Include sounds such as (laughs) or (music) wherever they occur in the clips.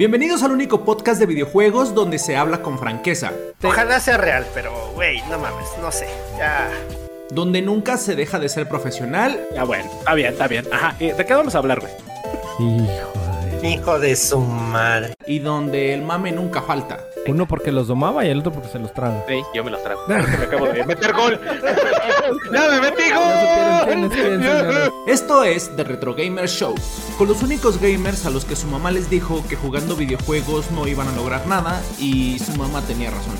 Bienvenidos al único podcast de videojuegos donde se habla con franqueza. Ojalá sea real, pero güey, no mames, no sé. Ya. Donde nunca se deja de ser profesional. Ya bueno, está bien, está bien. Ajá, ¿de qué vamos a hablar, güey? Hijo de... Hijo de su madre. Y donde el mame nunca falta. Uno porque los domaba y el otro porque se los traga. Sí, yo me los trago. me acabo de meter gol. (laughs) ¡Ya me metí gol! Esto es The Retro Gamer Show, con los únicos gamers a los que su mamá les dijo que jugando videojuegos no iban a lograr nada y su mamá tenía razón.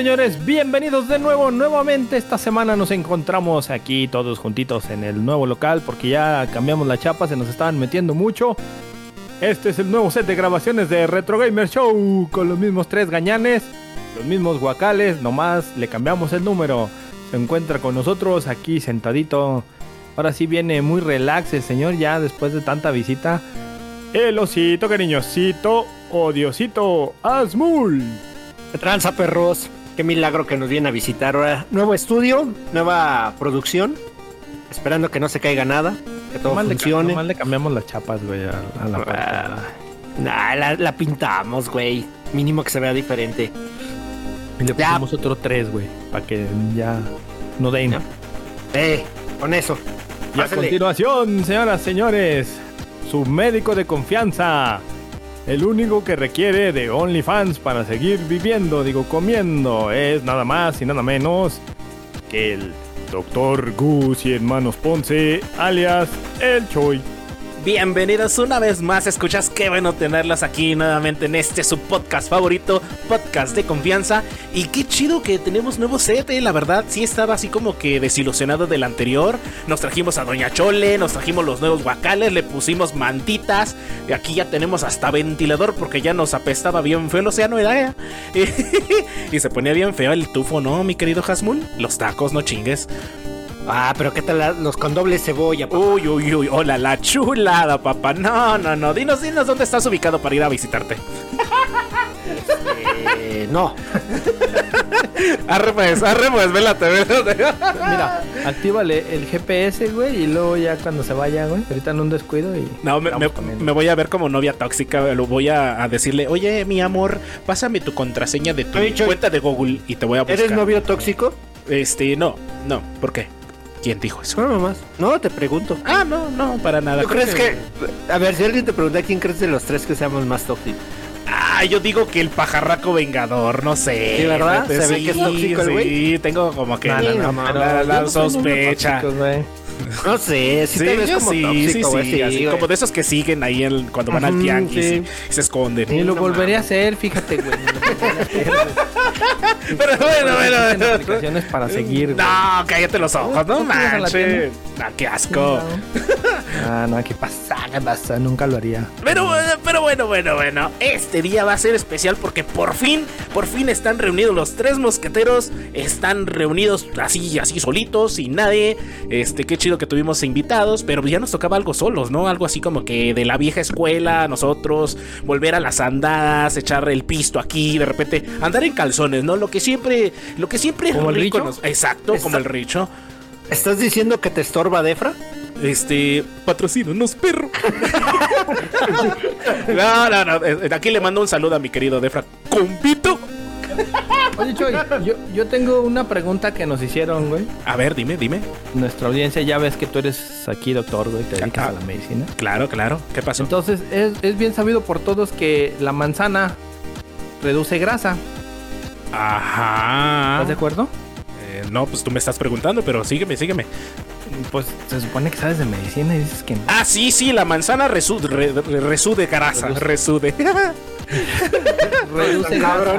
Señores, bienvenidos de nuevo, nuevamente. Esta semana nos encontramos aquí todos juntitos en el nuevo local porque ya cambiamos la chapa, se nos estaban metiendo mucho. Este es el nuevo set de grabaciones de Retro Gamer Show con los mismos tres gañanes, los mismos guacales, nomás le cambiamos el número. Se encuentra con nosotros aquí sentadito. Ahora sí viene muy relax el señor ya después de tanta visita. El osito cariñosito, odiosito, Asmul. ¿Qué tranza, perros? Qué milagro que nos viene a visitar ahora. Nuevo estudio, nueva producción. Esperando que no se caiga nada, que todo Nomás le, funcione. nomás le cambiamos las chapas, güey, a, a la Ah, nah, la, la pintamos, güey. Mínimo que se vea diferente. Y le Ya. pusimos otro tres, güey, para que ya no den. Eh, con eso. Y a continuación, señoras, señores, su médico de confianza. El único que requiere de OnlyFans para seguir viviendo, digo, comiendo, es nada más y nada menos que el Dr. Gus y Hermanos Ponce, alias El Choi. Bienvenidos una vez más, escuchas, qué bueno tenerlos aquí nuevamente en este su podcast favorito, podcast de confianza. Y qué chido que tenemos nuevo set, eh, la verdad, sí estaba así como que desilusionado del anterior. Nos trajimos a Doña Chole, nos trajimos los nuevos guacales, le pusimos mantitas. Y aquí ya tenemos hasta ventilador porque ya nos apestaba bien feo el océano, ¿verdad? (laughs) y se ponía bien feo el tufo, ¿no, mi querido Hasmul? Los tacos, no chingues. Ah, pero ¿qué tal los con doble cebolla, papá? Uy, uy, uy, hola, la chulada, papá. No, no, no. Dinos, dinos dónde estás ubicado para ir a visitarte. Eh, no. (laughs) Arre pues, arre pues, vélate, vélate. Mira, actívale el GPS, güey, y luego ya cuando se vaya, güey, ahorita en un descuido y... No, me, voy a ver como novia tóxica. Lo voy a, a decirle, oye, mi amor, pásame tu contraseña de tu cuenta de Google y te voy a buscar. ¿Eres novio tóxico? Este, no, no. ¿Por qué? ¿Quién dijo eso? No, nomás. No, te pregunto. Ah, no, no, para nada. ¿Tú crees que... A ver, si alguien te pregunta quién crees de los tres que seamos más tóxicos? Ah, yo digo que el pajarraco vengador, no sé. Sí, ¿verdad? Neta, Se ve que es tóxico el Sí, güey. tengo como que la, no, la- la- la no sospecha. (laughs) No sé, si Sí, te ves como sí, tóxico, sí, sí, sí, así como de esos que siguen ahí en- cuando van al tianguis sí. y, y se esconden. Ni lo no volvería a hacer, fíjate, güey. (laughs) Pero bueno, bueno, bueno. aplicaciones para seguir, güey. No, cállate los ojos, no ¿Tú vas a la manches. Ah, qué asco. Ah, no, ¿qué pasa? ¿Qué pasa? Nunca lo haría. Pero, eh, pero bueno, bueno, bueno. Este día va a ser especial porque por fin, por fin están reunidos los tres mosqueteros. Están reunidos así, así solitos, sin nadie. Este, qué chido que tuvimos invitados, pero ya nos tocaba algo solos, ¿no? Algo así como que de la vieja escuela, nosotros, volver a las andadas, echar el pisto aquí, de repente, andar en calzones, ¿no? Lo que siempre, lo que siempre ¿Como el rico Richo? nos- Exacto, como el richo. ¿Estás diciendo que te estorba Defra? Este, patrocínanos, perro. (laughs) no, no, no. eh, Aquí le mando un saludo a mi querido Defra. Compito. Oye, Choy, yo, yo tengo una pregunta que nos hicieron, güey. A ver, dime, dime. Nuestra audiencia, ya ves que tú eres aquí doctor, güey, te dedicas a la medicina. Claro, claro. ¿Qué pasó? Entonces, es, es bien sabido por todos que la manzana reduce grasa. Ajá. ¿Estás de acuerdo? Eh, no, pues tú me estás preguntando, pero sígueme, sígueme. Pues se supone que sabes de medicina y dices que no. Ah, sí, sí, la manzana resude, re- re- resude grasa, resude. (laughs) Reduce grasa.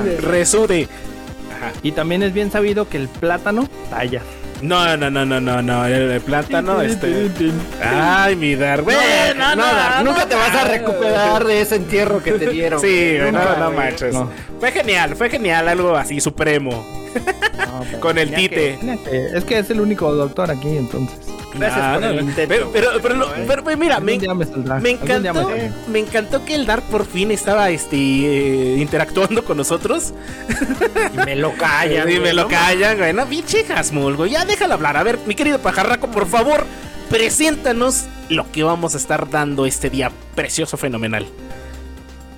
Y también es bien sabido que el plátano talla. No, no, no, no, no, no. El, el plátano, este. Ay, mi Dar. Bueno, no, No, nunca te vas a recuperar de ese entierro que te dieron. Sí, güey, no, no güey, manches. no. Fue genial, fue genial, algo así supremo. Con el tite. que- es que es el único doctor aquí, entonces. Gracias No, por no, el intento. Pero, pero, pero, lo- pero, pero mira, me, encantó, me encantó que el Dark por fin estaba este eh, interactuando con nosotros. Y me lo callan. (laughs) y me lo callan, güey. No, pinche Hasmul, güey. Ya déjalo hablar. A ver, mi querido pajarraco, por favor, preséntanos lo que vamos a estar dando este día precioso, fenomenal.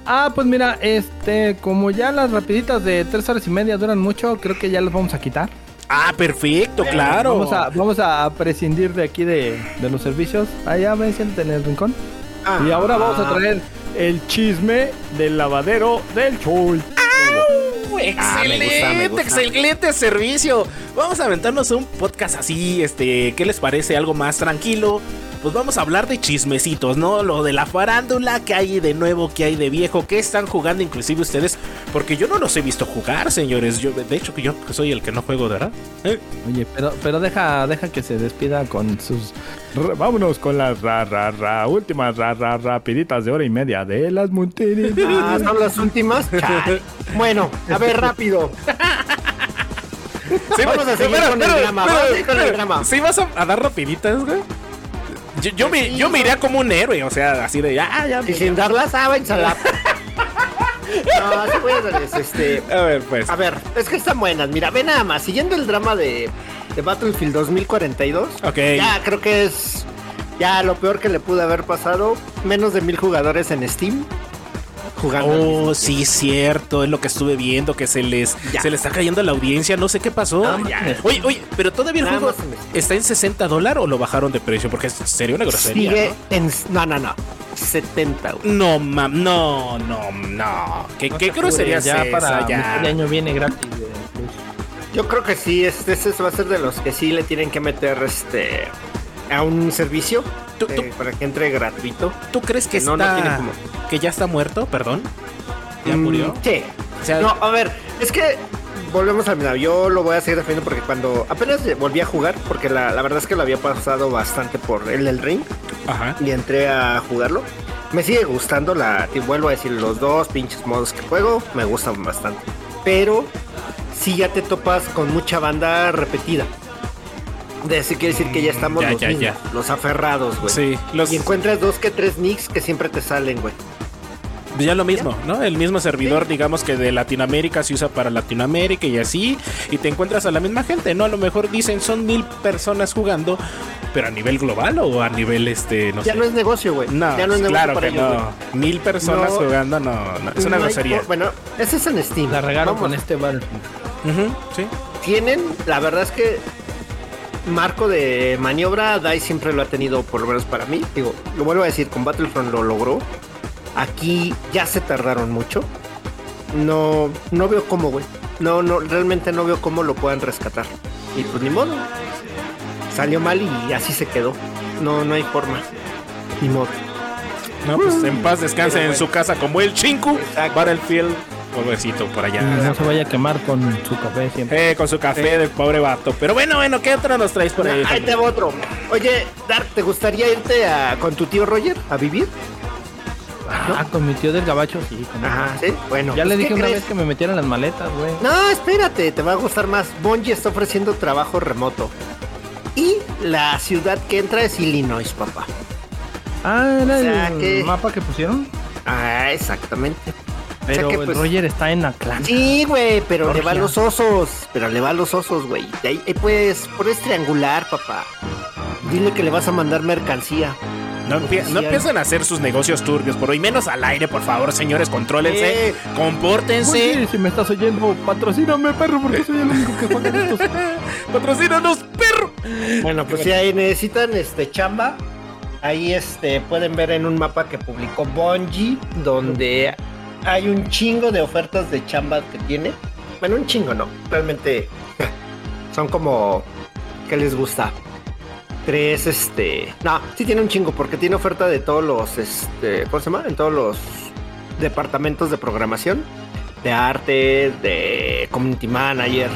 Ah, pues mira, este, como ya las rapiditas de tres horas y media duran mucho, creo que ya las vamos a quitar. Ah, perfecto, claro. Vamos a, vamos a prescindir de aquí de, de los servicios. Allá ven, siéntate en el rincón. Ah, Y ahora vamos a traer el chisme del lavadero del. Excelente, gusta, me gusta. excelente servicio. Vamos a aventarnos un podcast así, este, ¿qué les parece? Algo más tranquilo. Pues vamos a hablar de chismecitos, ¿no? Lo de la farándula, que hay de nuevo, que hay de viejo, que están jugando inclusive ustedes, porque yo no los he visto jugar, señores. Yo, de hecho, que yo soy el que no juego, ¿verdad? ¿Eh? Oye, pero, pero deja, deja que se despida con sus. Vámonos con las ra, ra, ra, últimas ra, ra, rapiditas de hora y media de las montañas. Ah, son las últimas. (laughs) Chale. Bueno, a ver, rápido. Sí, Vamos a seguir con el drama, vamos a seguir con el drama. ¿Sí vas a, a dar rapiditas, güey? Yo, yo, me, yo me iría como un héroe, o sea, así de, ah, ya. Y sin a la. (laughs) No, sí voy a darles, este. A ver, pues. A ver, es que están buenas. Mira, ve nada más. Siguiendo el drama de, de Battlefield 2042. Ok. Ya creo que es. Ya lo peor que le pudo haber pasado. Menos de mil jugadores en Steam. Jugando. Oh, tiempo. sí, cierto, es lo que estuve viendo, que se les, Ya. se les está cayendo la audiencia, no sé qué pasó. No, ya. Oye, oye, pero todavía el Nada juego está en 60 dólares o lo bajaron de precio, porque es- sería una grosería. Sigue en. No, no, no. 70, güey. No, no mam, no, no, no. ¿Qué, qué grosería es ya esa? para Ya. de año viene gratis. Yo creo que sí, este, este va a ser de los que sí le tienen que meter este a un servicio Tú- tú- para que entre gratuito. ¿Tú crees que no está, tiene como- que ya está muerto? Perdón. ¿Ya Mm, murió? Sí. O sea, No, a ver, es que volvemos al final. Yo lo voy a seguir defendiendo porque cuando apenas volví a jugar, porque la, la verdad es que lo había pasado bastante por el del ring ajá. y entré a jugarlo. Me sigue gustando la, y vuelvo a decir, los dos pinches modos que juego me gustan bastante. Pero si ya te topas con mucha banda repetida. De eso quiere decir que ya estamos Ya, los ya, mismos, ya. los aferrados, güey. Sí, los, Y encuentras dos que tres nicks que siempre te salen, güey. ya lo mismo, ¿no? El mismo servidor, digamos que de Latinoamérica se usa para Latinoamérica y así, y te encuentras a la misma gente, ¿no? A lo mejor dicen son mil personas jugando, pero a nivel global o a nivel este, no Ya sé. no es negocio, güey. No, ya no es negocio claro para que ellos, no. Mil personas No. jugando, no, no, es una No grosería. Bueno, ese es en Steam. La regaron Vamos, con este Battlefield. Ujú, sí. Tienen, la verdad es que marco de maniobra, DICE siempre lo ha tenido, por lo menos para mí. Digo, lo vuelvo a decir, con Battlefront lo logró. Aquí ya se tardaron mucho. No, no veo cómo, güey. No, no, realmente no veo cómo lo puedan rescatar. Y pues ni modo. Salió mal y así se quedó. No, no hay forma. Ni modo. No, pues en paz descanse en su casa como el Chinku, Exacto. Battlefield, pobrecito por allá. No se vaya a quemar con su café siempre. Eh, con su café del pobre vato. Pero bueno, bueno, ¿qué otro nos traes por ahí? Ahí te va otro. Oye, Dark, ¿te gustaría irte a- con tu tío Roger a vivir? Ah, con mi tío del gabacho, sí. con. Ajá, sí. Bueno. Ya le pues, dije ¿qué una crees? vez que me metieran las maletas, güey. No, espérate, te va a gustar más. Bungie está ofreciendo trabajo remoto. Y la ciudad que entra es Illinois, papá. Ah, era O sea, el que- mapa que pusieron. Ah, exactamente. Pero que, el pues- Roger está en Atlanta. Sí, güey, pero le va a Georgia. los osos. Pero le va a los osos, güey. De ahí, ahí puedes, puedes triangular, papá. Dile que le vas a mandar mercancía. No, no empiecen a hacer sus negocios turbios por hoy, menos al aire, por favor, señores, contrólense, Eh. compórtense, Oye, si me estás oyendo, patrocíname, perro, porque soy el único que juega en estos. (laughs) patrocínanos, perro. Bueno, pues si ahí necesitan este chamba, ahí este pueden ver en un mapa que publicó Bungie, donde hay un chingo de ofertas de chamba que tiene. Bueno, un chingo no, realmente (laughs) son como que les gusta. Tres, este. No, sí tiene un chingo, porque tiene oferta de todos los, este. ¿Cómo se llama? En todos los departamentos de programación, de arte, de community manager.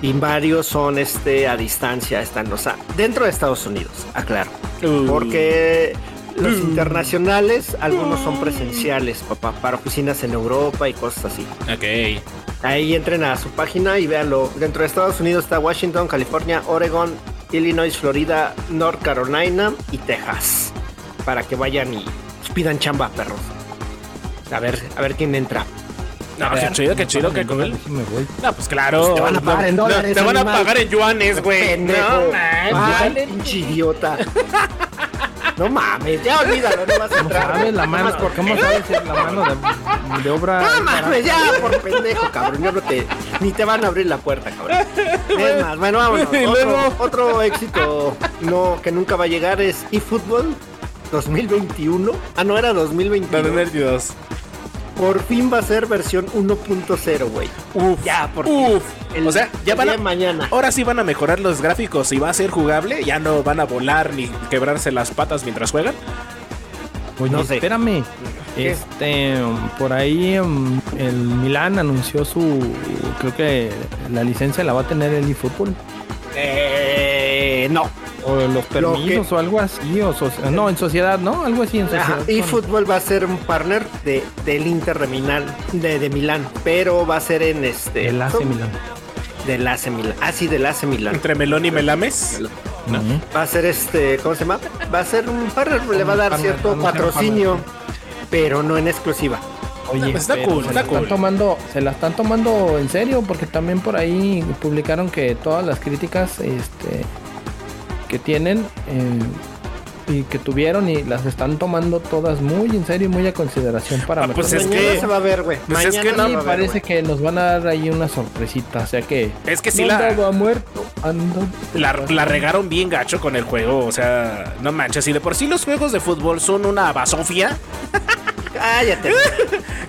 Y varios son este a distancia, están, o sea, dentro de Estados Unidos, aclaro. Uh. Porque los internacionales, algunos son presenciales, papá, para oficinas en Europa y cosas así. Ok. Ahí entren a su página y véanlo. Dentro de Estados Unidos está Washington, California, Oregon, Illinois, Florida, North Carolina y Texas. Para que vayan y pidan chamba, perros. A ver, a ver quién entra. No, qué chido, qué chido que con él. Me voy. No, pues claro. Te van a pagar en no, dólares, Te van a pagar en yuanes, güey. No, man. Ay, pinche idiota. (laughs) No mames, ya olvídalo, no vas a ¿Cómo entrar. sabes la mano? Nomás porque- ¿Cómo sabes si es la mano de, de obra? No mames, ya por pendejo, cabrón. Yo no te. Ni te van a abrir la puerta, cabrón. Es más, bueno, vámonos. (laughs) Y Otro, luego- otro éxito no, que nunca va a llegar es eFootball 2021. Ah, no, era 2021. 2022. Por fin va a ser versión 1.0, güey. Uf. Ya, por fin. Uf. El o sea, ya van a. de mañana. Ahora sí van a mejorar los gráficos y va a ser jugable. Ya no van a volar ni quebrarse las patas mientras juegan. Oye, No sé. espérame. ¿Qué? Este, por ahí um, el Milan anunció su, creo que la licencia la va a tener el eFootball. Eh, no. O los permisos o algo así, o no, en sociedad, ¿no? Algo así en sociedad. Ajá, eFootball va a ser un partner de, del Inter de Milán, de, de Milán, pero va a ser en este. El AC Milan. Del AC Milán. Ah, sí, del AC Milán. Entre Melón y Melames. ¿no? Va a ser este, ¿cómo se llama? Va a ser un partner, le va a dar partner, cierto patrocinio, pero no en exclusiva. Oye, Pues está cool, se está la están cool. tomando, se la están tomando en serio porque también por ahí publicaron que todas las críticas este que tienen eh, y que tuvieron y las están tomando todas muy en serio y muy a consideración para Ah, pues es Mañana que- se va a ver, güey. pues es que no, va ver, parece que nos van a dar ahí una sorpresita, o sea que Es que sí no la, andaba muerto, ando- la, la regaron bien gacho con el juego. O sea, no manches. Y de por sí los juegos de fútbol son una basofia. (laughs) Cállate. (laughs)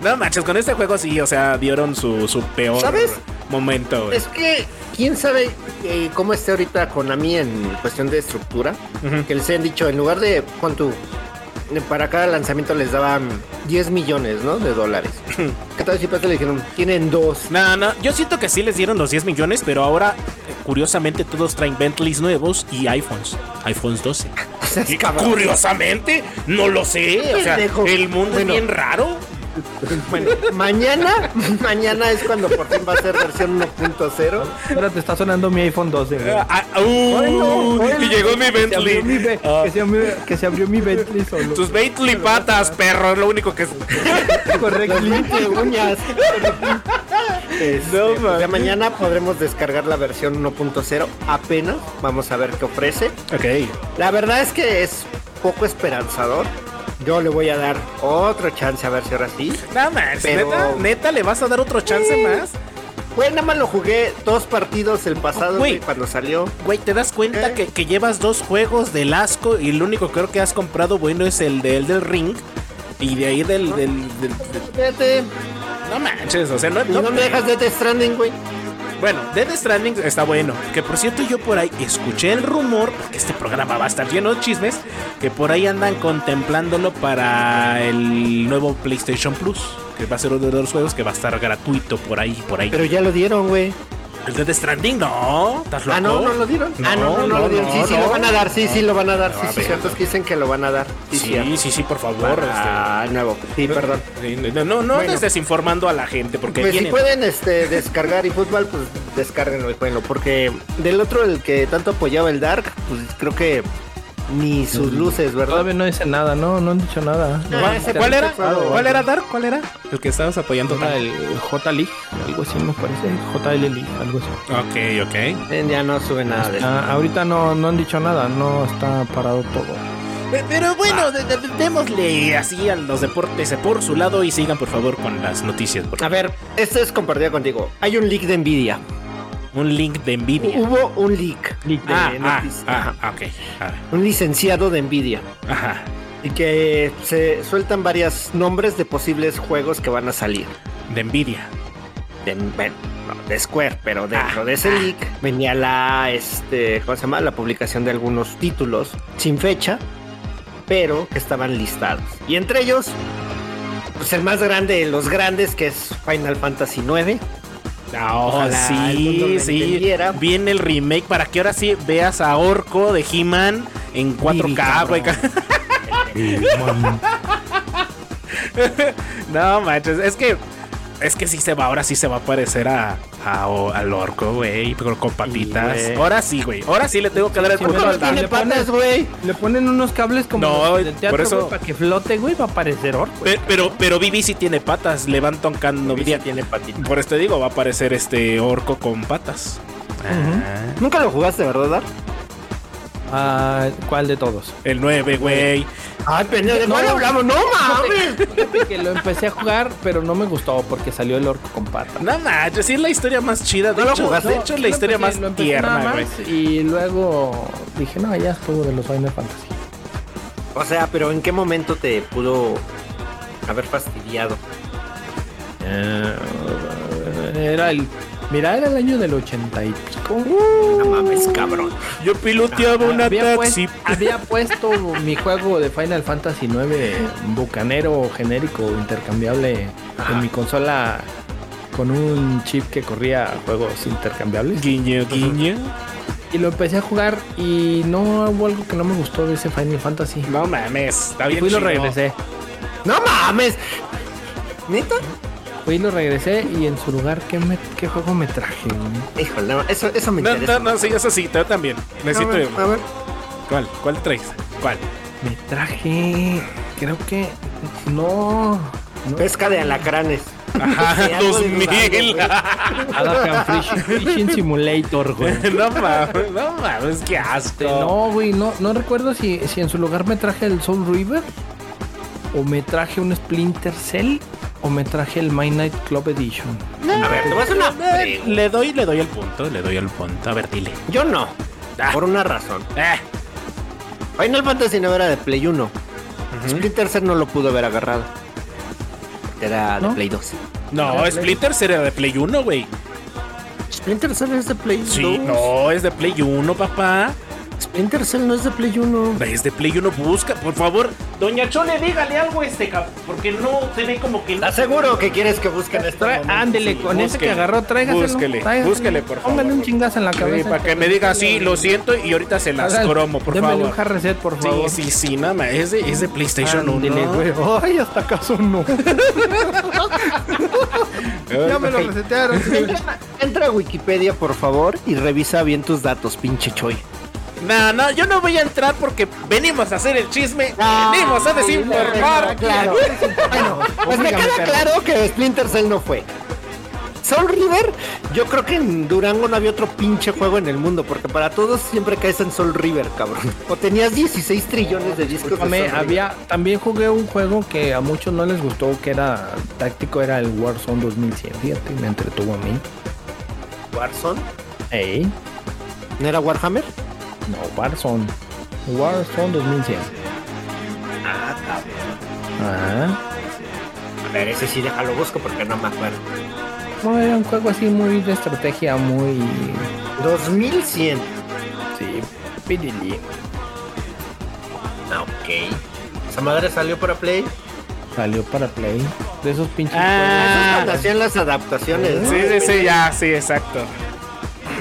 No manches, con este juego sí, o sea, dieron su, su peor ¿Sabes? momento. güey. Es que, quién sabe eh, cómo esté ahorita Konami en cuestión de estructura. Que les han dicho, en lugar de, eh, para cada lanzamiento les daban 10 millones, ¿no? De dólares. (laughs) ¿Qué tal si le dijeron, tienen dos? No, no, yo siento que sí les dieron los 10 millones, pero ahora, eh, curiosamente, todos traen Bentleys nuevos y iPhones. iPhones 12. (laughs) Y curiosamente, no lo sé. O sea, el mundo Bueno. es bien raro. (laughs) Bueno, mañana, (laughs) mañana es cuando por fin va a ser versión 1.0. Espérate, está sonando mi iPhone 12. güey. Ah, ah, uh, Ay, no, ay, y llegó mi que se abrió mi Bentley. Be- Ah. que, se abrió, que se abrió mi Bentley solo. Tus Bentley patas, perro, es lo único que es. (laughs) Correcto. Uñas. Este, No, pues ya mañana podremos descargar la versión 1.0 apenas. Vamos a ver qué ofrece. Ok. La verdad es que es poco esperanzador. Yo le voy a dar otro chance a ver si ahora sí. Nada más, Pero- neta, neta, le vas a dar otro chance Sí. más. Güey, nada más lo jugué dos partidos el pasado, Güey. cuando salió. Güey, ¿te das cuenta que, que llevas dos juegos del asco y el único creo que has comprado bueno es el de del Ring? Y de ahí del. del, del- del- no manches, o sea, no. ¿y no me dejas de Stranding, güey? Bueno, Dead Stranding está bueno. Que por cierto, yo por ahí escuché el rumor, porque este programa va a estar lleno de chismes, que por ahí andan contemplándolo para el nuevo PlayStation Plus. Que va a ser uno de los juegos que va a estar gratuito por ahí, por ahí. Pero ya lo dieron, güey. El Dead Stranding, no. ¿Estás loco? Ah, no, no lo dieron. ah, no, no, no, lo dieron. Sí, sí, lo van a dar. Sí, sí, lo van a dar. No, Sí, a sí, ver. cierto es que dicen que lo van a dar. Sí, Sí, sí, sí, por favor. Ah, nuevo. Sí, perdón. este, no, no, no Bueno. estés informando a la gente, porque Pues si pueden este, descargar y fútbol, pues descarguenlo y jueguenlo. Porque del otro, el que tanto apoyaba el Dark, pues creo que ni sus luces, ¿verdad? Todavía no dice nada, no, no han dicho nada. Ah, ¿Cuál, cuál era? ¿Cuál era Dark? ¿Cuál era? El que estabas apoyando. Era el J League, algo así me parece, JL League, algo así. Ok, ok. Eh, Ya no sube nada de. Ah, ahorita no, no han dicho nada, no está parado todo. Pe- Pero bueno, de- de- démosle así a los deportes por su lado y sigan por favor con las noticias. por A ver, esto es compartido contigo. Hay un leak de Nvidia. Un link de Nvidia. Hubo un leak Leak de Ah, ah, ah. A ver. un licenciado de Nvidia. Ajá. Y que se sueltan varios nombres de posibles juegos que van a salir. De Nvidia. De, bueno, no, de Square, pero dentro Ah, de ese leak venía la, este, ¿cómo se llama? La publicación de algunos títulos sin fecha, pero que estaban listados. Y entre ellos, pues el más grande de los grandes, que es Final Fantasy IX. No, Ojalá mundo sí, sí. Viene el remake para que ahora sí veas a Orco de He-Man en 4K, güey. (laughs) No, manches, es que es que sí se va, ahora sí se va a parecer a, a- o- al orco, güey, pero con patitas. güey. ahora sí, güey. Ahora sí le tengo que dar el Sí, punto pero al Tiene le patas, güey. Le ponen unos cables como No, los del teatro, por eso- para que flote, güey, va a parecer orco. Pe- Pero, pero Vivi sí tiene patas, levanta un can Nvidia. tiene patitas. Por eso te digo, va a aparecer este orco con patas. Ah, Nunca lo jugaste, ¿verdad, Dar? Ah, ¿Cuál de todos? el 9, güey. Ay, pendejo, ¿de No, cuál hablamos? ¡No mames! Fíjate que lo empecé a jugar, pero no me gustó porque salió el orco con pata. No manches, sí es la historia más chida. De ¿No lo hecho, jugaste? de hecho es la historia más nada tierna, güey. más y luego dije, no, ya estuvo de los Final Fantasy. O sea, pero ¿en qué momento te pudo haber fastidiado? Eh, era el. Mira, era el año del ochenta y pico. No mames, cabrón. Yo piloteaba una había, taxi. había puesto mi juego de Final Fantasy 9 bucanero genérico intercambiable en mi consola con un chip que corría juegos intercambiables. Guiño, guiño. Y lo empecé a jugar y no hubo algo que no me gustó de ese Final Fantasy. No mames, está Y bien fui y lo regresé. ¡No mames! ¿Neta? Fui y lo regresé y en su lugar, ¿qué, me, qué juego me traje? güey? Híjole, no, eso, eso me No, interesa. no, no, sí, eso sí, yo también. A Necesito. ver, a ver. ¿Cuál? ¿Cuál traes? ¿Cuál? Me traje. Creo que. No. no. Pesca de alacranes. Ajá, (laughs) Sí, algo de 2000. (laughs) Adapian Fishing, Simulator, güey. (laughs) no mames, no mames, qué asco. No, güey, no, no recuerdo si, si en su lugar me traje el Soul River o me traje un Splinter Cell o me traje el My Night Club Edition. A ver, te voy a hacer una pregunta. Le doy, le doy el punto, le doy el punto. A ver, dile. Yo no. Ah. Por una razón. Eh, Final Fantasy no era de Play 1. Splinter Cell no lo pudo haber agarrado. Era de ¿No? Play 2. No, Splinter Cell era de Play 1, güey. Splinter Cell es de Play 2. Sí, no, es de Play 1, papá. Splinter Cell no es de Play 1. Es de Play 1, busca, por favor. Doña Chole, dígale algo a este cap, porque no se ve como que no. ¿Estás seguro que quieres que busquen esto? Trae- ándele, sí, con ese búsquele, que agarró, tráigaselo. búsquele, tráigaselo. búsquele, por favor. Póngale un chingazo en la Sí, cabeza. para que me diga, sí, lo siento, y ahorita se las Hágale, cromo, por favor. un hard reset, por Sí, favor. sí, sí, nada más. Es de, es de PlayStation 1. Ándele, güey. Ay, hasta acaso no. (laughs) ya me lo resetearon. (laughs) Entra a Wikipedia, por favor, y revisa bien tus datos, pinche Choy. No, no, yo no voy a entrar porque venimos a hacer el chisme, venimos a desinformar. Claro. (laughs) bueno, pues me queda claro que Splinter Cell no fue. Soul River, yo creo que en Durango no había otro pinche juego en el mundo, porque para todos siempre caes en Soul River, cabrón. O tenías 16 trillones de discos. de River. había, también jugué un juego que a muchos no les gustó, que era táctico, era el Warzone 2100. Fíjate, me entretuvo a mí. Warzone. Ey, ¿No era Warhammer? No, Warzone. Warzone 2100. Ah, Ah, A ver, ese sí déjalo busco porque no me acuerdo. no, era un juego así muy de estrategia, muy. 2100. Sí, pidili. Ah, ok. Esa madre salió para Play. Salió para Play. De esos pinches. Ah. Hacían las adaptaciones. ¿no? Sí, sí, sí, ya, sí, exacto.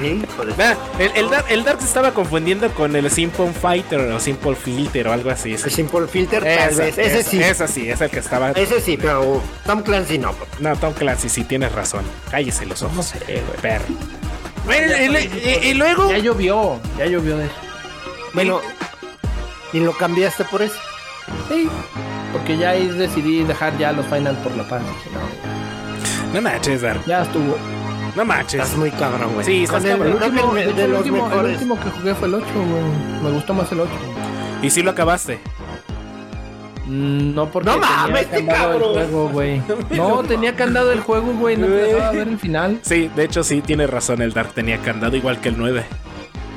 El, el, Dark, el Dark se estaba confundiendo con el Simple Fighter o Simple Filter o algo así. El Simple Filter, tal Esa, vez. Ese esa, sí. esa sí, es el que estaba. Ese sí, pero Tom Clancy no. No, Tom Clancy, sí, tienes razón. Cállese los ojos. Perro. Y, y- y luego. Ya llovió, ya llovió de eso. Bueno, y lo cambiaste por eso. Sí, porque ya ahí decidí dejar ya los final por la paz. No, No manches, Dark. ya estuvo. No manches. Estás muy cabrón, güey. Sí, estás el- cabrón. que último- el- de de el los último, el mejores. último que jugué fue el 8, güey. Me gustó más el 8. Y si lo acabaste. Mm, No porque No tenía mames, este candado el cabrón. juego, güey. (laughs) No, tenía candado el juego, güey. No empezaba a ver el final. Sí, de hecho sí, tiene razón. El Dark tenía candado igual que el 9.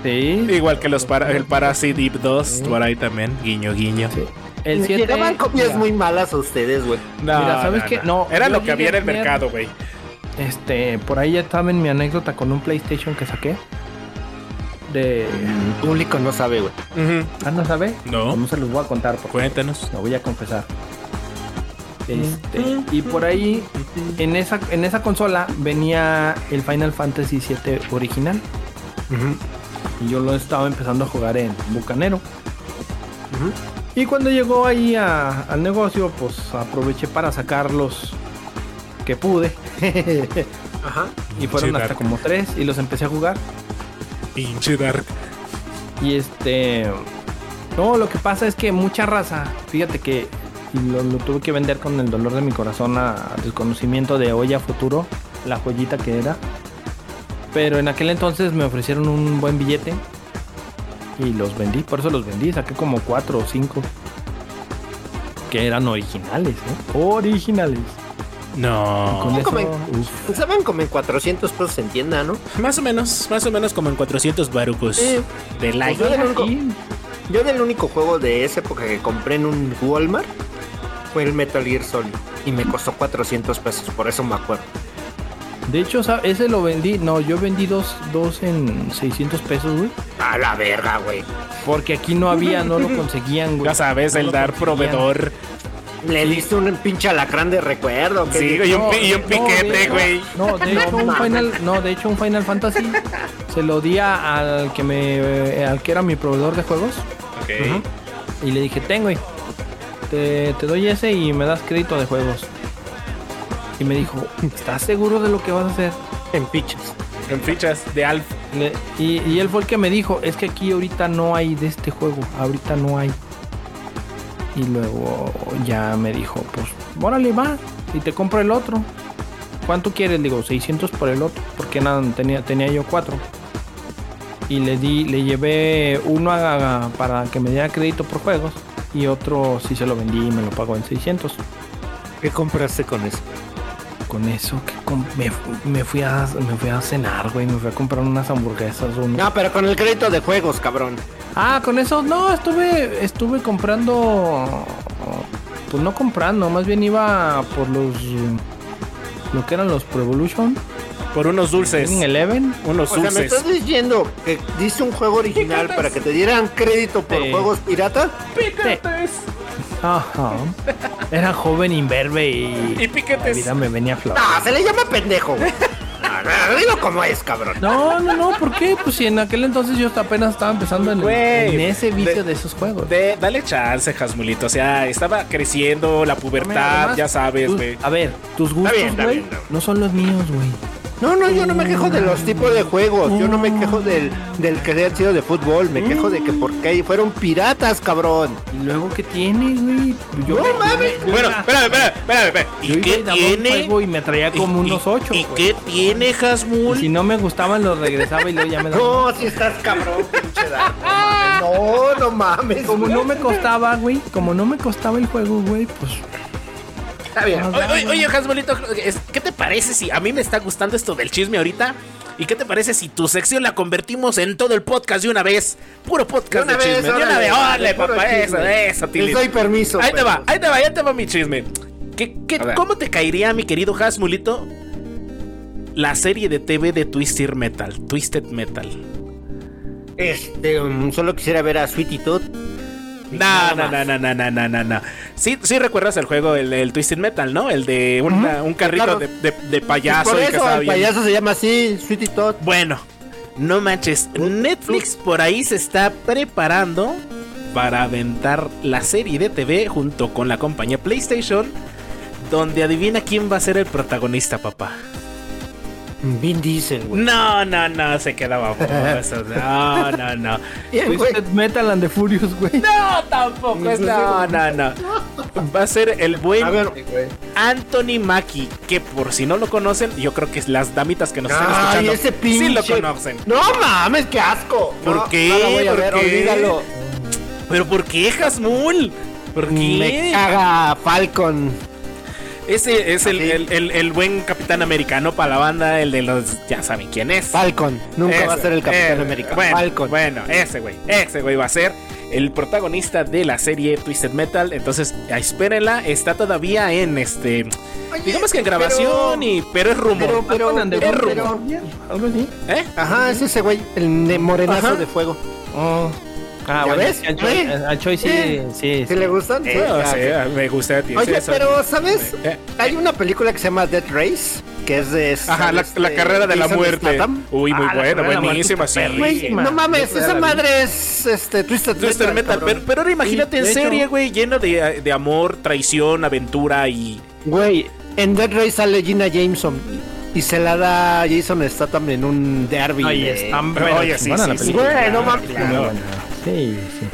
Sí. Igual que los para, el Parasite Eve 2, por ahí también. Guiño, guiño. sí. El 7. Llegaban copias muy malas a ustedes, güey. No, Mira, ¿sabes qué? No, Era yo lo que había en el mercado, güey. Este, por ahí ya estaba en mi anécdota con un PlayStation que saqué. De. El público no sabe, güey. Ah, ¿no sabe? No. No se los voy a contar Cuéntanos. lo voy a confesar. Este, y por ahí, en esa, en esa consola venía el Final Fantasy VII original. Y yo lo estaba empezando a jugar en Bucanero. Y cuando llegó ahí a- al negocio, pues aproveché para sacar los que pude. (laughs) Ajá. y fueron Pinche hasta Dark. como tres y los empecé a jugar. Pinche Dark. Y este. No, lo que pasa es que mucha raza, fíjate que lo, lo tuve que vender con el dolor de mi corazón a, a desconocimiento de hoy a futuro, la joyita que era. Pero en aquel entonces me ofrecieron un buen billete y los vendí, por eso los vendí, saqué como cuatro o cinco que eran originales, ¿eh? Originales. No. Con como en- como en 400 pesos en tienda, ¿no? Más o menos, más o menos como en 400 barucos de like. Pues yo del único- sí, Yo del único juego de esa época que compré en un Walmart fue el Metal Gear Solid. Y me costó 400 pesos, por eso me acuerdo. De hecho, ese lo vendí, no, yo vendí dos, dos en 600 pesos, güey. A la verga, güey. Porque aquí no había, no lo (laughs) conseguían, güey. Ya sabes, No el dar conseguían. proveedor. Le diste un pinche alacrán de recuerdo. que Sí, dijo, y un, No, pi- y un no, piquete, güey. No, de hecho, un. Final, no, de hecho un Final Fantasy se lo di a- al que me eh, al que era mi proveedor de juegos Ok. y le dije, "Ten, güey. Te, te doy ese y me das crédito de juegos." Y me dijo, "¿Estás seguro de lo que vas a hacer?" En fichas. En fichas de Alf. Le- y, y él fue el que me dijo, "Es que aquí ahorita no hay de este juego, ahorita no hay." Y luego ya me dijo, "Pues, órale, va y te compro el otro." ¿Cuánto quieres? Digo, 600 por el otro, porque nada, tenía, tenía yo cuatro. Y le di, le llevé uno a- a- para que me diera crédito por juegos y otro sí se lo vendí y me lo pagó en 600. ¿Qué compraste con eso? Con eso que me, me fui a me fui a cenar, güey, me fui a comprar unas hamburguesas o unos- No, pero con el crédito de juegos, cabrón. Ah, con eso no, estuve estuve comprando pues no comprando, más bien iba por los lo que eran los Pro Evolution, Por unos dulces. en Eleven. Unos O sea, me dulces. estás diciendo que diste un juego original para que te dieran crédito por Sí. juegos piratas. Ajá. Era joven, imberbe y, Y la piquetes. vida me venía flor. No, se le llama pendejo, güey. No, no, Dilo como es, cabrón. No, no, no, ¿por qué? Pues si en aquel entonces yo hasta apenas estaba empezando en, ese vicio de- de, esos juegos. De- dale chance, Jasmulito. O sea, estaba creciendo la pubertad, Además, ya sabes, güey. A ver, tus gustos, güey, no son los míos, güey. No, no, yo no me quejo de los tipos de juegos. Yo no me quejo del, del que haya sido de fútbol. Me quejo de que porque fueron piratas, cabrón. ¿Y luego qué tiene, güey? Yo No me- mames. yo Bueno, espérame, espérame, espérame. espérame. yo ¿Y iba qué y tiene? juego Y me traía como ¿Y- unos ocho, ¿Y güey. qué tiene, Y Hasmul? si no me gustaban, los regresaba y luego ya me daba. No, si estás cabrón, (laughs) pinche Dark, no mames. No, no mames. Como no me costaba, güey, como no me costaba el juego, güey, pues Está bien. no, Oye, oye, ¿qué te parece si a mí me está gustando esto del chisme ahorita? ¿Y qué te parece si tu sección la convertimos en todo el podcast de una vez? Puro podcast De una de vez, chisme. De una vez, puro papá, eso, eso, Les doy permiso. Ahí te va, ahí te va, ya te va mi chisme. ¿Qué, qué- A ver. ¿Cómo te caería, mi querido Hasmulito, la serie de TV de Twisted Metal? Twisted Metal. Este, um, solo quisiera ver a Sweetie Todd. No, no, no, no, no, no, no, no. Sí, sí recuerdas el juego, el, el Twisted Metal, ¿no? El de una- un carrito claro. de, de- de payaso Por y que eso el bien- payaso se llama así, Sweetie Todd. Bueno, no manches. Netflix por ahí se está preparando para aventar la serie de TV junto con la compañía PlayStation. Donde adivina quién va a ser el protagonista, papá. Vin Diesel, güey. No, no, no, se quedaba baboso. No, no, no. (laughs) Bien, güey. Twisted Metal and the Furious, güey. No, tampoco es. No, no, no. Va a ser el buen A ver, Anthony Mackie. Que por si no lo conocen, yo creo que las damitas que nos están Ay, escuchando ese pinche. sí lo conocen. No mames, qué asco. ¿Por No, qué? No la voy a ¿Por ver, qué? olvídalo. ¿Pero por qué, Hasmul? ¿Por Me qué? caga Falcon. Ese es el, el- el- el buen capitán americano para la banda, el de los. Ya saben quién es. Falcon. Nunca Ese, va a ser el Capitán eh, América. Bueno, Falcon. bueno, ese güey. Ese güey va a ser el protagonista de la serie Twisted Metal. Entonces, espérenla. Está todavía en este. digamos que en grabación, pero- y, pero es rumor. pero- pero- pero- Algo así. ¿Eh? Ajá, es ese güey, el de morenazo Ajá. de fuego. Oh, Ah, ¿Ya bueno, ves? al Choi, ¿Eh? al Choi sí, ¿Eh? sí, ¿Sí le gustan? Sí. No Ah, sé, me gusta. tío, Oye, pero ¿sabes? Eh, Hay una película que se llama Death Race, que es de... Ajá, la, este, la carrera de la muerte. Statham. Uy, muy Ah, la buena, la buenísima, sí. Buenísima. no mames, esa la madre es este, Twisted, Twister Metal, pero, pero ahora imagínate Sí, en serie, güey, lleno de, de amor, traición, aventura y. Güey, en Dead Race sale Gina Jameson y se la da Jason Statham en un derby. Oye, de- está Oye, sí, sí, sí, sí. Güey, no mames. Claro. Sí, sí.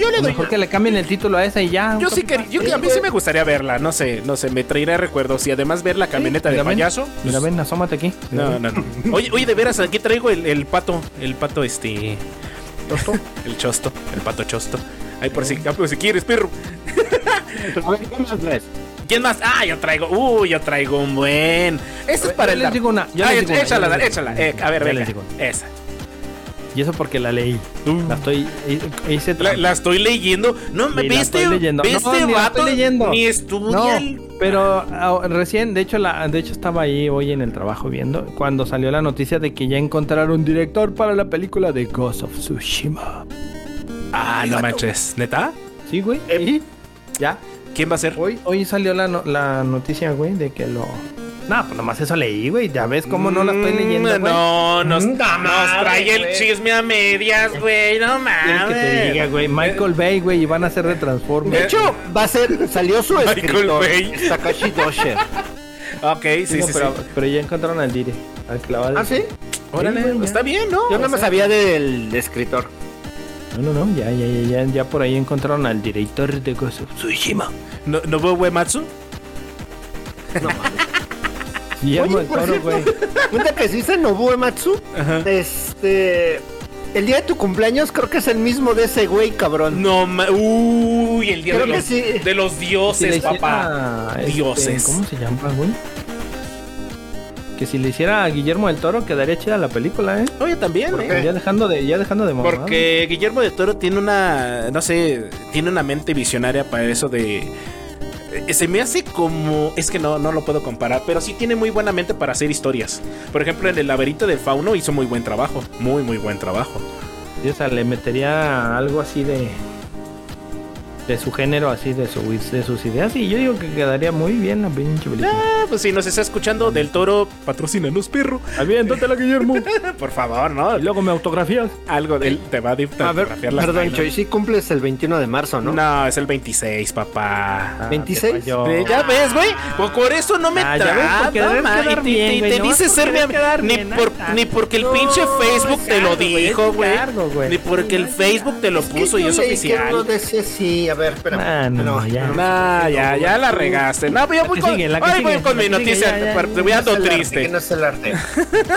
Yo le doy. Mejor que le cambien el título a esa y ya. Yo sí que yo, a mí sí me gustaría verla, no sé, no sé, me traerá recuerdos y además ver la camioneta de Mira, ven. payaso. Mira, pues, ven, asómate aquí. No, no, no. Oye, oye, de veras, aquí traigo el, el pato, el pato este, (laughs) el chosto, el pato chosto. Ahí por si, ah, por si quieres, perro. A ver, ¿qué más traes? ¿Quién más? Ah, yo traigo, uy, yo traigo un buen. Este es para Yo el les digo una, yo Ah, les digo una, échala, yo les digo échala, una. eh, a ver, venga, una. esa. Y eso porque la leí. La estoy. Hice La, la estoy leyendo. No me viste, estoy leyendo. viste, No, ni la vato, estoy leyendo. Ni estudia No, pero ah, recién, de hecho, la, de hecho estaba ahí hoy en el trabajo viendo cuando salió la noticia de que ya encontraron director para la película de Ghost of Tsushima. Ah, no manches, ¿neta? Sí, güey. Sí. Ya. ¿Quién va a ser? Hoy, hoy salió la, no- la noticia, güey, de que lo. No, pues nomás eso leí, güey. Ya ves cómo no la estoy leyendo, güey. Mm, No, nos, Mm, nos trae el chisme a medias, güey. No ¿Quieres mames. que te diga, güey? Michael Bay, güey, y van a ser de Transformers. De hecho, va a ser, salió su Michael escritor, Bay. Takashi Dosher. Ok, sí, sí, No, sí. pero, pero ya encontraron al Dire. Al clavado. ¿Ah, sí? Órale, Sí, güey, ya. está bien, ¿no? Yo no me sabía del escritor. No, no, no. Ya, ya, ya, ya, ya por ahí encontraron al director de of Tsushima. ¿No, ¿no veo Uematsu? (laughs) Guillermo Oye, del por Toro, güey. Cuenta que si dice Nobu Ematsu, Ajá. este... El día de tu cumpleaños creo que es el mismo de ese güey, cabrón. No, ma- uy, el día de los, sí. de los Si dioses, hiciera, papá. este, Dioses. ¿Cómo se llama, güey? Que si le hiciera a Guillermo del Toro quedaría chida la película, ¿eh? Oye, también, ¿Por ¿eh? Ya dejando de, ya dejando de mamar. Porque Guillermo de Toro tiene una, no sé, tiene una mente visionaria para eso de... eh, Se me hace como... Es que no, no lo puedo comparar, pero sí tiene muy buena mente para hacer historias. Por ejemplo, en El laberinto del fauno hizo muy buen trabajo. Muy, muy buen trabajo. Sí, o sea, le metería algo así de. De su género, así, de, su, de sus ideas. Y yo digo que quedaría muy bien la pinche película. Ah, pues si nos está escuchando del Toro, patrocínanos, perro. Aviéntatela, Guillermo. (laughs) Por favor, ¿no? y luego me autografías. Algo de él te va a A ver, perdón. Choy, sí cumples el 21 de marzo, ¿no? No, es el 26, papá. Ah, 26. te falló. Eh, ya ves, güey. Pues por eso no me Ah, trata, y te- bien, y güey, te nomás dice por ser mi ni por ni porque el pinche Facebook te lo dijo, güey. Ni porque el Facebook te lo puso y es oficial. A ver, espera. Ah, no, ya. Nah, ya, ya la regaste. No, pero yo voy que con, sigue, la que ay, voy con la mi que sigue, noticia. ya, ya, par- ya. te voy ando ¿Quién es el arte? triste. ¿Quién es el arte?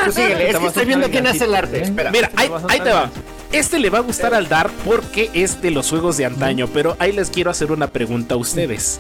Tú síguele, es que estoy viendo quién hace el arte. ¿eh? Espera. Mira, ahí, Te ahí va. Este le va a gustar al Dar porque es de los juegos de antaño, pero ahí les quiero hacer una pregunta a ustedes.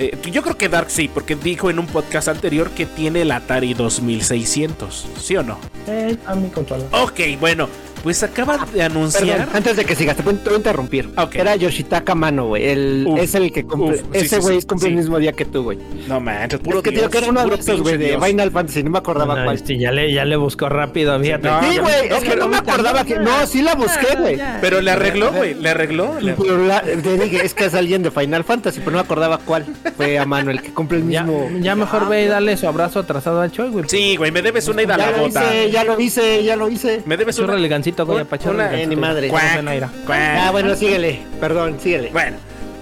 Eh, yo creo que Dark sí, porque dijo en un podcast anterior que tiene el Atari 2600, ¿sí o no? Eh, a mi consola. Ok, bueno, pues acaba de anunciar... Perdón, antes de que sigas, te voy a interrumpir. Era Yoshitaka Mano, güey. El, Uf, es el que cumple. uf, sí, ese güey sí, cumple sí. el mismo día que tú, güey. No manches, puro Es que digo que era uno de esos, güey, de. Final Fantasy. No me acordaba No, cuál. este, ya, le, ya le buscó rápido, fíjate. No, Sí, güey, me- es que no me acordaba que. No, sí la busqué, güey. Pero le arregló, güey, le arregló. le- Pero la- te dije, es que es alguien de Final Fantasy, pero no me acordaba cuál. Fue a mano el que cumple el mismo. ya mejor ve y dale su abrazo atrasado a Choy, güey. Sí, güey, me debes una ida a Ya la lo bota. hice, ya lo hice, ya lo hice. Me debes una... elegancito, una- ni madre. Ah, bueno, síguele. Perdón, síguele. Bueno,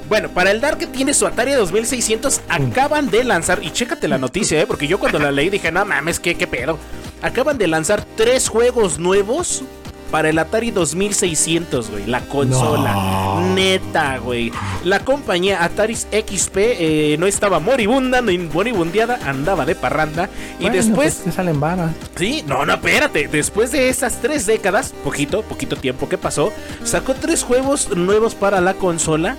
bueno, para el Dark que tiene su Atari 2600 acaban de lanzar, y chécate la noticia, ¿eh? porque yo cuando la leí dije, no mames, ¿qué, qué pedo? Acaban de lanzar tres juegos nuevos para el Atari 2600, güey, la consola. Neta, güey. La compañía Atari XP eh, no estaba moribunda, ni moribundeada, andaba de parranda. Y Bueno, después pues, te salen varas. Sí, no, no, espérate. Después de esas tres décadas, poquito, poquito tiempo que pasó, sacó tres juegos nuevos para la consola.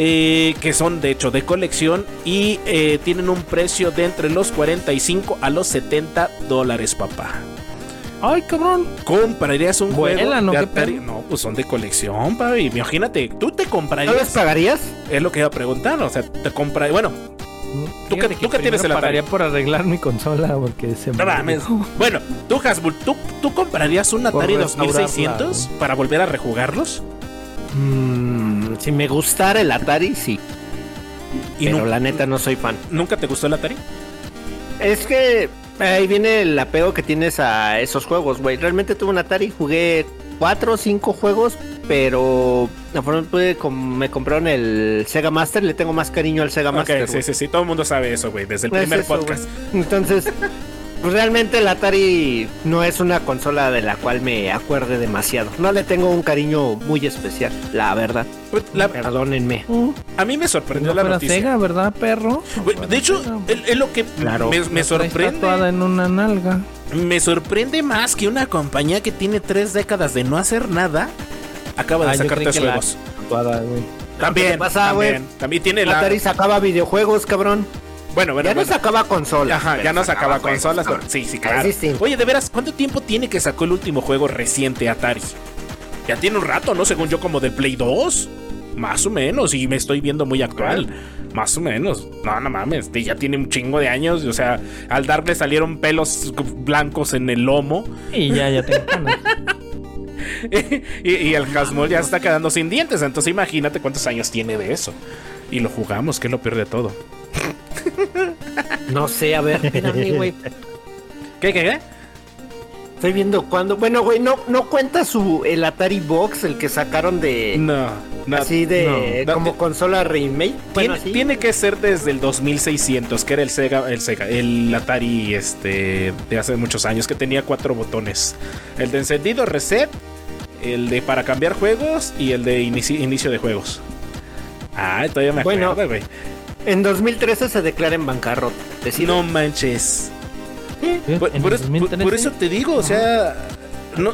eh, que son de hecho de colección y eh, tienen un precio de entre los 45 a los 70 dólares, papá. Ay, cabrón. ¿Comprarías un Vuela, juego ¿no? de ¿Qué Atari? No, pues son de colección, papi. Imagínate, tú te ¿No los comprarías. pagarías? Es lo que iba a preguntar, o sea, te compra. Bueno, ¿Tú qué- Fíjate tú qué tienes la pagaría por arreglar mi consola porque se no mames. Bueno, tú, Hasbull, ¿tú, ¿tú comprarías un Atari restaurarla, 2600 para volver a rejugarlos? Mm, si me gustara el Atari, sí. ¿Y pero la neta no soy fan. nunca te gustó el Atari? Es que ahí viene el apego que tienes a esos juegos, güey. Realmente tuve un Atari, jugué cuatro o cinco juegos, pero me compraron el Sega Master, le tengo más cariño al Sega Ok, Master. sí, sí, sí, todo el mundo sabe eso, güey, desde el Es primer eso, podcast. Entonces, (laughs) pues, realmente el Atari no es una consola de la cual me acuerde demasiado. No le tengo un cariño muy especial, la verdad. La- Perdónenme. a mí me sorprendió No la noticia. Sega, ¿verdad, perro? De hecho, es lo que Claro. me, me La sorprende. en una nalga. Me sorprende más que una compañía que tiene tres décadas de no hacer nada acaba de Ah, sacar tres la juegos. güey. También, ¿Qué pasa, güey? también, también tiene la. Atari sacaba videojuegos, cabrón. Bueno, bueno, ya bueno. no sacaba consolas. Ajá, ya no sacaba juegos, consolas. pero- Sí, sí, claro. Oye, de veras, ¿cuánto tiempo tiene que sacó el último juego reciente Atari? Ya tiene un rato, ¿no? Según yo, como del Play 2. Más o menos, y me estoy viendo muy actual. Más o menos. No, no mames. Ya tiene un chingo de años. O sea, al darle salieron pelos blancos en el lomo. Y ya, ya tengo (laughs) y, y el Hasmol ya está quedando sin dientes. Entonces imagínate cuántos años tiene de eso. Y lo jugamos, que es lo peor de todo. (laughs) No sé, a ver, espérame, güey. ¿Qué, qué, qué? Estoy viendo cuándo. Bueno, güey, no, no cuenta su el Atari Box, el que sacaron de. No, no. así de. no, como no, consola remake. Bueno, tiene, que ser desde el 2600, que era el Sega, el Sega, el Atari este de hace muchos años que tenía cuatro botones. El de encendido reset, el de para cambiar juegos y el de inici- inicio de juegos. Ah, todavía me Bueno, acuerdo, güey. En 2013 se declara en bancarrota. No manches. ¿Eh? Por, En por eso, por- 2013. por eso te digo, o sea, no,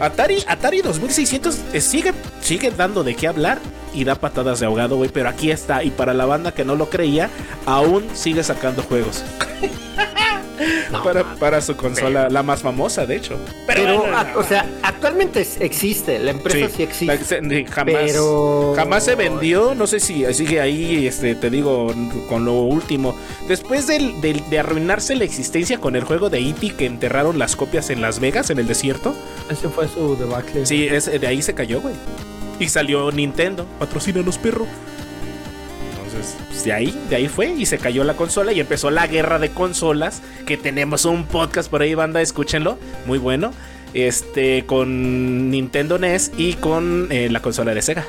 Atari, Atari 2600 eh, sigue, sigue dando de qué hablar y da patadas de ahogado, güey, pero aquí está. Y para la banda que no lo creía, aún sigue sacando juegos. (laughs) (laughs) No, para, para su consola, la más famosa, de hecho. Pero, bueno, a- o sea, actualmente existe, la empresa sí, la- existe. se- jamás, pero- jamás se vendió. No sé si sigue ahí, este, te digo, con lo último. Después del- del- de arruinarse la existencia con el juego de E.T. que enterraron las copias en Las Vegas, en el desierto. Ese fue su debacle. Sí, es, de ahí se cayó, güey. Y salió Nintendo. Patrocínanos, perro. Pues, de ahí, de ahí fue y se cayó la consola y empezó la guerra de consolas. Que tenemos un podcast por ahí, banda, escúchenlo. Muy bueno. Este, con Nintendo NES y con eh, la consola de Sega.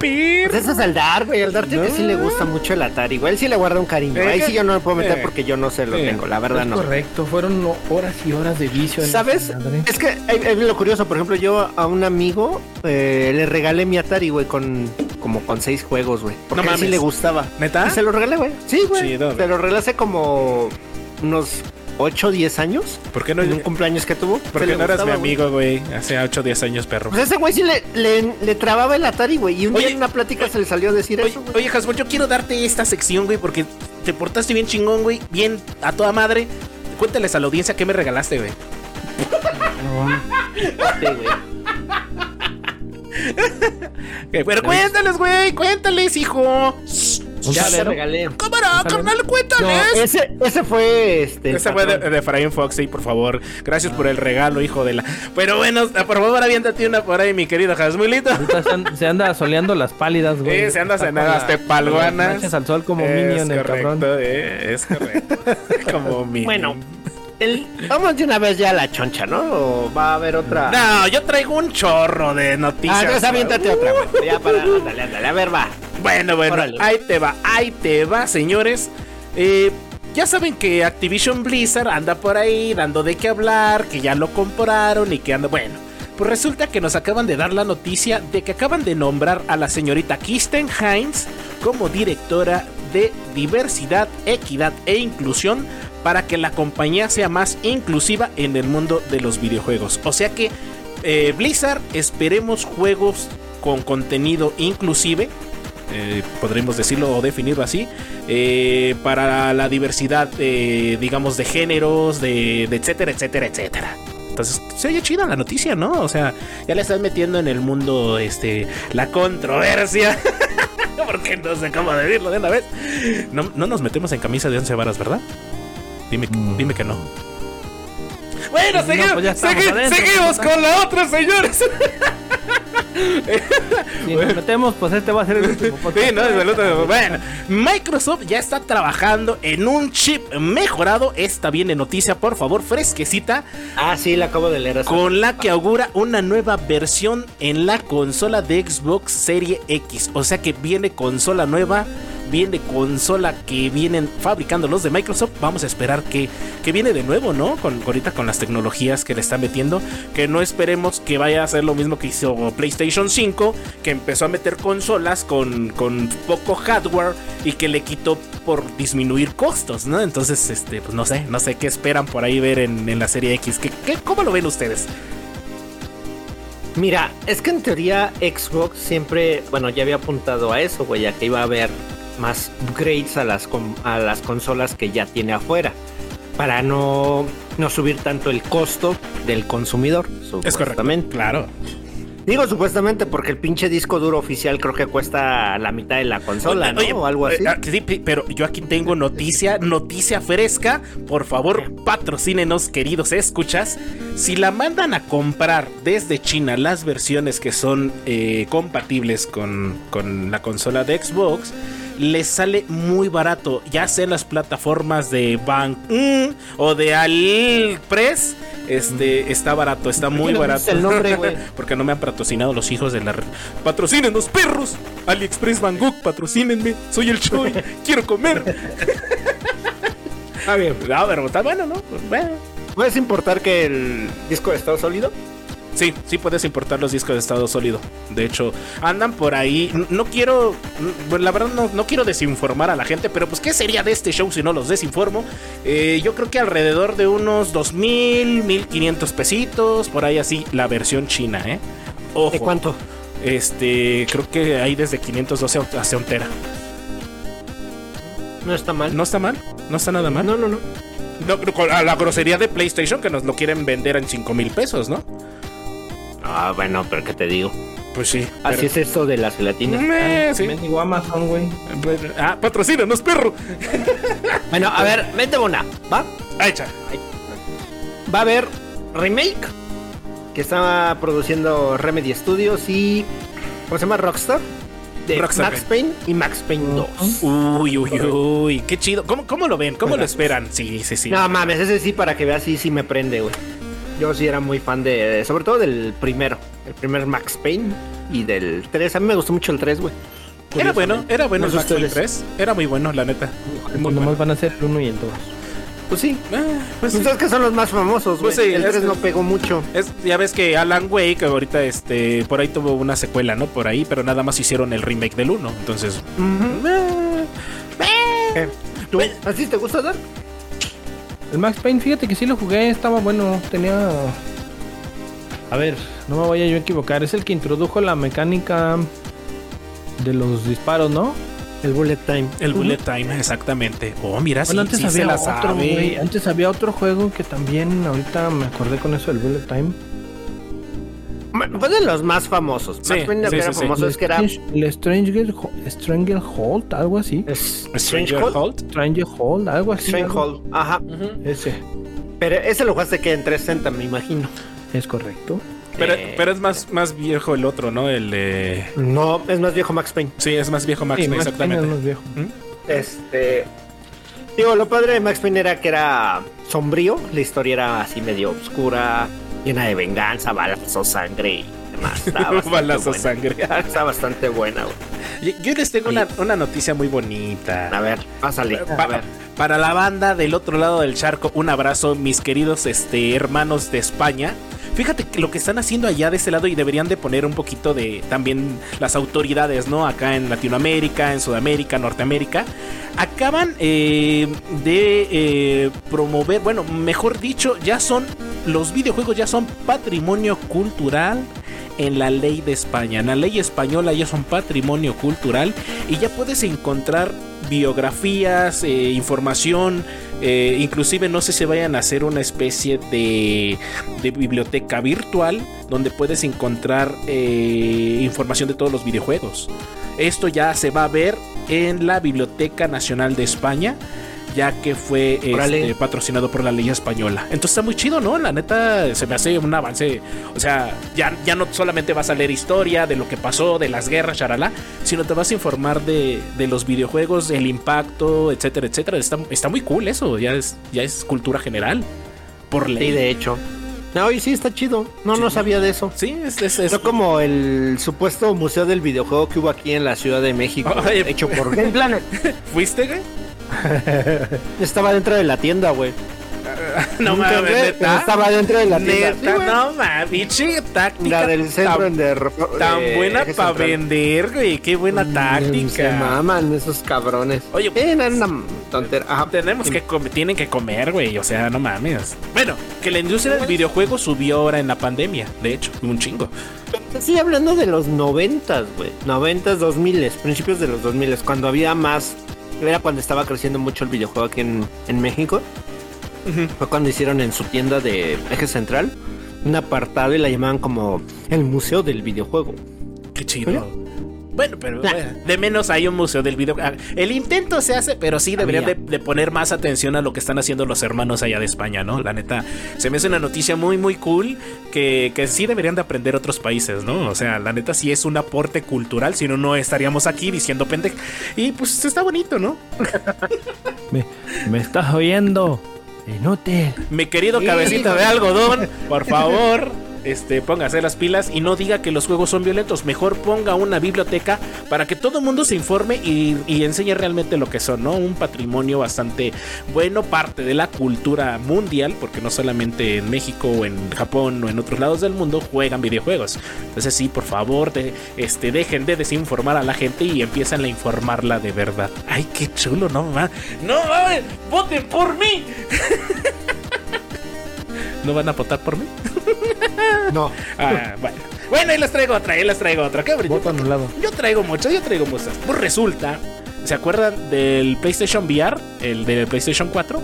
Ah, Pues ese es el Dar, güey. El Dar tiene que sí le gusta mucho el Atari, güey. Él sí le guarda un cariño. Ahí sí yo no me puedo meter eh, porque yo no se lo tengo, la verdad Es no. correcto, fueron ho- horas y horas de vicio. en ¿Sabes? Es que hay lo curioso, por ejemplo, yo a un amigo eh, le regalé mi Atari, güey, con como con seis juegos, güey. Porque No a él sí le gustaba. ¿Neta? Y se lo regalé, güey. Sí, güey. Se lo regalé hace como unos 8 o 10 años. ¿Por qué no, En un cumpleaños que tuvo. por qué no eras mi amigo, güey? Hace 8 o 10 años, perro. Pues ese güey sí le, le, le trababa el Atari, güey. Y un Oye, día en una plática se le salió a decir Oye, eso, güey. oye Hasbro, yo quiero darte esta sección, güey, porque te portaste bien chingón, güey. Bien a toda madre. Cuéntales a la audiencia qué me regalaste, güey. Sí, (laughs) güey. Pero cuéntales, güey, cuéntales, hijo. ¿Un Ya le regalé. Cámara, carnal, cuéntales. No, ese, ese fue este. el Ese fue de, de Fox, sí, por favor. Gracias por el regalo, hijo de la. Pero bueno, por favor, aviéntate una por ahí, mi querido Jasmulito. Se, an- se anda soleando las pálidas, güey. Eh, se anda cenando las manchas al sol como es Minion, el correcto, cabrón. eh, es correcto. (laughs) como Minion. Bueno, el- vamos de una vez ya a la choncha, ¿no? ¿O va a haber otra? No, yo traigo un chorro de noticias. Ah, entonces aviéntate otra, güey. Ya para. Ándale, ándale. A ver, va. Bueno, bueno, Órale. ahí te va, ahí te va, señores. Eh, ya saben que Activision Blizzard anda por ahí dando de qué hablar, que ya lo compraron y que anda. Bueno, pues resulta que nos acaban de dar la noticia de que acaban de nombrar a la señorita Kristen Hines como directora de diversidad, equidad e inclusión para que la compañía sea más inclusiva en el mundo de los videojuegos. O sea que eh, Blizzard, esperemos juegos con contenido inclusive eh, podremos decirlo o definirlo así, eh, para la diversidad, eh, digamos, de géneros, de, de etcétera, etcétera, etcétera. Entonces, se oye chida la noticia, ¿no? O sea, ya le estás metiendo en el mundo este, la controversia. (laughs) Porque no sé cómo decirlo de una vez. No, no nos metemos en camisa de 11 varas, ¿verdad? Dime, Mm. dime que no. Bueno, No, seguimos, pues adentro, seguimos pues, con la otra, señores. (laughs) Si nos metemos, pues este va a ser el último podcast. (laughs) Sí, no, es el otro. Bueno, Microsoft ya está trabajando en un chip mejorado. Esta viene noticia, por favor, fresquecita, Ah, sí, la acabo de leer. con la que augura una nueva versión en la consola de Xbox Serie X. O sea que viene consola nueva, viene consola que vienen fabricando los de Microsoft. Vamos a esperar que, que viene de nuevo, ¿no? Con, ahorita con las tecnologías que le están metiendo. Que no esperemos que vaya a ser lo mismo que hizo PlayStation 5, que empezó a meter consolas con, con poco hardware y que le quitó por disminuir costos, ¿no? Entonces, este, pues no sé, no sé qué esperan por ahí ver en, en la serie X. ¿Qué, qué, ¿Cómo lo ven ustedes? Mira, es que en teoría Xbox siempre, bueno, ya había apuntado a eso, güey, a que iba a haber más upgrades a las, a las consolas que ya tiene afuera. Para no, no subir tanto el costo del consumidor. supuestamente. claro. Digo supuestamente porque el pinche disco duro oficial creo que cuesta la mitad de la consola, ¿no? O algo así. eh, ah, sí, pero yo aquí tengo noticia, noticia fresca. Por favor, patrocínenos, queridos escuchas. Si la mandan a comprar desde China las versiones que son eh, compatibles con, con la consola de Xbox, les sale muy barato, ya sea en las plataformas de Bank o de AliExpress. Este está barato, está muy barato. el nombre? (laughs) Porque no me han patrocinado los hijos de la. ¡Patrocinen los perros! AliExpress Bangkok, patrocínenme. Soy el Choi, (laughs) quiero comer. (laughs) Está bien. No, pero está bueno, ¿no? Bueno. ¿Puedes importar que el disco de estado sólido? Sí, sí puedes importar los discos de estado sólido. De hecho, andan por ahí. No quiero. la verdad, no, no quiero desinformar a la gente, pero pues, ¿qué sería de este show si no los desinformo? Eh, yo creo que alrededor de unos 2000, 1500 pesitos, por ahí así, la versión china, ¿eh? Ojo. ¿De cuánto? Este, creo que hay desde 512 hasta un tera. No está mal. ¿No está mal? ¿No está nada mal? no, no. no. No, a la grosería de PlayStation que nos lo quieren vender en 5 mil pesos, ¿no? Ah, bueno, pero ¿qué te digo? Pues sí. Así es esto de las gelatinas. Eh, sí. Mendigo Amazon, güey. Ah, patrocínanos, perro. (laughs) Bueno, a ver, vete una, ¿va? Ah, echa. Va a haber remake que está produciendo Remedy Studios y ¿cómo se llama? Rockstar de Rockstar Max Payne y Max Payne 2. Uy, uy, uy. Qué chido. ¿Cómo, cómo lo ven? ¿Cómo lo esperan? Sí, sí, sí. No mames, ese sí para que veas sí sí me prende, güey. Yo sí era muy fan de, sobre todo del primero, el primer Max Payne y del 3. A mí me gustó mucho el 3, güey. Era bueno, era bueno el Max Payne ustedes. 3. Era muy bueno, la neta. Muy Pues nomás bueno. van a ser el 1 y el 2. Pues sí. Ah, pues sí. Ustedes que son los más famosos, güey. Pues sí, el es 3 que- no pegó mucho. Es- ya ves que Alan Wake ahorita este por ahí tuvo una secuela, ¿no? Por ahí, pero nada más hicieron el remake del 1. Entonces, eh, ¿Qué? ¿Tú? ¿Así te gusta dar? El Max Payne, fíjate que sí lo jugué, estaba bueno, tenía... A ver, no me vaya yo a equivocar, es el que introdujo la mecánica de los disparos, ¿no? El Bullet Time. el Bullet Time, exactamente. Oh, mira, sí, Bueno, antes sí se había la otro, sabe. Antes había otro juego que también, ahorita me acordé con eso del Bullet Time. Bueno, Fue de los más famosos. Sí, Max Payne lo sí, que era sí, famoso es que era El Stranger, Stranger Hold, algo así. es- Stranger Hold. Hold. Stranger Hold, algo así. Strange algo- Hold. Ajá. Ese, Pero ese lo jugaste que en 360, me imagino. es correcto. Pero, Eh, pero es más, más viejo el otro, ¿no? El eh, No, es más viejo Max Payne. Sí, es más viejo Max Sí, Payne, Max Payne es exactamente. más viejo. Este. Digo, lo padre de Max Payne era que era sombrío. La historia era así medio oscura, llena de venganza, balazos, sangre y demás. (laughs) Buena. sangre. (laughs) Está bastante buena, güey. Yo- Yo les tengo una, una noticia muy bonita. A ver, pásale. Pa- A ver. para la banda del otro lado del charco, un abrazo, mis queridos este, hermanos de España. Fíjate que lo que están haciendo allá de ese lado y deberían de poner un poquito de también las autoridades, ¿no? Acá en Latinoamérica, en Sudamérica, Norteamérica. Acaban eh, de eh, promover, bueno, mejor dicho, ya son, los videojuegos ya son patrimonio cultural en la ley de España. En la ley española ya son patrimonio cultural y ya puedes encontrar biografías, eh, información, eh, inclusive no sé si vayan a hacer una especie de, de biblioteca virtual donde puedes encontrar eh, información de todos los videojuegos. Esto ya se va a ver en la Biblioteca Nacional de España. Ya que fue este, patrocinado por la ley española. Entonces está muy chido, ¿no? La neta se me hace un avance. O sea, ya, ya no solamente vas a leer historia de lo que pasó, de las guerras, charalá, sino te vas a informar de, de los videojuegos, el impacto, etcétera, etcétera. Está, está muy cool eso, ya es, ya es cultura general. Por ley. Sí, de hecho. No, y sí está chido. No, no sabía de eso. Sí, es, es, es- No como el supuesto museo del videojuego que hubo aquí en la Ciudad de México, hecho por Game Planet. (laughs) ¿Fuiste, güey? (laughs) Estaba dentro de la tienda, güey. (laughs) No mames. Estaba dentro de la tienda. Neta, Sí, güey. no mames, pinche táctica. La del centro tan, de tan de buena para vender, güey. Qué buena Mm, Se táctica. maman esos cabrones. Oye, Eh, era una tontera. Ajá. Tenemos que comer, tienen que comer, güey. O sea, no mames. Bueno, que la industria del videojuego subió ahora en la pandemia. De hecho, un chingo. Sí, hablando de los noventas, güey. Noventas, dos miles, principios de los dos miles, cuando había más. Era cuando estaba creciendo mucho el videojuego aquí en, en México. Fue cuando hicieron en su tienda de Eje Central un apartado y la llamaban como el Museo del Videojuego. Qué chido. Bueno, pero bueno, de menos hay un museo del video. ah, El intento se hace, pero sí deberían de, poner más atención a lo que están haciendo los hermanos allá de España, ¿no? La neta, se me hace una noticia muy, muy cool que, que sí deberían de aprender otros países, ¿no? O sea, la neta sí es un aporte cultural, si no, no estaríamos aquí diciendo pende. Y pues está bonito, ¿no? (laughs) Me, me estás oyendo. Inútil. Mi querido cabecita de algodón, por favor, (laughs) este, póngase las pilas y no diga que los juegos son violentos. Mejor ponga una biblioteca para que todo el mundo se informe y, y enseñe realmente lo que son, ¿no? Un patrimonio bastante bueno, parte de la cultura mundial, porque no solamente en México o en Japón o en otros lados del mundo juegan videojuegos. Entonces sí, por favor, de- este, dejen de desinformar a la gente y empiezan a informarla de verdad. Ay, qué chulo, no mames. No mames, voten por mí. (laughs) ¿No van a votar por mí? (laughs) No. Ah, bueno. Bueno, ahí les traigo otra, ahí les traigo otra. ¿Qué? Voto anulado. Yo traigo muchas, yo traigo muchas. Pues resulta, ¿se acuerdan del PlayStation VR? El del PlayStation 4.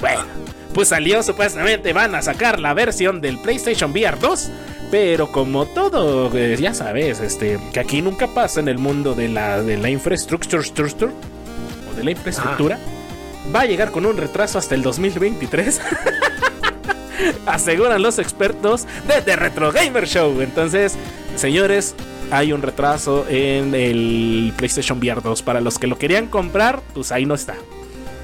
Bueno, pues salió supuestamente, van a sacar la versión del PlayStation VR 2. Pero como todo, eh, ya sabes, este, que aquí nunca pasa en el mundo de la, de la infraestructura, structure, o de la infraestructura, va a llegar con un retraso hasta el 2023. (laughs) (laughs) aseguran los expertos de The Retro Gamer Show. Entonces, señores, hay un retraso en el PlayStation VR 2. Para los que lo querían comprar, pues ahí no está.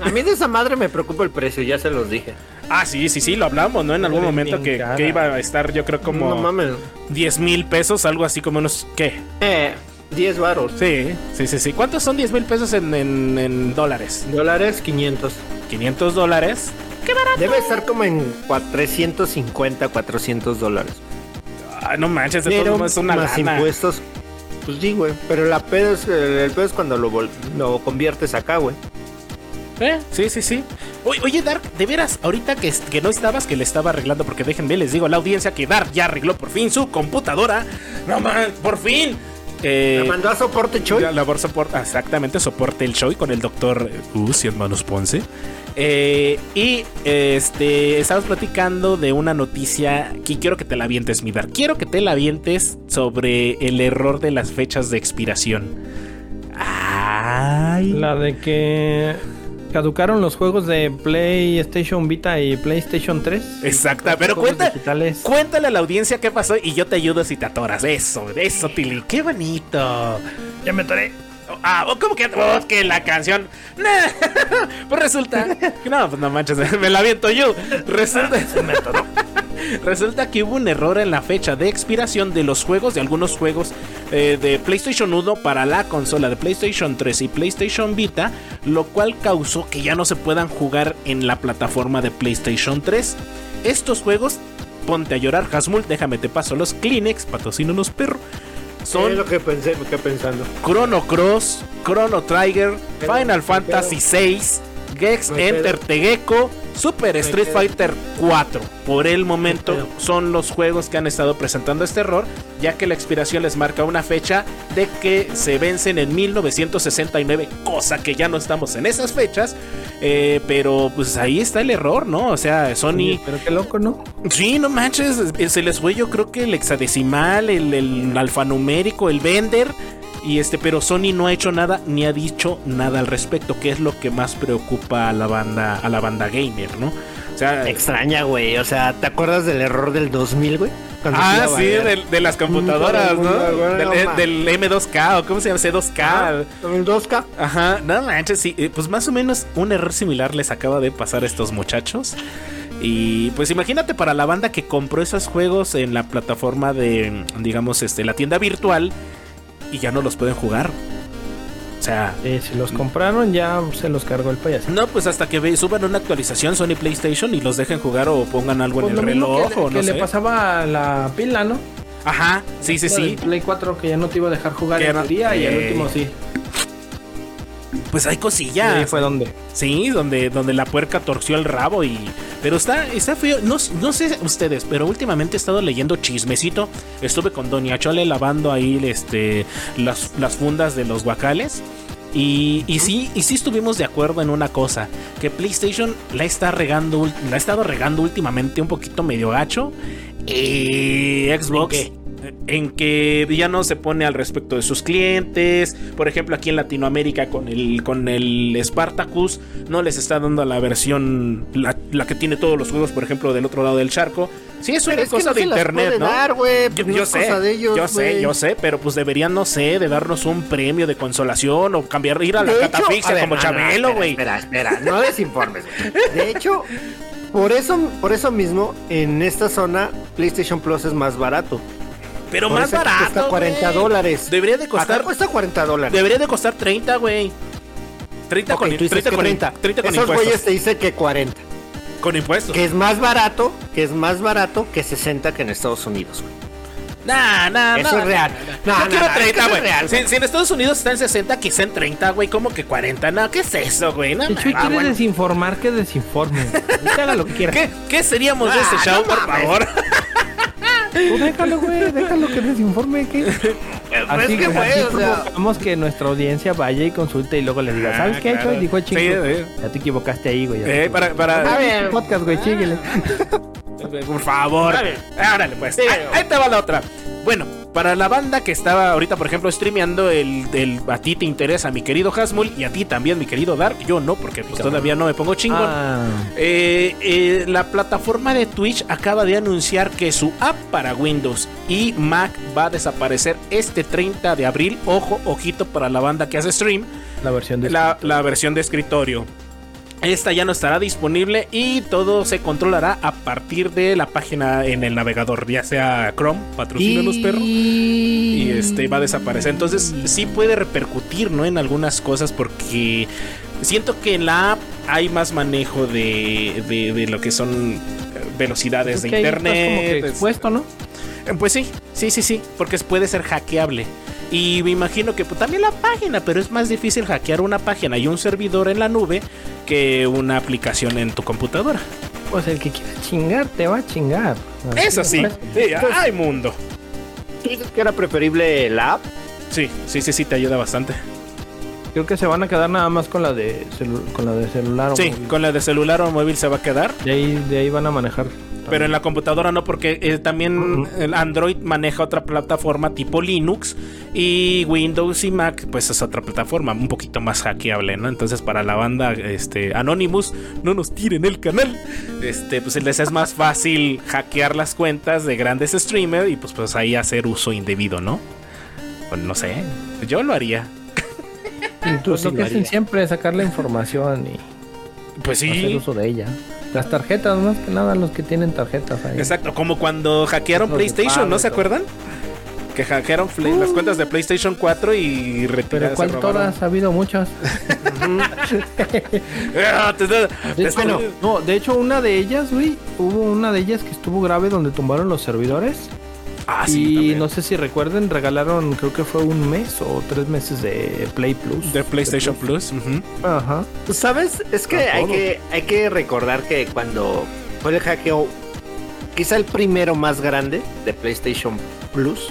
A mí de esa madre me preocupa el precio, ya se los dije. Ah, sí, sí, sí, lo hablamos, ¿no? En algún momento que, iba a estar, yo creo, como No mames. 10 mil pesos, algo así como unos. ¿Qué? Eh, 10 varos. Sí, sí, sí, sí. ¿Cuántos son 10 mil pesos en, en- en dólares? Dólares 500. 500 dólares. Debe estar como en 450, 400 dólares. Ah, no manches, de modos es una más lana. impuestos. Pues sí, güey. Pero la pedo es, el pedo es cuando lo, lo conviertes acá, güey. ¿Eh? Sí, sí, sí. Oye, oye, Dark, de veras, ahorita que, que no estabas, que le estaba arreglando, porque déjenme, les digo a la audiencia que Dark ya arregló por fin su computadora. No man, por fin. Eh, ¿Me mandó a soporte, Choy? ya, la soporte, exactamente, soporte el show con el doctor Uzi, hermanos Ponce. Eh, y este, estamos platicando de una noticia que quiero que te la avientes, mi Dark. Quiero que te la avientes sobre el error de las fechas de expiración. Ay. La de que caducaron los juegos de PlayStation Vita y PlayStation 3. Exacta, pero cuenta, cuéntale a la audiencia qué pasó y yo te ayudo si te atoras. Eso, eso, Tili, qué bonito. Ya me atoré. Ah, ¿cómo que, oh, que la canción? Nah, (laughs) pues resulta. No, pues no manches, (laughs) me la aviento yo. Resulta. (laughs) Resulta que hubo un error en la fecha de expiración de los juegos, de algunos juegos eh, de PlayStation 1 para la consola de PlayStation 3 y PlayStation Vita, lo cual causó que ya no se puedan jugar en la plataforma de PlayStation 3. Estos juegos, ponte a llorar, Hasmul, déjame te paso los Kleenex, patrocínanos perro. Son Son lo que pensé, me quedé pensando. Chrono Cross, Chrono Trigger, Final ¿qué Fantasy VI, Gex hay Enter pedo. Tegeko, Super hay Street pedo. Fighter 4. Por el momento son los juegos que han estado presentando este error, ya que la expiración les marca una fecha de que se vencen en 1969, cosa que ya no estamos en esas fechas. eh, pero pues ahí está el error, ¿no? O sea, Sony... Oye, pero qué loco, ¿no? Sí, no manches, eh, se les fue yo creo que el hexadecimal, el, el alfanumérico, el vender Y este, pero Sony no ha hecho nada ni ha dicho nada al respecto, que es lo que más preocupa a la banda, a la banda gamer, ¿no? O sea, extraña, güey. O sea, ¿te acuerdas del error del 2000, güey? ah, sí, de, las computadoras, ¿no? del, M2K o cómo se llama, C2K. el 2K. Ajá, no manches, sí. Eh, pues más o menos un error similar les acaba de pasar a estos muchachos. Y pues imagínate para la banda que compró esos juegos en la plataforma de, digamos, este, la tienda virtual y ya no los pueden jugar. O sea, si los compraron ya se los cargó el payaso. No, pues hasta que suban una actualización Sony PlayStation y los dejen jugar o pongan algo en pues el reloj o no le pasaba la pila, ¿no? Ajá, sí, sí, sí. Play 4 que ya no te iba a dejar jugar en el día y el último sí. Pues hay cosillas. Sí, fue donde. Sí, donde, donde la puerca torció el rabo y. Pero está, está feo. No, no sé ustedes, pero últimamente he estado leyendo chismecito. Estuve con Doña Chole lavando ahí este, las, las fundas de los guacales. Y, y, sí, y sí estuvimos de acuerdo en una cosa, que PlayStation la está regando, la ha estado regando últimamente un poquito medio gacho. Y Xbox en que ya no se pone al respecto de sus clientes. Por ejemplo, aquí en Latinoamérica con el, con el Spartacus no les está dando la versión, la, que tiene todos los juegos, por ejemplo, del otro lado del charco. Sí, eso es cosa de internet, ¿no? yo, sé, yo sé, yo sé, pero pues deberían, no sé, de darnos un premio de consolación o cambiar, ir a la catafixia como Chabelo, güey. espera, espera, no desinformes. De hecho, por eso, por eso mismo, en esta zona, PlayStation Plus es más barato. Pero más barato. Cuesta 40 dólares. Debería de costar. Acá cuesta 40 dólares. Debería de costar 30, güey. 30 con, 30 con, 30. 30 con Esos güeyes te dicen que 40. Con impuestos. Que es más barato, que es más barato que 60 que en Estados Unidos, güey. Nah, nah, Eso es real. No, no, quiero 30, güey. Si, si, en Estados Unidos está en 60, quizá en 30, güey. ¿Cómo que 40? No, ¿qué es eso, güey? No, Chuy ah, quiere desinformar que desinforme. haga lo que quiera. ¿Qué, ¿Qué seríamos de este show, por favor? (laughs) Pues déjalo, güey, déjalo que desinforme (laughs) que. Así que, fue, así o provocamos que nuestra audiencia vaya y consulte y luego le diga, ¿sabes ah, qué? Claro. Dijo el chingo. Sí, Ya te equivocaste ahí, güey. Eh, para, para. Está bien. Podcast, güey, chíguele. Por favor. Árale, pues. ahí te va la otra. Bueno, para la banda que estaba ahorita, por ejemplo, streameando el, del a ti te interesa, mi querido Hasmul, y a ti también, mi querido Dark, yo no, porque pues, todavía no me pongo chingón. Ah. Eh, eh, la plataforma de Twitch acaba de anunciar que su app para Windows y Mac va a desaparecer este 30 de abril. Ojo, ojito para la banda que hace stream. La versión de, la versión de escritorio. Esta ya no estará disponible y todo se controlará a partir de la página en el navegador, ya sea Chrome, patrocina los perros, y este va a desaparecer. Entonces sí puede repercutir, ¿no? En algunas cosas porque siento que en la app hay más manejo de, de, lo que son velocidades de internet. expuesto, ¿no? Pues sí, sí, sí, sí, porque puede ser hackeable. Y me imagino que pues, también la página, pero es más difícil hackear una página y un servidor en la nube que una aplicación en tu computadora. Pues el que quiera chingar te va a chingar. Eso sí, sí hay mundo. ¿Tú dices que era preferible la app? Sí, sí, sí, sí, te ayuda bastante. Creo que se van a quedar nada más con la de, con la de celular o sí, con la de celular o móvil se va a quedar. De ahí, de ahí van a manejar pero en la computadora no, porque eh, también el Android maneja otra plataforma tipo Linux y Windows y Mac, pues es otra plataforma un poquito más hackeable, ¿no? Entonces para la banda este, Anonymous, no nos tiren el canal. Este, pues les es más fácil hackear las cuentas de grandes streamers y pues, pues ahí hacer uso indebido, ¿no? Pues no sé, yo lo haría. Pues lo que hacen siempre es sacar la información y pues sí. hacer uso de ella. Las tarjetas, más que nada los que tienen tarjetas ahí. Exacto, como cuando hackearon PlayStation, ¿no se acuerdan? Que hackearon las cuentas de PlayStation 4 y retiraron. Pero todas? Ha habido muchas. (laughs) Ah, (laughs) no, de hecho una de ellas, güey, hubo una de ellas que estuvo grave donde tumbaron los servidores. Ah, y no sé si recuerden, regalaron, creo que fue un mes o tres meses de Play Plus. De PlayStation Plus. Ajá. ¿Sabes? Es que hay, que hay que recordar que cuando fue el hackeo, quizá el primero más grande de PlayStation Plus.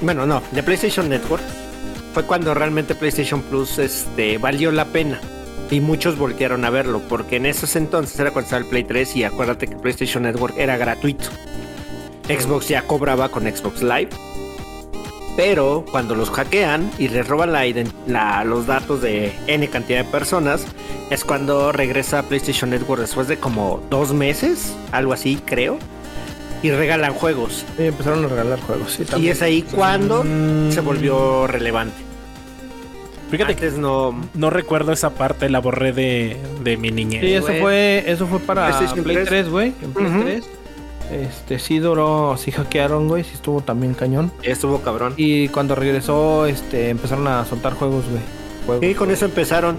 Bueno, no, de PlayStation Network. Fue cuando realmente PlayStation Plus este, valió la pena. Y muchos voltearon a verlo, porque en esos entonces era cuando estaba el Play 3 y acuérdate que PlayStation Network era gratuito. Xbox ya cobraba con Xbox Live. Pero cuando los hackean y les roban la, ident- la- los datos de N cantidad de personas, es cuando regresa a PlayStation Network después de como dos meses, algo así, creo. Y regalan juegos. Sí, empezaron a regalar juegos. Sí, Y es ahí cuando Mm. se volvió relevante. Fíjate Antes no. no recuerdo esa parte, la borré de, de mi niñez. Sí, eso güey. fue, eso fue para PlayStation Play 3. 3, güey. En Play Ujú. 3. Este, sí duró, sí hackearon, güey. Sí estuvo también cañón. Estuvo cabrón. Y cuando regresó, este, empezaron a soltar juegos, güey. Juegos, Y con eso empezaron.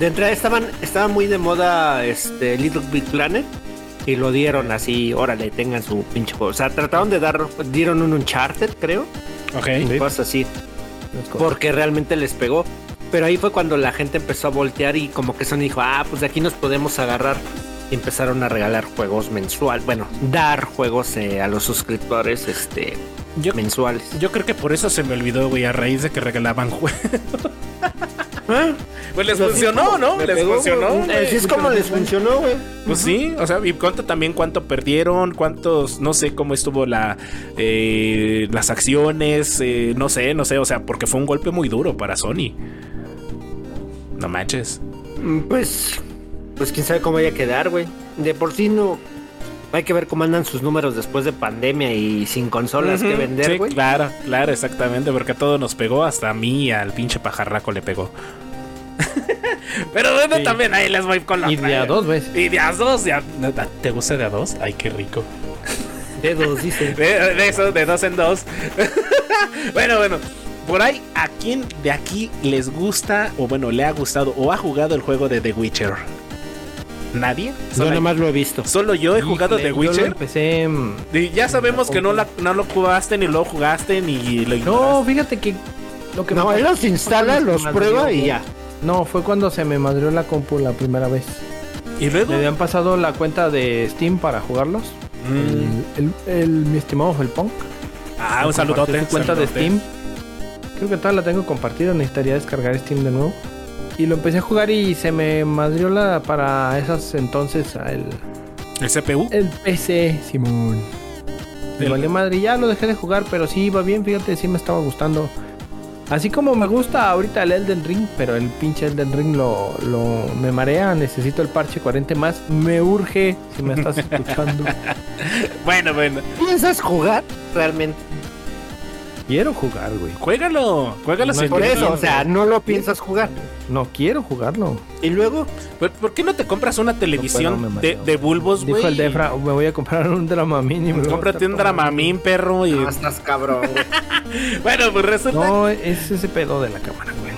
De entrada estaban, estaba muy de moda este Little Big Planet. Y lo dieron así, órale, tengan su pinche juego. O sea, trataron de dar, dieron un Uncharted, creo. Ok. Sí. Cosas así. Porque realmente les pegó. Pero ahí fue cuando la gente empezó a voltear y como que Sony dijo, ah, pues de aquí nos podemos agarrar. Empezaron a regalar juegos mensual, bueno, dar juegos eh, a los suscriptores este Yo, mensuales. yo creo que por eso se me olvidó, güey, a raíz de que regalaban juegos. (laughs) Ah, Pues les pues funcionó, como ¿no? Les pegó, funcionó. Así es como les funcionó, güey. Pues sí, o sea, y cuánto también cuánto perdieron, cuántos, no sé cómo estuvo la eh, las acciones, eh, no sé, no sé, o sea, porque fue un golpe muy duro para Sony. No manches. Mm, Pues, pues quién sabe cómo vaya a quedar, güey. De por sí no. Hay que ver cómo andan sus números después de pandemia y sin consolas que vender, sí, güey. claro, claro, exactamente, porque a todo nos pegó, hasta a mí y al pinche pajarraco le pegó. (laughs) Pero bueno, Sí. también ahí les voy con la Y de a dos veces. Y de a dos, ya. ¿te gusta de a dos? Ay, qué rico. Dedos, dice. (laughs) De, de eso, de dos en dos. (laughs) bueno, bueno. Por ahí, ¿a quién de aquí les gusta, o bueno, le ha gustado, o ha jugado el juego de The Witcher? ¿Nadie? Yo Solo, nada más lo he visto. solo yo he jugado Híjole, The yo lo Witcher. empecé. Y ya sabemos que no, la, no lo jugaste, ni lo jugaste, ni lo No, fíjate que. Lo que No, me él los instala, fue cuando los se me prueba y ya. No, fue cuando se me madrió la compu la primera vez. ¿Y luego? Me habían pasado la cuenta de Steam para jugarlos. Mm. El, el- el- mi estimado Felpunk. Ah, un saludote. su cuenta de. Steam. Creo que todavía la tengo compartida. Necesitaría descargar Steam de nuevo. Y lo empecé a jugar y se me madrió la para esas entonces el, ¿El CPU? el PC, Simón. Me El- valió madre y ya lo dejé de jugar, pero sí iba bien, fíjate, sí me estaba gustando. Así como me gusta ahorita el Elden Ring, pero el pinche Elden Ring lo, lo me marea, necesito el parche 40 más, me urge si me estás escuchando. (laughs) Bueno, bueno. ¿Piensas jugar realmente? Quiero jugar, güey. Juégalo. Juégalo No sin Por eso, o sea, no lo piensas jugar. No quiero jugarlo. Y luego, ¿Por, por qué no te compras una televisión de, de bulbos, güey? Dijo el Defra, me voy a comprar un Dramamine. y me lo voy a Cómprate un Dramamín, perro. Y... no estás cabrón, güey. (laughs) Bueno, pues resulta. No. No, es ese pedo de la cámara, güey.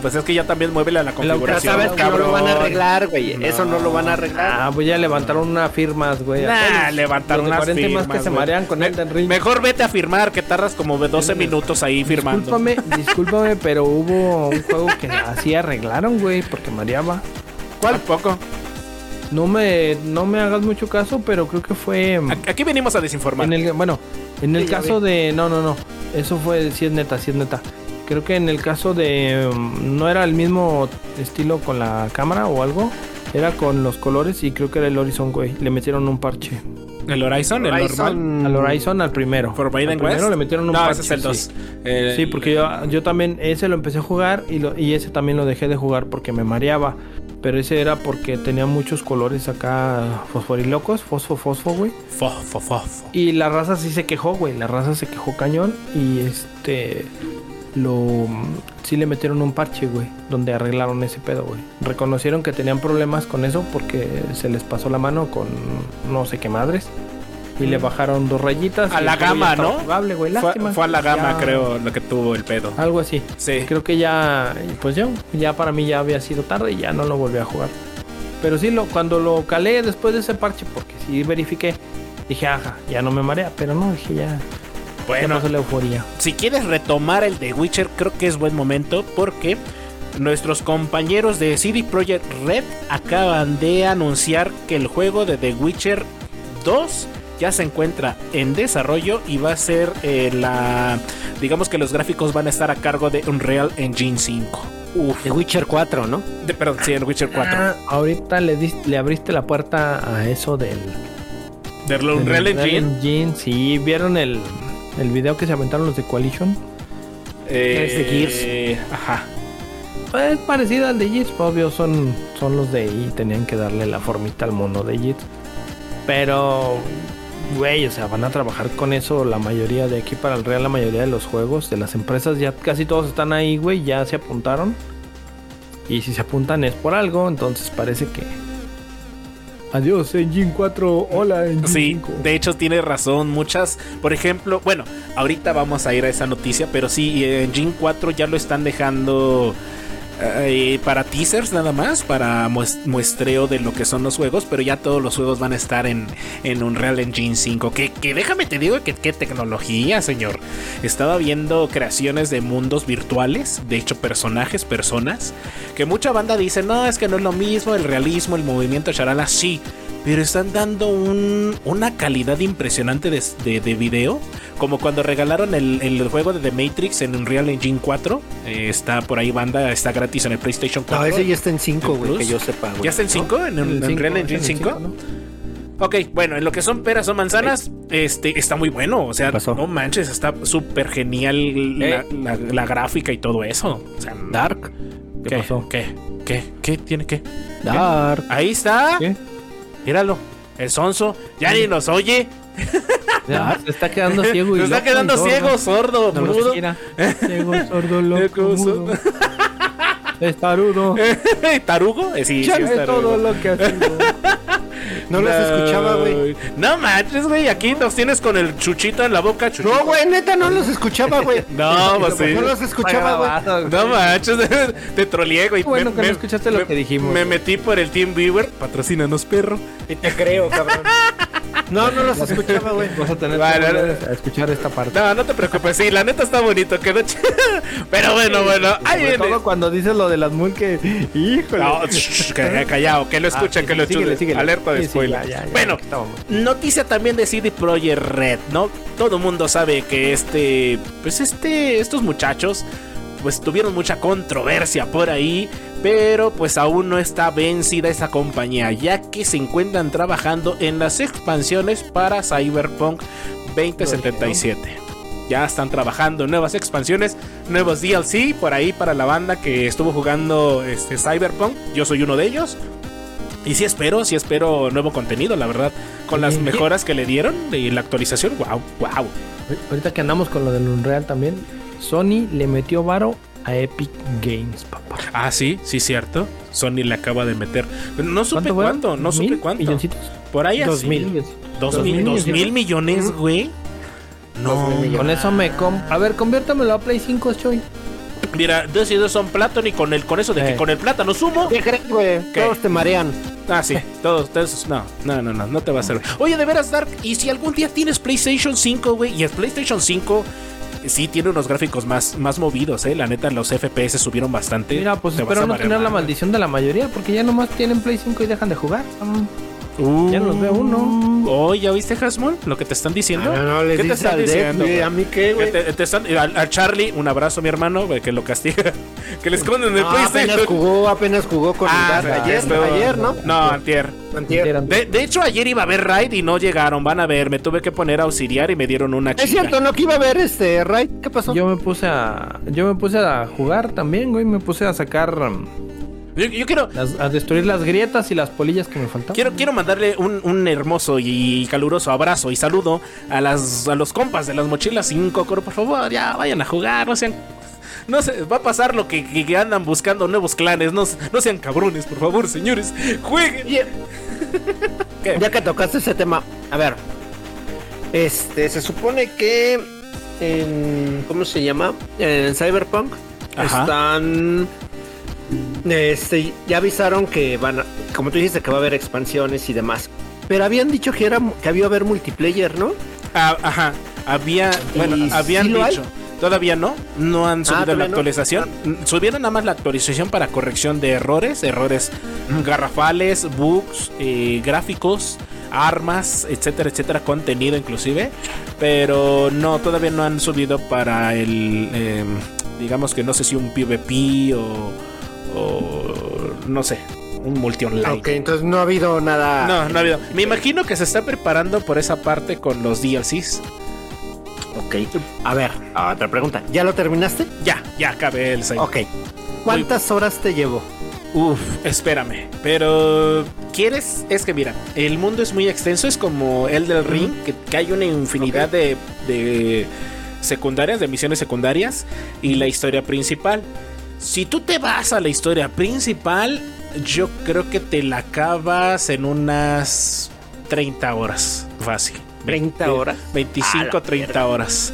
Pues es que ya también muévele a la Pero configuración. sabes que no lo van a arreglar, güey. Eso no lo van a arreglar. Ah, pues ya levantaron unas firmas, güey. Nah, levantar unas 40 firmas, más que se marean con Me- Elden Ring. Mejor vete a firmar, que tardas como 12 minutos ahí firmando. Discúlpame, discúlpame, pero hubo un juego que así arreglaron, güey, porque mareaba. ¿Cuál? poco? No me, no me hagas mucho caso, pero creo que fue mm, Aquí venimos a desinformar. en el, bueno, en el Sí, caso de, no, no, no, eso fue, sí es neta, sí es neta. Creo que en el caso de, mm, no era el mismo estilo con la cámara o algo, era con los colores y creo que era el Horizon, güey. Le metieron un parche. ¿El Horizon? ¿El normal? Al Horizon, al primero. ¿Forbidden al primero West? le metieron un no, parche. ese es el sí. 2. Sí, porque yo, yo también ese lo empecé a jugar y, lo- y ese también lo dejé de jugar porque me mareaba. Pero ese era porque tenía muchos colores acá fosforilocos, fosfo, fosfo, güey. Fo, fo, fo, fo. Y la raza sí se quejó, güey. La raza se quejó cañón y este lo sí le metieron un parche, güey, donde arreglaron ese pedo, güey. Reconocieron que tenían problemas con eso porque se les pasó la mano con no sé qué madres. Y le bajaron dos rayitas. A la gama, ¿no? jugable, güey. Fue, Lástima. fue a la gama, Ya- creo, lo que tuvo el pedo. Algo así. Sí. Creo que ya, pues ya, ya para mí ya había sido tarde y ya no lo volví a jugar. Pero sí, lo, cuando lo calé después de ese parche, porque sí verifiqué, dije, ajá, ya no me marea, pero no, dije ya Bueno, pasó la euforía. si quieres retomar el de Witcher, creo que es buen momento porque nuestros compañeros de CD Projekt Red acaban de anunciar que el juego de The Witcher 2 ya se encuentra en desarrollo y va a ser eh, la digamos que los gráficos van a estar a cargo de Unreal Engine 5. Uf, The Witcher 4, ¿no? de, perdón, sí, el Witcher 4. Ah, ahorita le, abriste la puerta a eso del, del del Unreal Engine. Engine. Sí, vieron el, el video que se aventaron los de Coalition. Eh, Es de Gears. Ajá. Es parecido al de Gears, obvio, son, son los de ahí, tenían que darle la formita al mono de Gears. Pero, güey, o sea, van a trabajar con eso la mayoría de aquí para el Real, la mayoría de los juegos, de las empresas, ya casi todos están ahí, güey, ya se apuntaron. Y si se apuntan es por algo, entonces parece que... Adiós, Engine 4, hola Engine Sí, 5. de hecho tiene razón. Muchas, por ejemplo, bueno, ahorita vamos a ir a esa noticia, pero sí, Engine 4 ya lo están dejando eh, para teasers nada más, para mues- muestreo de lo que son los juegos, pero ya todos los juegos van a estar en, en Unreal Engine 5. Que, que déjame te digo que qué tecnología, señor. Estaba viendo creaciones de mundos virtuales, de hecho personajes, personas, que mucha banda dice, no, es que no es lo mismo, el realismo, el movimiento, charala, sí. Pero están dando un- una calidad impresionante de, de- de video. Como cuando regalaron el, el juego de The Matrix en Unreal Engine 4. Eh, está por ahí banda, está gratis en el PlayStation 4. No, ese ya está en 5, güey, que yo sepa, güey. ¿Ya está en 5? ¿En, en Unreal Engine el 5? cinco, ¿no? Ok, bueno, en lo que son peras o manzanas, este está muy bueno. O sea, no manches, está súper genial la, la- la gráfica y todo eso. O sea, Dark. ¿Qué ¿qué pasó? ¿Qué? ¿Qué? ¿Qué tiene que? Dark. Ahí está. ¿Qué? Míralo. El sonso. Ya ni nos oye. Ya, se está quedando ciego y Se está y quedando sordo. ciego, sordo, No mudo. Ciego, sordo, (laughs) loco, mudo. Estarudo. (laughs) ¿Tarugo? Eh, sí, sí, es es tarugo. todo lo que ha sido. No los escuchaba, güey. No manches, güey. Aquí nos tienes con el chuchito en la boca. Chuchito. No, güey, neta, no los escuchaba, güey. (laughs) No, pues sí. No los escuchaba, güey. No manches, (laughs) te troleé, güey. Qué bueno Me- que no me- escuchaste lo que dijimos, Me metí por el Team Viewer. Patrocínanos, perro. Y te creo, cabrón. (laughs) No, no los escuchaba, güey. Vas a tener Vale, que vale. volver a escuchar esta parte. No, no te preocupes. Sí, la neta está bonito. Quedó ch- (laughs) Pero bueno, bueno. Ahí viene. todo cuando dices lo de las mul que... Híjole. No, que- callado, que lo escuchen, Ah, que sí, lo sí, síguele, escuchen. síguele. Alerta de Sí, spoiler. ya, ya, ya, bueno, noticia también de CD Projekt Red, ¿no? Todo mundo sabe que este, pues este, estos muchachos, pues tuvieron mucha controversia por ahí, pero pues aún no está vencida esa compañía, ya que se encuentran trabajando en las expansiones para Cyberpunk 2077. Ya están trabajando nuevas expansiones, nuevos DLC por ahí para la banda que estuvo jugando este Cyberpunk. Yo soy uno de ellos. Y sí espero, sí espero nuevo contenido, la verdad. Con las mejoras que le dieron y la actualización, wow, wow. Ahorita que andamos con lo del Unreal también, Sony le metió varo a Epic Games, papá. Ah, sí, sí, cierto. Sony le acaba de meter. No supe cuánto, no supe ¿Mil cuánto. milloncitos? Por ahí Dos así. mil. Dos, Dos mil, dos mil millones, güey. No, Dos mil millones. Con eso me... Com a ver, conviértamelo a Play 5, Choy. mira, dos y dos son plátano y con el con eso de que Eh. con el plátano sumo. ¿Qué crees, güey? ¿Qué? Todos te marean. Ah, sí, todos, todos, no, no, no, no, no te va a servir. Oye, de veras, Dark, y si algún día tienes PlayStation 5, güey, y el PlayStation 5 sí tiene unos gráficos más, más movidos, eh, la neta, los FPS subieron bastante. Mira, pues Te espero no tener la maldición de la mayoría, porque ya nomás tienen Play 5 y dejan de jugar. Mm. Uh, Ya los veo uno. Oh, ¿ya viste, Hasmon? Lo que te están diciendo. No, no, les ¿Qué te están al diciendo? ¿A mí qué, güey? te- te están- al, al Charlie, un abrazo, mi hermano, que lo castiga. (laughs) que le esconden el No, apenas PlayStation. jugó, apenas jugó con Ah, el. Ayer, ayer, ¿no? No, antier. Antier. De, de hecho, ayer iba a haber raid y no llegaron. Van a ver, me tuve que poner a auxiliar y me dieron una chica. Es cierto, ¿no? Que iba a ver este Raid. ¿Qué pasó? Yo me puse a... Yo me puse a jugar también, güey. Me puse a sacar... um, Yo, yo quiero, las- a destruir las grietas y las polillas que me faltaban. quiero, quiero mandarle un, un hermoso y caluroso abrazo y saludo a las a los compas de las mochilas 5. Por favor, ya vayan a jugar, no sean. No se va a pasar lo que, que- que andan buscando nuevos clanes. No, no sean cabrones, por favor, señores. Jueguen. (laughs) ¿Qué? Ya que tocaste ese tema, a ver. Este, se supone que en. ¿Cómo se llama? En Cyberpunk Ajá. están. Este, ya avisaron que van a. Como tú dijiste, que va a haber expansiones y demás. Pero habían dicho que, era, que había haber multiplayer, ¿no? Ah, ajá. Había, bueno, ¿Y habían sí dicho. Todavía no, no han subido la no. actualización. Mm, Subieron nada más la actualización para corrección de errores, errores garrafales, bugs, eh, gráficos, armas, etcétera, etcétera, contenido inclusive. Pero no, todavía no han subido para el, eh, digamos que no sé si un PvP o, o no sé, un multi online. Ok, entonces no ha habido nada. No, no ha habido. Me imagino que se está preparando por esa parte con los DLCs. Ok. A ver, otra pregunta. ¿Ya lo terminaste? Ya, ya acabé el save. Ok. ¿Cuántas horas te llevó? Uf, espérame. Pero, ¿quieres? Es que mira, el mundo es muy extenso, es como el del ring, que, que hay una infinidad de, de secundarias, de misiones secundarias, y la historia principal. Si tú te vas a la historia principal, yo creo que te la acabas en unas 30 horas, fácil. 30 horas. 25, 30 horas.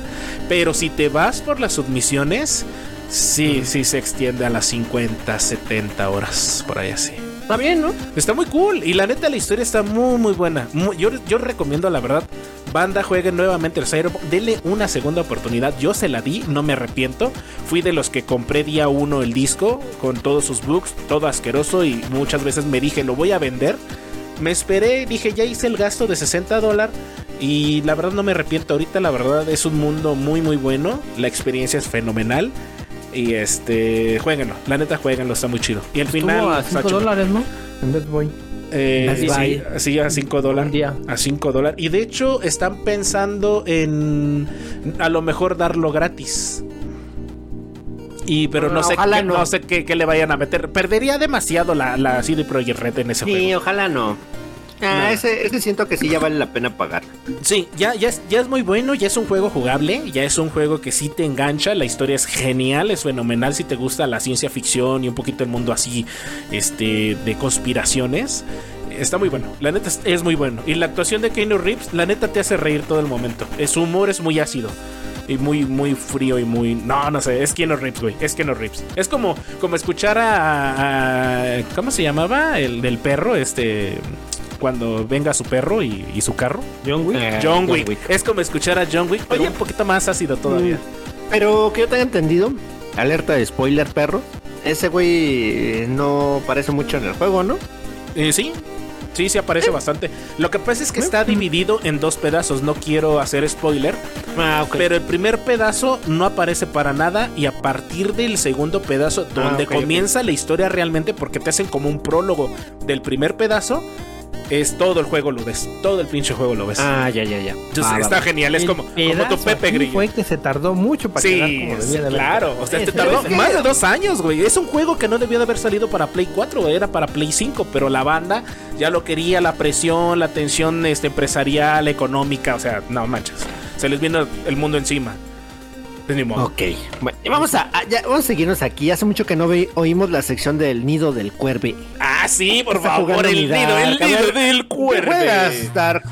Pero si te vas por las submisiones, sí, sí se extiende a las 50, 70 horas, por ahí así. Está bien, ¿no? Está muy cool. Y la neta, la historia está muy, muy buena. Muy- yo, yo recomiendo, la verdad, banda, jueguen nuevamente el Cyberpunk. Denle una segunda oportunidad. Yo se la di, no me arrepiento. Fui de los que compré día uno el disco con todos sus bugs, todo asqueroso. Y muchas veces me dije, lo voy a vender. Me esperé, dije, ya hice el gasto de 60 dólares. Y la verdad no me arrepiento. Ahorita, la verdad, es un mundo muy, muy bueno. La experiencia es fenomenal. Y este, jueguenlo. La neta, jueguenlo, está muy chido. Y el final. A está 5 chido. dólares, ¿no? En Best Boy. Eh, sí, Buy. sí, a 5 dólares. Un día. A 5 dólares. Y de hecho están pensando en a lo mejor darlo gratis. Y pero no Ah, sé, qué, no. no. sé qué, qué le vayan a meter. Perdería demasiado la, la CD Projekt Red en ese Sí, juego. ojalá no. Ah, ese, ese siento que sí ya vale la pena pagar. Sí, ya, ya, es, ya es muy bueno, ya es un juego jugable, ya es un juego que sí te engancha, la historia es genial, es fenomenal si te gusta la ciencia ficción y un poquito el mundo así, este, de conspiraciones. Está muy bueno, la neta es, es muy bueno. Y la actuación de Keanu Reeves, la neta te hace reír todo el momento. Su humor es muy ácido. Y muy, muy frío y muy. No, no sé, es Keanu Reeves, güey. Es Keanu Reeves. Es como, como escuchar a, a- ¿Cómo se llamaba? El del perro, este. Cuando venga su perro y, y su carro. John Wick. Eh, John Wick. Es como escuchar a John Wick, pero Oye. un poquito más ácido todavía. Pero que yo tenga entendido, alerta de spoiler, perro. Ese güey no parece mucho en el juego, ¿no? Eh, sí, sí, sí aparece bastante. Lo que pasa es que está dividido en dos pedazos. No quiero hacer spoiler, Ah, ok. pero el primer pedazo no aparece para nada y a partir del segundo pedazo, donde ok, ok. comienza la historia realmente, porque te hacen como un prólogo del primer pedazo, es todo el juego lo ves. Todo el pinche juego lo ves. Ah, ya, ya, ya. Entonces, está genial, es El como, como tu Pepe Grillo. Fue que se tardó mucho para quedar Sí, como debía de haber claro. O sea, te Ese- tardó es que- más de dos años, güey. Es un juego que no debió de haber salido para Play 4, era para Play 5, pero la banda ya lo quería, la presión, la tensión este, empresarial, económica, o sea, no manches. Se les vino el mundo encima. Pues ni modo. Ok, bueno, vamos a, a- ya, vamos a seguirnos aquí. Hace mucho que no ve- oímos la sección del nido del cuerve. Ah, sí, por Está favor, el nido, el Dark. Nido ver, del ¿Qué cuervo. juegas, Dark?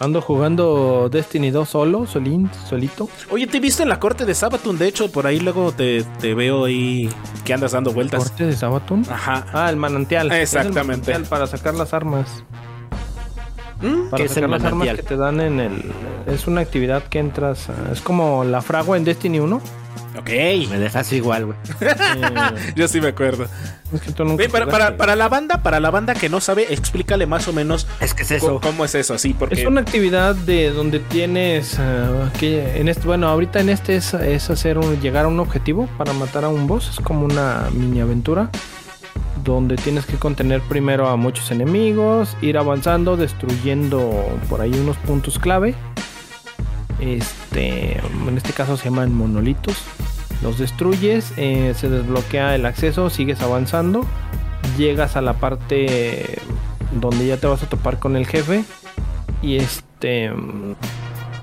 Ando jugando Destiny 2 solo, solín, solito. Oye, te viste en la corte de Sabaton, de hecho, por ahí luego te, te veo ahí que andas dando vueltas. Corte de Sabaton. Ajá. Ah, el manantial. Exactamente. El manantial para sacar las armas. ¿Mm? Para ¿Qué es sacar las armas que te dan en el. Es una actividad que entras. Es como la fragua en Destiny 1. Ok. Me dejas igual, güey. Eh, (laughs) Yo sí me acuerdo. es que tú nunca Oye, para, para, para la banda, para la banda que no sabe, explícale más o menos Es que es eso. cómo es eso, sí, porque Es una actividad de donde tienes ah, que en este, bueno, ahorita en este es, es hacer un, llegar a un objetivo para matar a un boss, es como una mini aventura donde tienes que contener primero a muchos enemigos, ir avanzando, destruyendo por ahí unos puntos clave. Este, en este caso se llaman monolitos. Los destruyes, eh, se desbloquea el acceso, sigues avanzando, llegas a la parte donde ya te vas a topar con el jefe y este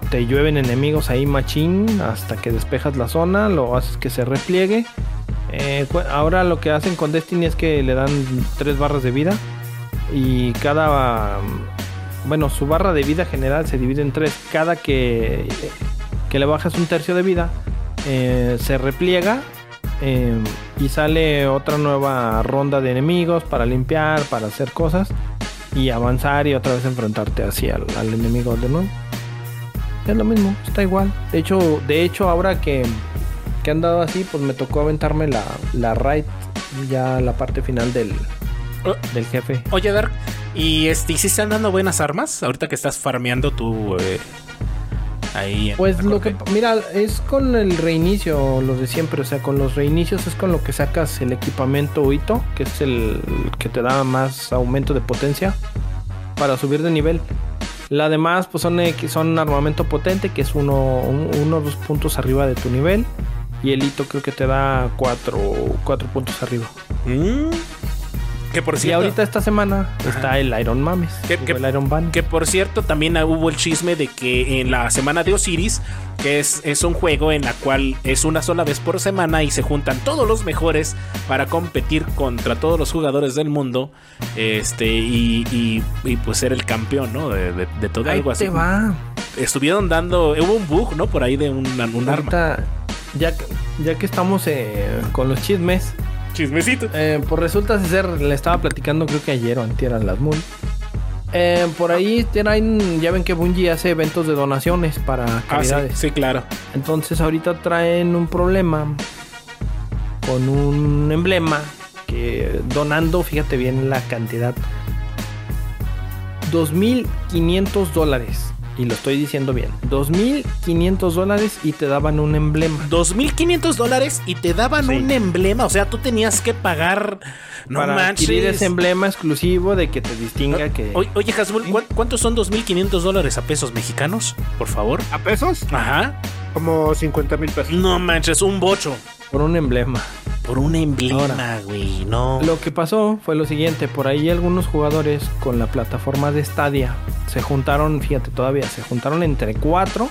te llueven enemigos ahí machín hasta que despejas la zona, lo haces que se repliegue. Eh, ahora lo que hacen con Destiny es que le dan tres barras de vida y cada mm, bueno su barra de vida general se divide en tres. Cada que que le bajas un tercio de vida eh, se repliega eh, y sale otra nueva ronda de enemigos para limpiar, para hacer cosas y avanzar y otra vez enfrentarte así al, al enemigo de nuevo. Es lo mismo, está igual. De hecho, de hecho ahora que, que han dado así, pues me tocó aventarme la, la raid, ya la parte final del, del jefe. Oye, Dark, ¿y este, ¿y si están dando buenas armas? Ahorita que estás farmeando tú eh, ahí. en Pues lo que, mira, es con el reinicio, lo de siempre, o sea, con los reinicios es con lo que sacas el equipamiento Ito, que es el que te da más aumento de potencia para subir de nivel. La demás, pues son, son armamento potente, que es uno, un- uno o dos puntos arriba de tu nivel. Y el hito creo que te da cuatro, cuatro puntos arriba. Mm. Que por Y cierto, ahorita esta semana está el Iron Mames. ¿Qué- o qué- el Iron Ban. que por cierto también hubo el chisme de que en la semana de Osiris, que es, es un juego en la cual es una sola vez por semana y se juntan todos los mejores para competir contra todos los jugadores del mundo, este y, y- y, pues ser el campeón, ¿no? De, de- de todo Ahí algo así. te va. Estuvieron dando, hubo un bug, ¿no? Por ahí de un, un arma. Ya, que- ya que estamos eh, con los chismes, Chismecito. eh, pues resulta ser, le estaba platicando creo que ayer o antier a las Moon. Eh, por ahí traen, ya ven que Bungie hace eventos de donaciones para Ah, sí, caridades. sí, claro. Entonces ahorita traen un problema con un emblema que donando, fíjate bien la cantidad, 2.500 dólares. Y lo estoy diciendo bien. 2.500 dólares y te daban un emblema. 2.500 dólares y te daban Sí. un emblema. O sea, tú tenías que pagar. No para manches. adquirir ese emblema exclusivo de que te distinga que... Oye, oye Hasbul, ¿cuán- ¿cuántos son 2.500 dólares a pesos mexicanos? Por favor. ¿A pesos? Ajá. Como 50 mil pesos. No manches, un bocho. Por un emblema. Por un emblema, güey. No. Lo que pasó fue lo siguiente, por ahí algunos jugadores con la plataforma de Stadia se juntaron, fíjate todavía, se juntaron entre cuatro,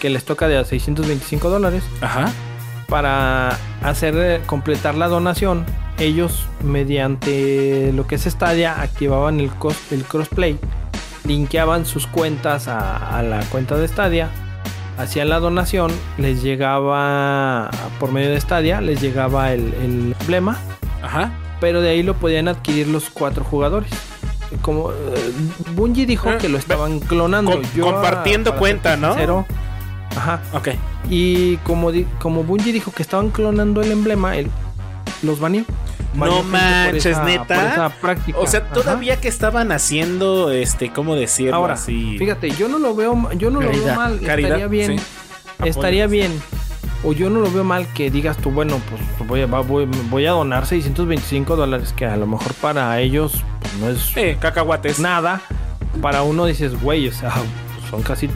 que les toca de a 625 dólares, Ajá. para hacer eh, completar la donación. Ellos mediante lo que es Stadia activaban el, el crossplay, linkeaban sus cuentas a, a la cuenta de Stadia, hacían la donación, les llegaba por medio de Stadia, les llegaba el- el emblema Ajá. pero de ahí lo podían adquirir los cuatro jugadores. Como eh, Bungie dijo Ah, que lo estaban clonando. com- Yo, compartiendo para cuenta, ¿no? sincero, Ajá. Ok. Y como, di- como Bungie dijo que estaban clonando el emblema, él los baneó. No por manches, esa- neta. por esa práctica. O sea, Ajá. todavía que estaban haciendo, este, ¿cómo decirlo Ahora, así? fíjate, yo no lo veo, yo no lo veo mal. Caridad, estaría bien. sí. Estaría bien. O yo no lo veo mal que digas tú, bueno, pues voy a, va- voy, voy a donar 625 dólares, que a lo mejor para ellos pues, no es Eh, cacahuates. nada. Para uno dices, güey, o sea, son casi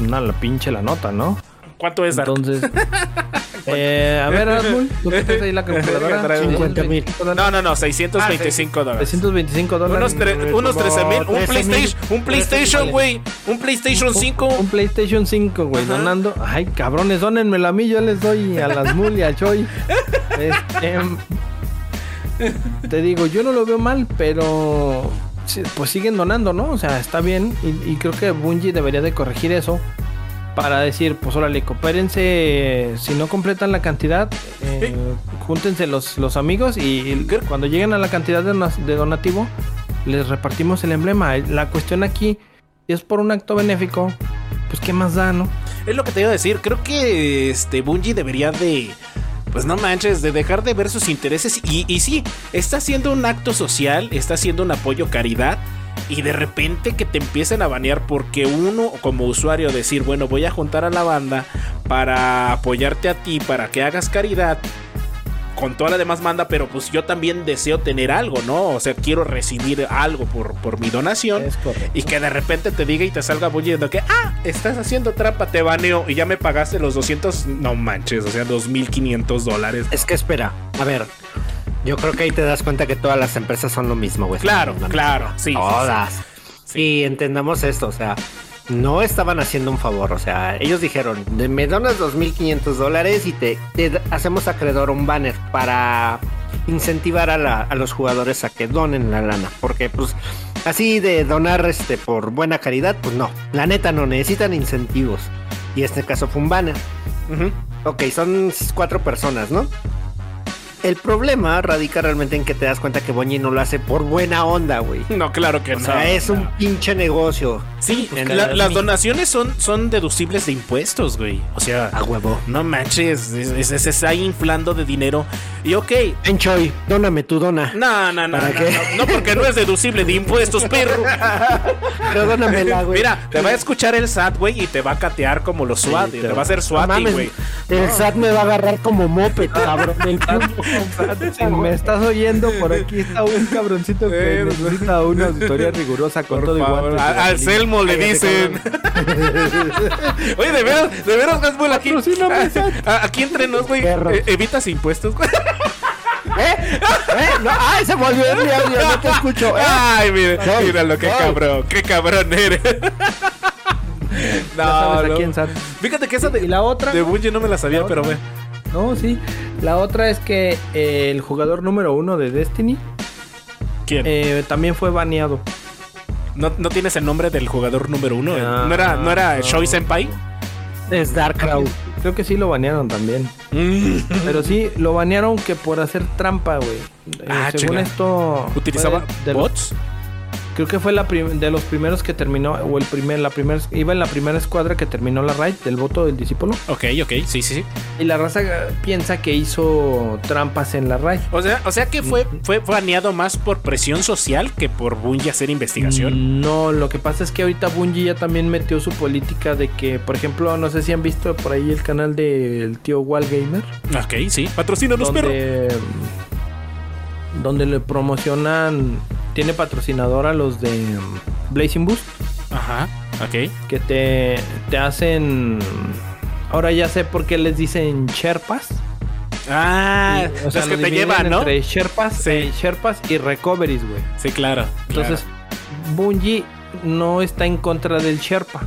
una la pinche la nota, ¿no? ¿Cuánto es, Dark? Entonces, (laughs) eh, a ver, Asmul, tú que traes ahí la (laughs) calculadora. Trae 50 mil. No, no, no, 625 dólares. 325 dólares. Unos, tre- unos 13 mil. Un 13,000. PlayStation, un PlayStation, güey. Un PlayStation 5. Un PlayStation 5, güey, donando. Ay, cabrones, donenmelo a mí, yo les doy a las (laughs) Mul y a Choi. Este, te digo, yo no lo veo mal, pero pues siguen donando, ¿no? O sea, está bien y, y creo que Bungie debería de corregir eso para decir, pues órale, coopérense, si no completan la cantidad, eh, júntense los, los amigos y, y cuando lleguen a la cantidad de, donativo, les repartimos el emblema. La cuestión aquí es por un acto benéfico, pues qué más da, ¿no? Es lo que te iba a decir. Creo que este Bungie debería de. Pues no manches, de dejar de ver sus intereses. Y, y sí, está haciendo un acto social, está haciendo un apoyo caridad. Y de repente que te empiecen a banear porque uno como usuario decir, bueno, voy a juntar a la banda para apoyarte a ti, para que hagas caridad. Con toda la demás manda, pero pues yo también deseo tener algo, ¿no? O sea, quiero recibir algo por, por mi donación. Y que de repente te diga y te salga bulliendo que, ah, estás haciendo trampa, te baneo y ya me pagaste los 200, no manches, o sea, 2.500 dólares. Es que espera, a ver. Yo creo que ahí te das cuenta que todas las empresas son lo mismo, güey. Claro, claro, sí. sí, sí. Todas. Y entendamos esto, o sea, no estaban haciendo un favor, o sea, ellos dijeron, "De- me donas 2.500 dólares y te, hacemos acreedor un banner para incentivar a, la- a los jugadores a que donen la lana, porque pues así de donar este por buena caridad, pues no, la neta no necesitan incentivos. Y este caso fue un banner. Ok, son cuatro personas, ¿no? El problema radica realmente en que te das cuenta que Bungie no lo hace por buena onda, güey. No, claro que O no. sea, es un pinche negocio. Sí, en la- las donaciones son, son deducibles de impuestos, güey. O sea, A huevo. no manches, es- es- es- se está inflando de dinero. Y ok, Enchoy, dóname tu dona. no, no, no, ¿Para no, qué? no, no, porque no es deducible de impuestos, perro. (laughs) Pero dónamela, güey. Mira, te va a escuchar el SAT, güey, y te va a catear como los SWAT, y te va a hacer SWAT, güey. El SAT me va a agarrar como moped, (laughs) cabrón. El. Si me estás oyendo, por aquí está un cabroncito que Eh, necesita una auditoría rigurosa con todo favor, a- al Selmo le dicen. Oye, de veras, de veras, Hasbull, aquí. A- Aquí entre nos, güey. Eh, Evitas impuestos, güey. ¿Eh? ¿Eh? No, ¡Ay, se volvió mi audio! No te escucho. ¿eh? Ay, mira, Sol, míralo, qué cabrón, qué cabrón eres. A no. quién Fíjate que esa de, Y la otra. de Bungie no me la sabía, pero otra. No, sí. La otra es que eh, el jugador número uno de Destiny ¿Quién? eh, también fue baneado. ¿No, ¿No tienes el nombre del jugador número uno? Ah, ¿No era, no era no. Shoei Senpai? Es Dark Crowd. Creo que sí lo banearon también. Mm. Pero sí, lo banearon que por hacer trampa, güey. Eh, Ah, según esto. ¿Utilizaba los- bots? Creo que fue la de los primeros que terminó, o el primer, la primera, iba en la primera escuadra que terminó la raid del voto del discípulo. Ok, ok, sí, sí, sí. Y la raza piensa que hizo trampas en la raid. O sea, o sea que fue, fue baneado más por presión social que por Bungie hacer investigación. No, lo que pasa es que ahorita Bungie ya también metió su política de que, por ejemplo, no sé si han visto por ahí el canal del tío Wall Gamer. Ok, sí. Patrocínanos, perro. Donde, le promocionan, tiene patrocinador a los de Blazing Boost, Ajá, ok. que te, te hacen, ahora ya sé por qué les dicen Sherpas. Ah, Y, o los sea, que lo te llevan, ¿no? Entre Sherpas, Sí. eh, Sherpas y Recoveries, güey. Sí, claro. Entonces, Bungie no está en contra del Sherpa.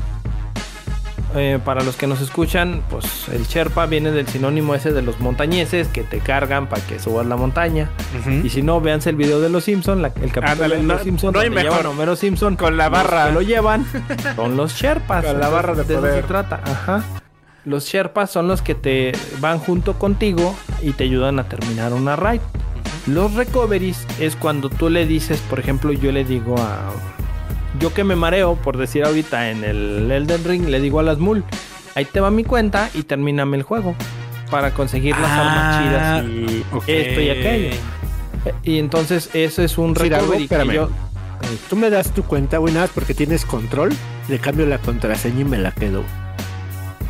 Eh, para los que nos escuchan, pues el Sherpa viene del sinónimo ese de los montañeses que te cargan para que subas la montaña. Y si no, véanse el video de los Simpson, la- el capítulo Ándale, de no- los Simpson, no hay donde mejor. llevan Homero Simpson Con la barra. que lo llevan (laughs) son los Sherpas. Con la barra de eso poder. se trata. Ajá. Los Sherpas son los que te van junto contigo y te ayudan a terminar una raid. Los recoveries es cuando tú le dices, por ejemplo, yo le digo a. Yo que me mareo, por decir ahorita en el Elden Ring, le digo a las Mul, ahí te va mi cuenta y termíname el juego. Para conseguir las Ah, armas chidas y esto y aquello. Y entonces eso es un recovery que yo. Tú me das tu cuenta, güey, nada porque tienes control. Le cambio la contraseña y me la quedo.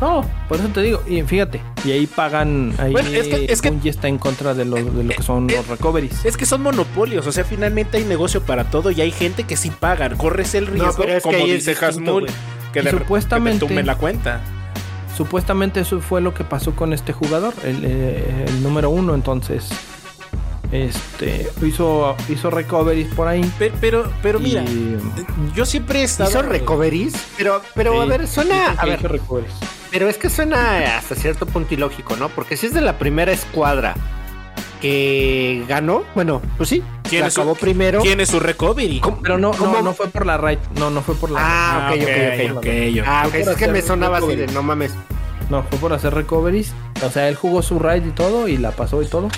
No, por eso te digo, y fíjate, y ahí pagan, ahí Bueno, es que- es que- está en contra de lo, de lo que son Eh, los recoveries. Es que son monopolios, o sea, finalmente hay negocio para todo y hay gente que sí pagan. Corres el riesgo, pero es que como dice Hasmul, que de supuestamente- repente te la cuenta. Supuestamente eso fue lo que pasó con este jugador, el, eh, el número uno, entonces, este, hizo, hizo recoveries por ahí. Pero, pero, pero mira, y- yo siempre he estado. ¿Hizo recoveries? Pero, pero a ver, suena. A ver, recoveries. pero es que suena hasta cierto punto ilógico, ¿no? Porque si es de la primera escuadra que ganó, bueno, pues sí, ¿Quién la es su- acabó primero. ¿Quién es su recovery? ¿Cómo? Pero no, ¿Cómo? no, no fue por la raid, no, no fue por la Ah, ok, ok, ok. ok, ok. Ah, ok, Fue por es que me sonaba así de no mames. No, fue por hacer recoveries. O sea, él jugó su raid y todo y la pasó y todo.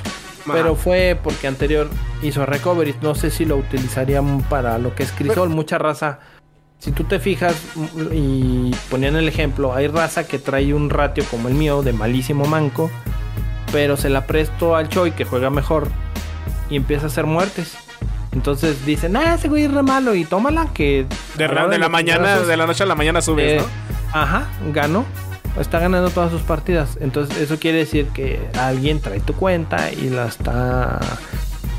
Pero fue porque anterior hizo recoveries. No sé si lo utilizarían para lo que es Crisol. Mucha raza. Si tú te fijas mm, y ponían el ejemplo, hay raza que trae un ratio como el mío de malísimo manco. Pero se la presto al Choi que juega mejor y empieza a hacer muertes. Entonces dicen, ah, ese güey es re malo y tómala que... De, la mañana, de la noche a la mañana subes, eh, ¿no? Ajá, ganó. Está ganando todas sus partidas. Entonces, eso quiere decir que alguien trae tu cuenta y la está.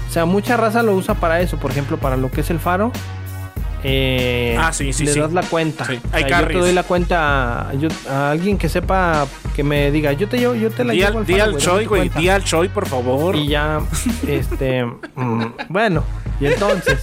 O sea, mucha raza lo usa para eso. Por ejemplo, para lo que es el faro. eh, Ah, sí, sí, le sí. das la cuenta. Sí, O hay sea, yo te doy la cuenta a, yo- a alguien que sepa que me diga, yo te llevo, yo te la Di llevo al, al di al Choi, güey. cuenta". Di al Choi, por favor. Y ya, este, (laughs) mm, bueno, y entonces,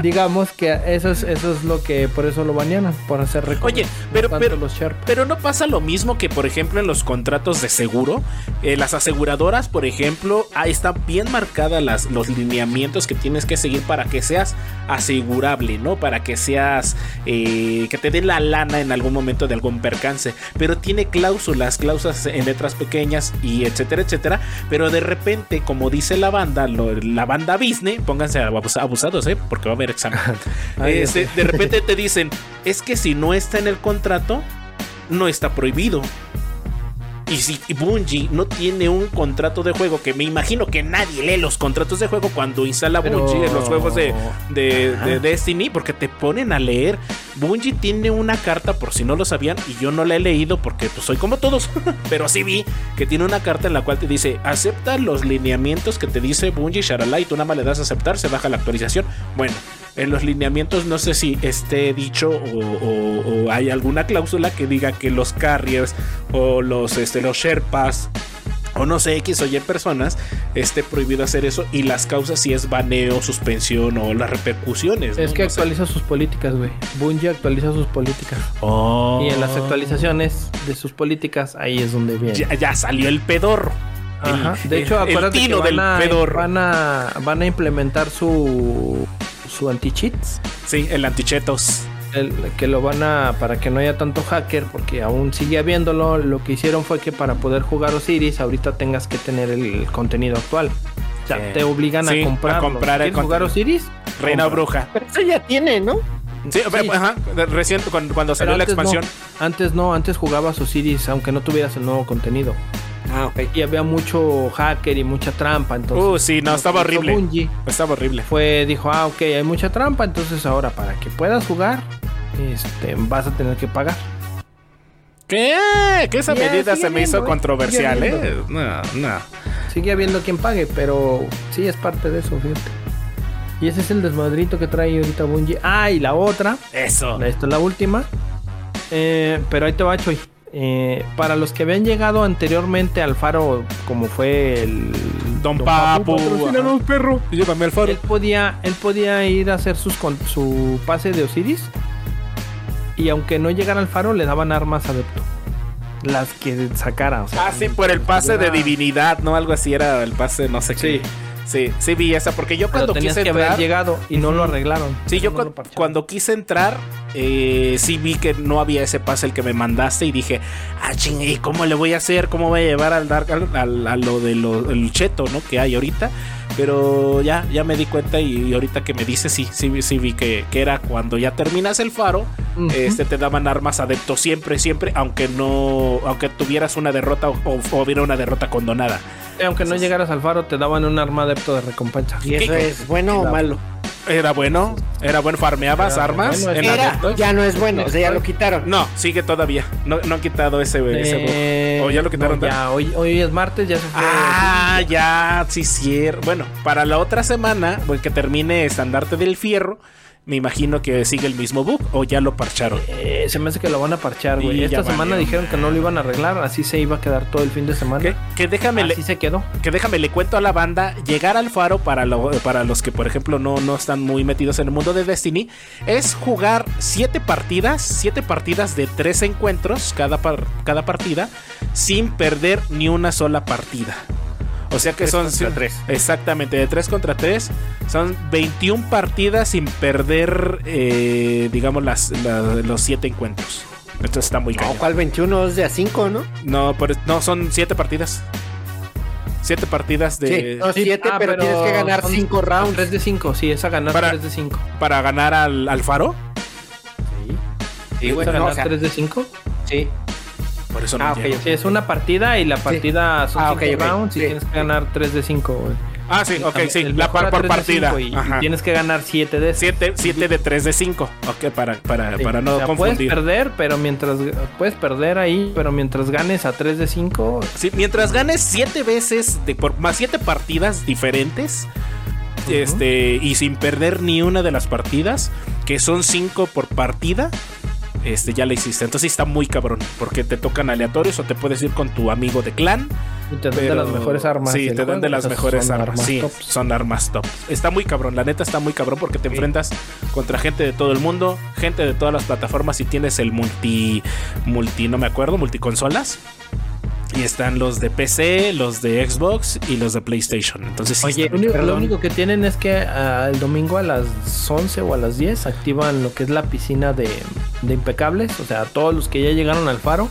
digamos que eso es, eso es lo que, por eso lo banearon, por hacer. Oye, pero- pero- los. Pero no pasa lo mismo que, por ejemplo, en los contratos de seguro. Eh, las aseguradoras, por ejemplo, ahí están bien marcadas las, los lineamientos que tienes que seguir para que seas asegurable, ¿no? Para que seas, eh, que te den la lana en algún momento de algún percance. Pero tiene cláusulas, cláusulas en letras pequeñas y etcétera, etcétera. Pero de repente, como dice la banda, lo- la banda Disney, pónganse abus- abusados, ¿eh? Porque va a haber examen. (laughs) Ay, Este, sé. de repente (laughs) te dicen, es que si no está en el contrato, no está prohibido. Y si Bungie no tiene un contrato de juego, que me imagino que nadie lee los contratos de juego cuando instala Pero- Bungie en los juegos de, de- Ajá. de Destiny, porque te ponen a leer. Bungie tiene una carta, por si no lo sabían, y yo no la he leído porque pues, soy como todos, (laughs) pero sí vi que tiene una carta en la cual te dice, acepta los lineamientos que te dice Bungie Sharala y tú nada más le das a aceptar, se baja la actualización. Bueno, en los lineamientos no sé si esté dicho o, o- o hay alguna cláusula que diga que los carriers o los, este, los Sherpas o no sé, X o Y personas, esté prohibido hacer eso y las causas si es baneo, suspensión o las repercusiones. Es ¿no? que No sé. actualiza sus políticas, güey. Bungie actualiza sus políticas. Oh. Y en las actualizaciones de sus políticas, ahí es donde viene. ya, ya salió el pedorro. El- Ajá. De hecho, el- el acuérdate que van del a, pedorro. van a van a implementar su su anti-cheats, Sí, el antichetos. El- que lo van a para que no haya tanto hacker, porque aún sigue habiéndolo. Lo que hicieron fue que para poder jugar Osiris, ahorita tengas que tener el contenido actual. O sea, Eh, te obligan sí, a a comprar. el ¿Quieres jugar. Osiris? Reina Compra. bruja. Pero eso ya tiene, ¿no? Sí, ajá. Recién cuando, cuando salió la no. expansión. Antes no, antes jugabas Osiris aunque no tuvieras el nuevo contenido. Ah, ok. Y había mucho hacker y mucha trampa. Entonces, Uh, sí, no, estaba horrible. Bungie Estaba horrible. fue, dijo, ah, ok, hay mucha trampa, entonces ahora para que puedas jugar, este, vas a tener que pagar. ¿Qué? Que esa medida se me hizo habiendo, controversial, ¿eh? No, no. Sigue habiendo quien pague, pero sí es parte de eso, fíjate. Y ese es el desmadrito que trae ahorita Bungie. Ah, y la otra, Eso. esta es la última. Eh, pero ahí te va, Choy. Eh, para los que habían llegado anteriormente al faro, como fue el Don ajá. perro. Llévame al faro. Él podía, él podía ir a hacer sus con- su pase de Osiris. Y aunque no llegara al faro, le daban armas adepto. Las que sacara. O sea, Ah, sí, por el pase de era- divinidad, ¿no? Algo así era el pase, no sé qué. Sí, sí vi esa, porque yo cuando quise que entrar... haber llegado y no lo arreglaron. Sí, yo No cu- cuando quise entrar, eh, sí vi que no había ese pase el que me mandaste y dije, ah, ching, ¿y cómo le voy a hacer? ¿Cómo voy a llevar al Dark al, al- a lo del cheto, ¿no? Que hay ahorita. Pero ya, ya me di cuenta y, y ahorita que me dice, sí, sí, sí vi que, que era cuando ya terminas el faro, este te daban armas adeptos siempre, siempre, aunque no, aunque tuvieras una derrota o, o- o hubiera una derrota condonada. Sí, aunque no llegaras al faro, te daban un arma adepto de recompensa. ¿Y eso ¿Qué- es bueno o malo? Era bueno, era bueno, farmeabas Era armas bueno, en era- adeptos. Ya no es bueno, o sea, ya lo quitaron. No, sigue todavía. No, no han quitado ese. Eh, ¿O ya lo quitaron? no, ya, hoy, hoy es martes, ya se fue. Ah, ya, sí, cierto. Bueno, para la otra semana, pues que termine Estandarte del Fierro, me imagino que sigue el mismo bug o ya lo parcharon. Eh, se me hace que lo van a parchar, güey. Esta semana dijeron que no lo iban a arreglar, así se iba a quedar todo el fin de semana. Que, que déjame, le, Así se quedó. que déjame le cuento a la banda, llegar al faro para, lo- para los que por ejemplo no, no están muy metidos en el mundo de Destiny, es jugar siete partidas, siete partidas de tres encuentros cada, par- cada partida, sin perder ni una sola partida. O sea que Tres son contra sí, tres. Exactamente, de 3 contra 3. Son 21 partidas sin perder, eh, digamos, las, la- los 7 encuentros. Esto está muy No, cañón. ¿cuál 21 es de a 5, no? No, por- no, son 7 partidas. 7 partidas de, Sí, no, Sí, 7, ah, pero, tienes que ganar son 5 rounds. 3 de 5, sí, es a ganar Para- 3 de 5. para ganar al, al faro. Sí, ¿Es güey, a no, ganar o sea, 3 de 5? sí. Por eso no Ah, ok, llego. ok. Sí, es una partida y la partida son Ah, 5 ok, ok, rounds y sí. tienes que ganar 3 de 5, güey. Ah, sí, ok, sí. La par por 3 de partida. 5 y, y tienes que ganar 7 de 7, 7 de 3 de 5. Ok, para, para, Sí. para no O sea, confundir. Puedes perder, pero mientras puedes perder ahí, pero mientras ganes a 3 de 5, Sí, mientras ganes 7 veces, de, por, más 7 partidas diferentes, este, y sin perder ni una de las partidas, que son 5 por partida, este, ya la hiciste. Entonces sí está muy cabrón, porque te tocan aleatorios o te puedes ir con tu amigo de clan. y te dan de las mejores armas. Sí, te dan de las mejores son armas. Sí, tops. son armas top. Está muy cabrón, la neta está muy cabrón porque te enfrentas contra gente de todo el mundo, gente de todas las plataformas y tienes el multi, multi, no me acuerdo, multiconsolas. Y están los de PC, los de Xbox y los de PlayStation. Entonces, sí Oye, Lo único, lo Perdón. único que tienen es que ah, el domingo a las 11 o a las 10 activan lo que es la piscina de, de impecables. O sea, todos los que ya llegaron al faro.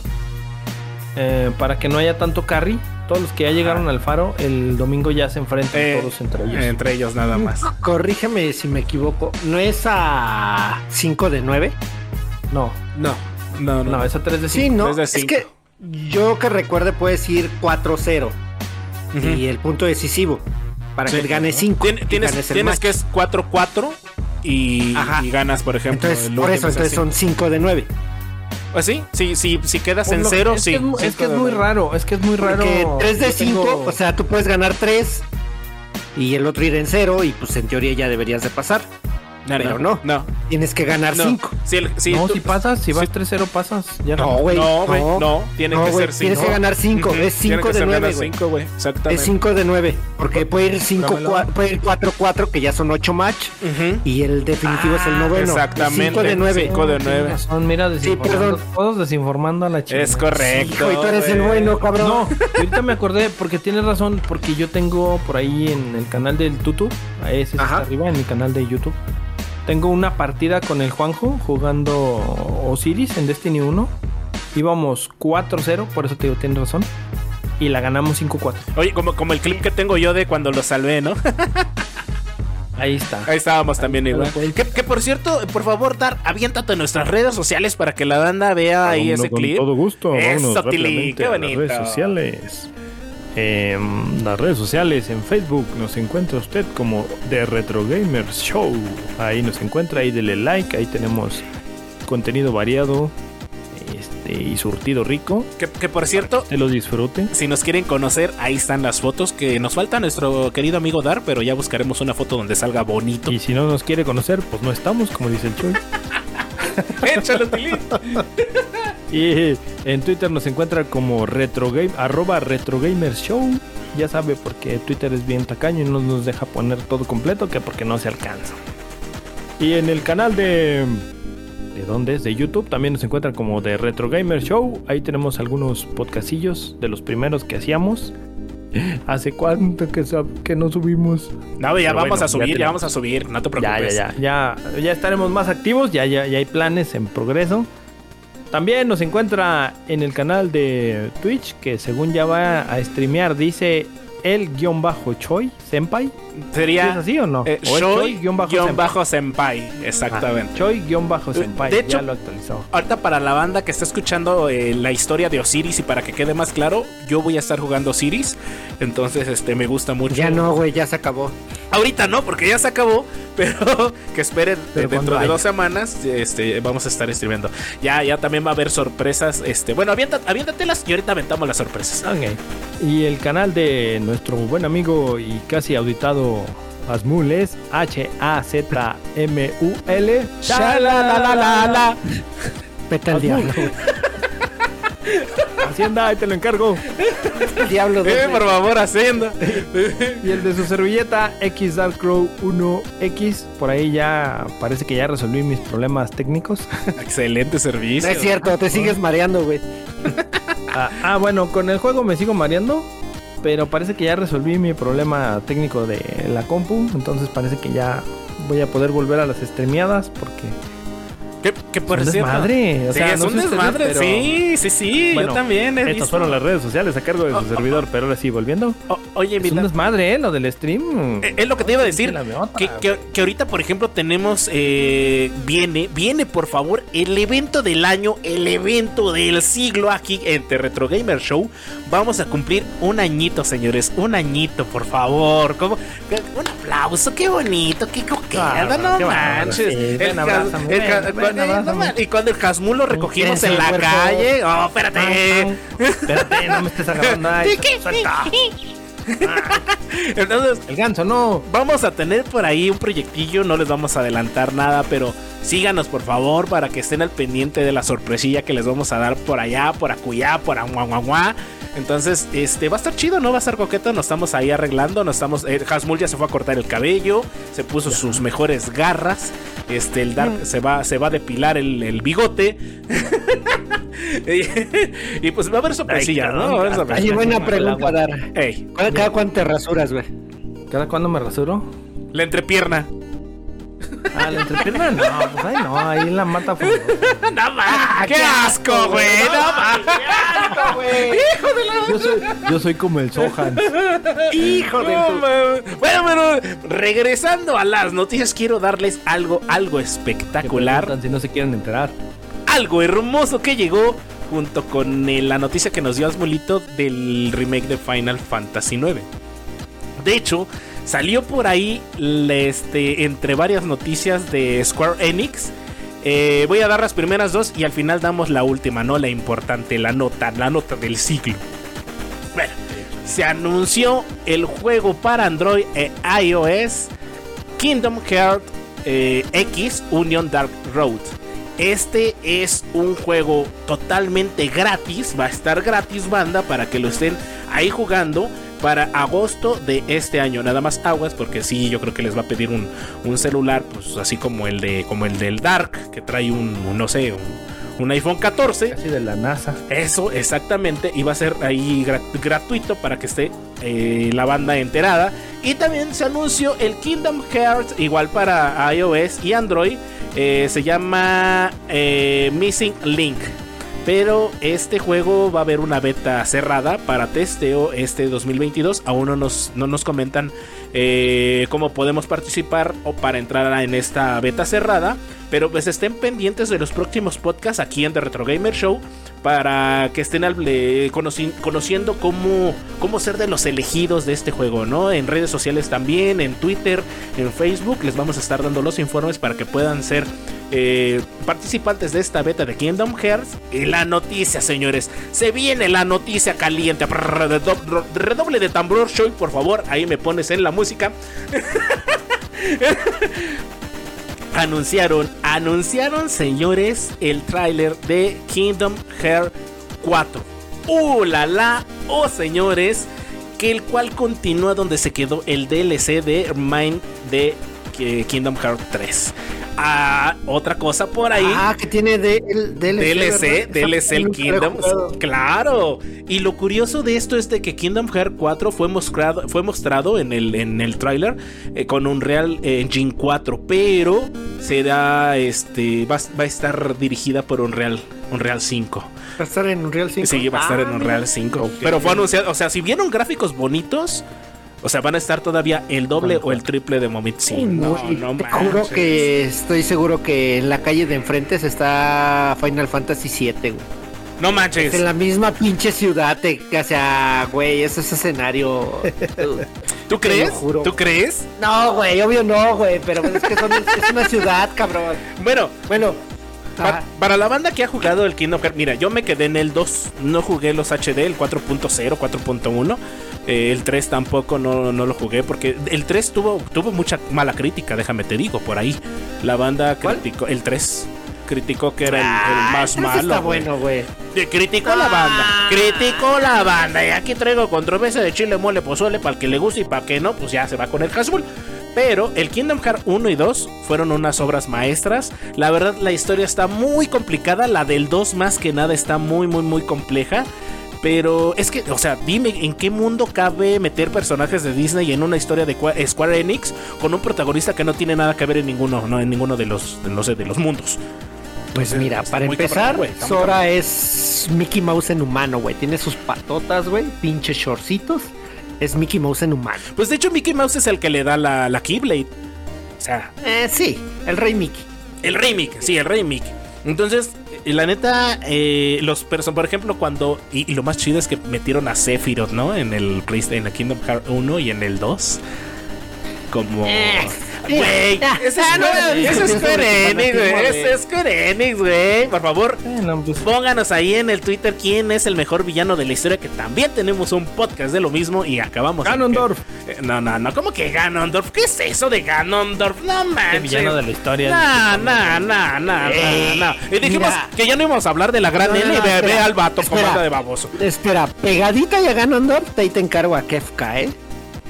eh, para que no haya tanto carry. Todos los que ya llegaron al faro, el domingo ya se enfrentan Eh, todos entre ellos. entre ellos nada más. Corrígeme si me equivoco. ¿No es a 5 de 9? no, No. No, no. no, es a 3 de 5. Sí, no. Es de Es cinco. que Yo que recuerde puedes ir 4-0 y el punto decisivo para Sí. que gane 5. Tien- tienes tienes que es 4-4 y, y ganas, por ejemplo. Entonces, el por eso, es entonces así. son 5 de 9. Pues sí, sí, sí, si quedas en lo- cero, es sí. Que es, es que es muy raro, es que es muy raro. Porque 3 de Yo 5, tengo- o sea, tú puedes ganar 3 y el otro ir en 0 y pues en teoría ya deberías de pasar. Pero no. No. Tienes que ganar no. 5. Si el- si no, tú- si pasas, si vas si- 3-0 pasas. Ya No, güey. No, güey, no, tiene que güey, ser Tienes cinco. que ganar 5, Ujú, es tiene 5 que de ser 9, ganar güey. cinco, güey. Exactamente. Es 5 de 9, porque puede ir 5 Dámelo. puede ir 4 4 que ya son 8 match Ujú. y el definitivo es el noveno. exactamente. 5 de 9. Cinco de Tienes nueve. razón, mira, desinformando, perdón. todos desinformando a la chica. Es correcto. Hijo, y tú eres el güey. bueno, cabrón. No, ahorita me acordé porque tienes razón, porque yo tengo por ahí en el canal del Tutu, a ese está arriba en mi canal de YouTube. Tengo una partida con el Juanjo jugando Osiris en Destiny 1. Íbamos 4-0, por eso te digo, tienes razón. Y la ganamos 5-4. Oye, como, como el clip que tengo yo de cuando lo salvé, ¿no? (laughs) Ahí está. Ahí estábamos también igual. Que, que, por cierto, por favor, Dar, aviéntate en nuestras redes sociales para que la banda vea ahí ese con clip. todo gusto. Eso, Tili, qué bonito. Las redes sociales. Em, las redes sociales en Facebook nos encuentra usted como The Retro Gamers Show. Ahí nos encuentra, ahí dele like, ahí tenemos contenido variado este, y surtido rico. Que, que, por cierto, Te lo disfrute. si nos quieren conocer, ahí están las fotos. Que nos falta nuestro querido amigo Dar, pero ya buscaremos una foto donde salga bonito. Y si no nos quiere conocer, pues no estamos, como dice el Choy. (laughs) Échalo. (laughs) Y en Twitter nos encuentra como retrogame, arroba retrogamers show. Ya sabe, porque Twitter es bien tacaño y no nos deja poner todo completo, que porque no se alcanza. Y en el canal de... ¿De dónde es? De YouTube también nos encuentra como de Retro Gamer Show. Ahí tenemos algunos podcastillos de los primeros que hacíamos. (laughs) ¿Hace cuánto que, que no subimos? No, ya Pero vamos bueno, a subir, ya vamos a subir, no te Ya, ya, preocupes. ya, ya, ya estaremos más activos, ya, ya, ya hay planes en progreso. También nos encuentra en el canal de Twitch, que según ya va a streamear, dice el guion bajo Choi Senpai. ¿Sí Sería ¿Es así o no? eh, ¿O es Shoy guion bajo guion Senpai? bajo senpai, exactamente. Ah, Choi guion bajo Eh, Senpai. de hecho- ya lo actualizó. Ahorita para la banda que está escuchando eh, la historia de Osiris y para que quede más claro, yo voy a estar jugando Osiris, entonces este me gusta mucho. Ya no, güey, ya se acabó. Ahorita no, porque ya se acabó, (laughs) pero que esperen eh, Pero dentro de dos semanas este vamos a estar streamando. Ya ya también va a haber sorpresas, este, bueno, avienta, aviéntatelas y ahorita aventamos las sorpresas. Ok. Y el canal de nuestro buen amigo y casi auditado Asmul es H-A-Z-M-U-L. Shalalalala. Vete al diablo. Hacienda, ahí te lo encargo. El diablo. Eh, ¿dónde? por favor, hacienda. Y el de su servilleta X Dark Crow 1X. Por ahí ya parece que ya resolví mis problemas técnicos. Excelente No servicio. es cierto, te sigues mareando, güey. Ah, ah, bueno, con el juego me sigo mareando. Pero parece que ya resolví mi problema técnico de la compu. Entonces parece que ya voy a poder volver a las streameadas. Porque Que, que por es un cierto. desmadre. O Sí, sea, es no un ustedes, desmadre, pero- sí, sí, sí, Bueno, yo también he Estas visto. fueron las redes sociales a cargo de su Oh, oh, servidor. Pero ahora sí, volviendo. O- oye, Es un mira, desmadre, ¿eh? Lo del stream. Eh, Es lo que te iba a decir. Que, que- que ahorita, por ejemplo, tenemos. eh, viene, viene, por favor, el evento del año, el evento del siglo aquí en The Retro Gamer Show. Vamos a cumplir un añito, señores. Un añito, por favor. ¿Cómo? Un aplauso, qué bonito, qué coqueta, Ah, no manches. El abrázame, el no y cuando el Casmul lo recogimos ¿Quieres en la cuerpo? calle. Oh, espérate. Espérate, no me estés agarrando. Ay, suelta. (laughs) Entonces, El ganso, no. Vamos a tener por ahí un proyectillo, no les vamos a adelantar nada, pero síganos por favor para que estén al pendiente de la sorpresilla que les vamos a dar por allá, por acullá, por aguaguaguá. Entonces, este va a estar chido, ¿no? Va a estar coqueto, nos estamos ahí arreglando, nos estamos. Eh, Hasmul ya se fue a cortar el cabello, se puso sus mejores garras. Este, el Dark se va, se va a depilar el, el bigote. (laughs) y, y pues va a haber sorpresilla, Ay, ¿no? Va a haber cabrón. sorpresilla. Oye, buena pregunta, Dar. Ey, ¿Cada, cada cuánto te rasuras, güey? ¿Cada cuándo me rasuro? la entrepierna. Ah, la entrepierna no, pues ahí no, ahí la mata fue. (laughs) ¡No mames! ¡Qué asco, güey! ¡No mames! ¡Hijo de la Yo soy, yo soy como el Sohan. Hijo de No, tu... Bueno, pero regresando a las noticias, quiero darles algo, algo espectacular, Si no se quieren enterar. algo hermoso que llegó junto con eh, la noticia que nos dio Asmolito del remake de Final Fantasy IX. De hecho, salió por ahí este, entre varias noticias de Square Enix. Eh, voy a dar las primeras dos y al final damos la última, ¿no? La importante, la nota, la nota del ciclo. Bueno, se anunció el juego para Android e iOS Kingdom Hearts eh, X Union Dark Road. Este es un juego totalmente gratis, va a estar gratis banda para que lo estén ahí jugando para agosto de este año. Nada más aguas porque sí, yo creo que les va a pedir un, un celular, pues así como el de como el del Dark, que trae un, no sé, un, iPhone 14. Casi de la NASA. Eso, exactamente. Y va a ser ahí gratuito para que esté eh, la banda enterada. Y también se anunció el Kingdom Hearts, igual para iOS y Android. Eh, se llama eh, Missing Link. Pero este juego va a haber una beta cerrada para testeo este 2022. Aún no nos, no nos comentan eh, cómo podemos participar o para entrar en esta beta cerrada. Pero pues estén pendientes de los próximos podcasts aquí en The Retro Gamer Show para que estén conociendo cómo, cómo ser de los elegidos de este juego, ¿no? En redes sociales también, en Twitter, en Facebook, les vamos a estar dando los informes para que puedan ser eh, participantes de esta beta de Kingdom Hearts. Y la noticia, señores, se viene la noticia caliente. Redoble de tambor show, por favor, ahí me pones en la música. (laughs) anunciaron, anunciaron, señores, el tráiler de Kingdom Hearts 4. ¡Uh, la la! ¡Oh, señores! Que el cual continúa donde se quedó el DLC de Mind de Kingdom Hearts 3 otra cosa por ahí. Ah, que tiene DLC. DLC, DLC el Kingdom. Claro. Y lo curioso de esto es de que Kingdom Hearts 4 fue mostrado, fue mostrado en el, en el trailer eh, con un Real Engine 4, pero será este va, va, a estar dirigida por un Real, un Real 5. ¿Va a estar en un Real 5? Sí, va a estar en un Real 5. Pero fue anunciado, o sea, si vieron gráficos bonitos, o sea, van a estar todavía el doble o el triple de Momit. Sí, no, no Te juro que estoy seguro que en la calle de enfrente se está Final Fantasy VII, güey. No manches. en la misma pinche ciudad, te, o sea, güey, ese es escenario. (laughs) ¿Tú crees? ¿Tú crees? No, güey, obvio no, güey, pero es que es una ciudad, cabrón. Bueno, bueno, para, la banda que ha jugado el Kingdom Hearts, mira, yo me quedé en el 2, no jugué los HD, el 4.0, 4.1. Eh, el 3 tampoco no, lo jugué porque el 3 tuvo, tuvo mucha mala crítica, déjame te digo, por ahí. La banda criticó, el 3 criticó que era el, ah, más malo. Está bueno, güey. Criticó la banda, ah. criticó la banda. Y aquí traigo controversia de chile mole pozole para el que le guste y para que no, pues ya se va con el casual. Pero el Kingdom Hearts 1 y 2 fueron unas obras maestras. La verdad, la historia está muy complicada. La del 2, más que nada, está muy, muy, muy compleja. Pero es que, o sea, dime en qué mundo cabe meter personajes de Disney en una historia de Square Enix con un protagonista que no tiene nada que ver en ninguno, no en ninguno de los, no sé, de los mundos. Pues mira, para empezar, Sora es Mickey Mouse en humano, güey. Tiene sus patotas, güey, pinches shortcitos es Mickey Mouse en humano. Pues de hecho Mickey Mouse es el que le da la, la Keyblade. O sea... Eh, sí, el rey Mickey. El rey Mickey, sí, el rey Mickey. Entonces, eh, la neta, eh, los personajes, por ejemplo, cuando. Y, lo más chido es que metieron a Sephiroth, ¿no? En el PlayStation, en Kingdom Hearts 1 y en el 2. Como. Eh. Güey, ese es Square Enix, güey. Ese es Square Enix, güey. Por favor, pues, pónganos ahí en el Twitter quién es el mejor villano de la historia. Que también tenemos un podcast de lo mismo y acabamos. Ganondorf. Eh, no, no, no. ¿Cómo que Ganondorf? ¿Qué es eso de Ganondorf? No manches. El villano de la historia. No, no, no, no, no. Y dijimos que ya no íbamos a hablar de la gran N y ve, al vato como de baboso. Espera, pegadita y a Ganondorf, ahí te encargo a Kefka, ¿eh?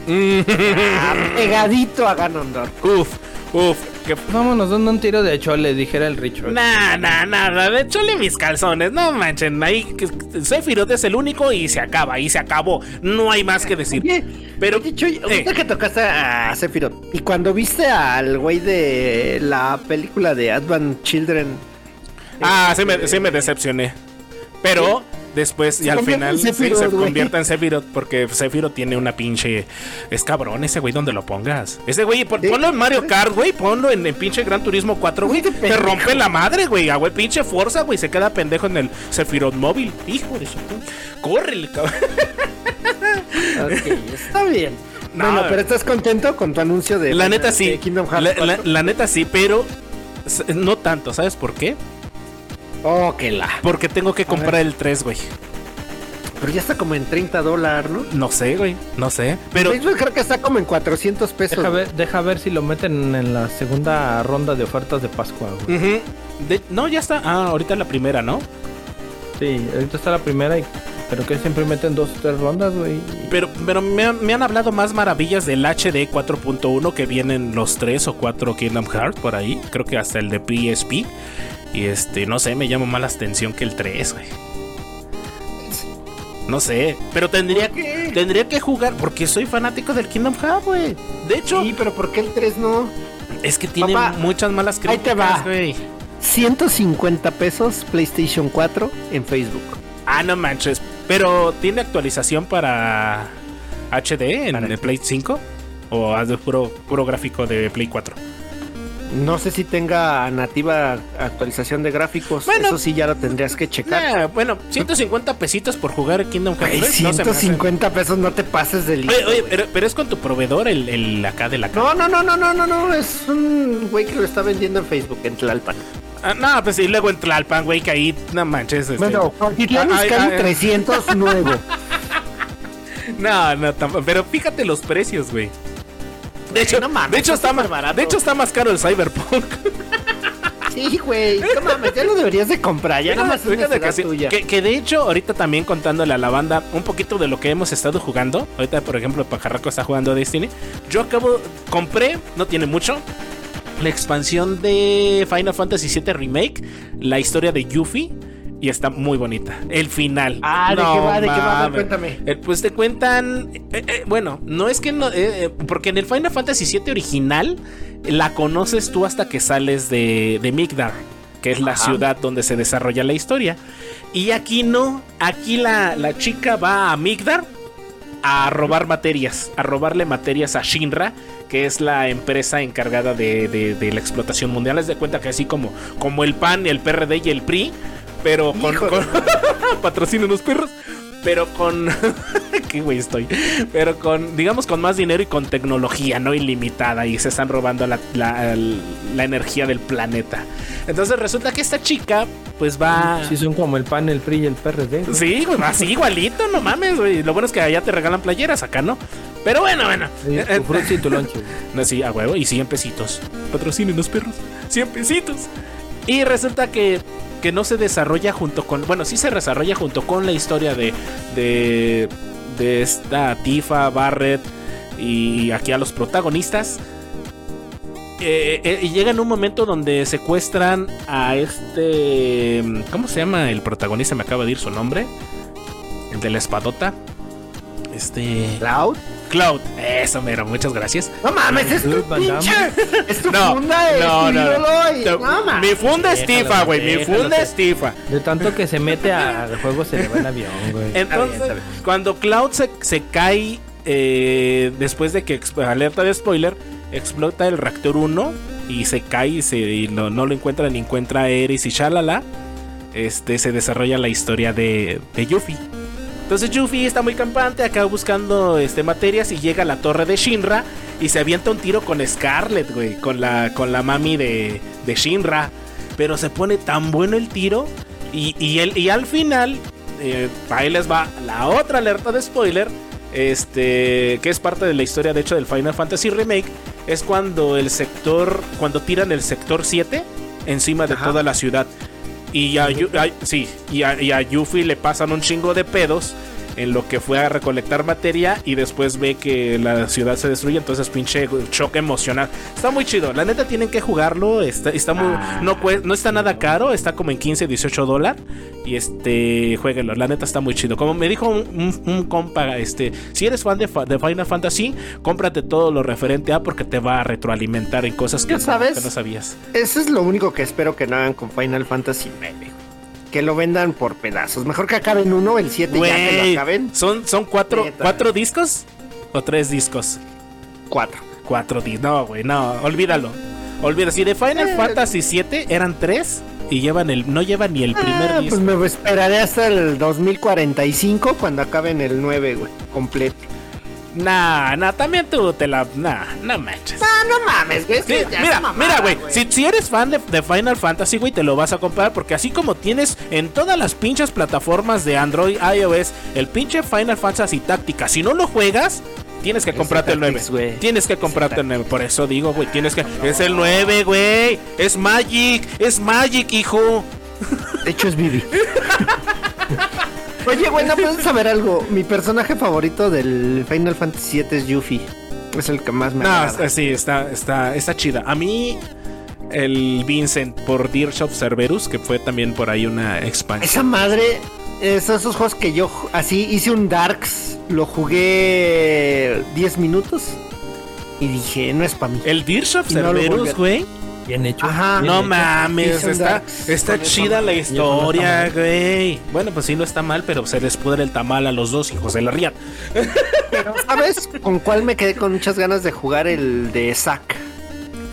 (laughs) pegadito a Ganondorf. Uf, uf. Que... Vámonos dando un tiro de chole, dijera el Richard. Nah, nah, nada, de chole mis calzones. No manchen, ahí Sephiroth es el único y se acaba, y se acabó. No hay más que decir. Pero dicho, eh. que tocaste a Sephiroth y cuando viste al güey de la película de Advent Children. Ah, sí me, sí me decepcioné. Pero Después y al final se güey. convierte en Sephiroth porque Sephiroth tiene una pinche. Es cabrón ese güey donde lo pongas. Ese güey, pon- ponlo en Mario Kart, güey. Ponlo en, en pinche Gran Turismo 4, güey. Te rompe la madre, güey. Ah, güey, pinche fuerza, güey. Se queda pendejo en el Sephiroth móvil. Hijo de su. Córrele, cabrón. Ok, (laughs) está bien. No, bueno, pero ¿estás contento con tu anuncio de La neta sí. de Kingdom Hearts La, la- 4? la neta sí, pero no tanto. ¿Sabes por qué? Oh, que la. Porque tengo que comprar el 3, güey. Pero ya está como en 30 dólares, ¿no? No sé, güey. No sé. Pero Facebook creo que está como en 400 pesos. Deja ver, deja ver si lo meten en la segunda ronda de ofertas de Pascua, güey. De- no, ya está. Ah, ahorita la primera, ¿no? Sí, ahorita está la primera, y, pero que siempre meten dos o tres rondas, güey. Pero, pero me, han, me han hablado más maravillas del HD 4.1 que vienen los 3 o 4 Kingdom Hearts por ahí. Creo que hasta el de PSP. Y este, no sé, me llama más la atención que el 3, güey. No sé, pero tendría, ¿Por qué? tendría que jugar porque soy fanático del Kingdom Hearts, güey. De hecho, Sí, pero ¿por qué el 3 no? es que tiene Papá, muchas malas ahí te críticas, va. güey. 150 pesos PlayStation 4 en Facebook. Ah, no manches. Pero tiene actualización para HD en el Play 5 o es de puro, puro gráfico de Play 4. No sé si tenga nativa actualización de gráficos. Bueno. Eso sí ya lo tendrías que checar. Eh, bueno, 150 pesitos por jugar Kingdom Hearts. Güey, 3, no 150 pesos no te pases del Oye, oye, pero, pero es con tu proveedor el, el acá de la casa. No, no, no, no, no, no, no, es un güey que lo está vendiendo en Facebook en Tlalpan. Ah, no, pues y luego en Tlalpan, güey, que ahí no manches. este- Bueno, Cuautitlán ay. 300 nuevo. No, no, tampoco, pero fíjate los precios, güey. De hecho, no mames, de hecho está más barato. De hecho está más caro el Cyberpunk. Sí, güey, no mames, ya lo deberías de comprar, ya nada más es que, sí, tuya. que, que de hecho, ahorita también contándole a la banda un poquito de lo que hemos estado jugando. Ahorita, por ejemplo, Pajarraco está jugando Destiny. Yo acabo, compré, no tiene mucho, la expansión de Final Fantasy VII Remake, la historia de Yuffie. Y está muy bonita. El final. Ah, ¿de qué va? ¿De qué va? Cuéntame. Eh, pues te cuentan. eh, eh, bueno, no es que no. porque en el Final Fantasy VII original la conoces tú hasta que sales de, de Migdar, que es la Ajá. ciudad donde se desarrolla la historia. Y aquí no. Aquí la, la chica va a Migdar a robar materias, a robarle materias a Shinra, que es la empresa encargada de, de- de la explotación mundial. Les de cuenta que así como, como el PAN, el PRD y el PRI, pero con, con (laughs) patrocinen los perros, pero con (laughs) qué güey estoy, pero con digamos con más dinero y con tecnología no ilimitada y se están robando la, la- la energía del planeta. Entonces resulta que esta chica pues va Sí, son como el PAN, el PRI y el PRD. güey. Sí, güey, así igualito, no mames, güey. Lo bueno es que allá te regalan playeras, acá no. Pero bueno, bueno. Sí, Eh, eh, tu frutzi y tu lonche. (laughs) no, sí, a huevo, y 100 pesitos. Patrocinen los perros. 100 pesitos. Y resulta que, que no se desarrolla junto con. Bueno, sí se desarrolla junto con la historia de. de. de esta Tifa, Barrett y aquí a los protagonistas. Eh, eh, y llega en un momento donde secuestran a este. ¿Cómo se llama el protagonista? Me acaba de ir su nombre. El de la espadota. Este. ¿Cloud? Cloud. Eso, mero, muchas gracias. No mames, es tu pinche. Es tu (laughs) No, funda de no, no, no. y- No, no mames. Mi funda es Déjalo, tifa, güey. Mi funda te- es tifa. De tanto que se mete a- al juego se le va el avión, güey. (laughs) Entonces, está bien. cuando Cloud se, se cae eh, después de que, alerta de spoiler, explota el reactor 1 y se cae y, se, y no, no lo encuentra ni encuentra a Eris y Shalala, este, se desarrolla la historia de, de Yuffie. Entonces Yuffie está muy campante, acá buscando este, materias y llega a la torre de Shinra y se avienta un tiro con Scarlet, güey, con la, con la mami de, de Shinra. Pero se pone tan bueno el tiro y, y, él, y al final, eh, ahí les va la otra alerta de spoiler, este, que es parte de la historia de hecho del Final Fantasy Remake, es cuando el sector, cuando tiran el sector 7 encima de Ajá. toda la ciudad. Y a, a- sí, y a Yuffie le pasan un chingo de pedos en lo que fue a recolectar materia y después ve que la ciudad se destruye, entonces pinche choque emocional. Está muy chido, la neta tienen que jugarlo, está, está muy, Ah, no, no está nada caro, está como en 15, 18 dólares y este, jueguenlo, la neta está muy chido. Como me dijo un, un- un compa, este, si eres fan de, Final Fantasy, cómprate todo lo referente a porque te va a retroalimentar en cosas que, sabes. que no sabías. Eso es lo único que espero que no hagan con Final Fantasy IX. Que lo vendan por pedazos. Mejor que acaben uno, el 7 ya que lo acaben. ¿son, son cuatro, Neta. cuatro discos o tres discos? Cuatro. Cuatro discos. No, güey, no, olvídalo. Olvídalo. Si de Final Eh. Fantasy 7 eran tres y llevan el, no llevan ni el primer Ah, disco. pues me esperaré hasta el 2045 cuando acaben el 9, güey, completo. Nah, nah, también tú te la. Nah, no manches. Ah, no mames, güey. Sí, mira, mamada, mira, güey. Si, si eres fan de, de Final Fantasy, güey, te lo vas a comprar. Porque así como tienes en todas las pinches plataformas de Android, iOS, el pinche Final Fantasy Táctica, si no lo juegas, tienes que comprarte el 9. Tactics, güey. Tienes que comprarte el 9. Por eso digo, güey, tienes que. Es el 9, güey. Es Magic. Es Magic, hijo. De hecho es Vivi. (laughs) Oye, güey, ¿no puedes saber algo? Mi personaje favorito del Final Fantasy VII es Yuffie. Es el que más me No, agrada. sí, está, está, está chida. A mí, el Vincent por Dirge of Cerberus, que fue también por ahí una expansión. Esa madre, es esos juegos que yo así hice un Darks, lo jugué 10 minutos y dije, no es para mí. El Dirge of Cerberus, güey. Bien hecho. Ajá. bien No hecho. mames, está, chida la historia, güey. Bueno, pues sí, no está mal, pero se les pudre el tamal a los dos hijos de la riata. Pero, ¿sabes con cuál me quedé con muchas ganas de jugar? El de Zack.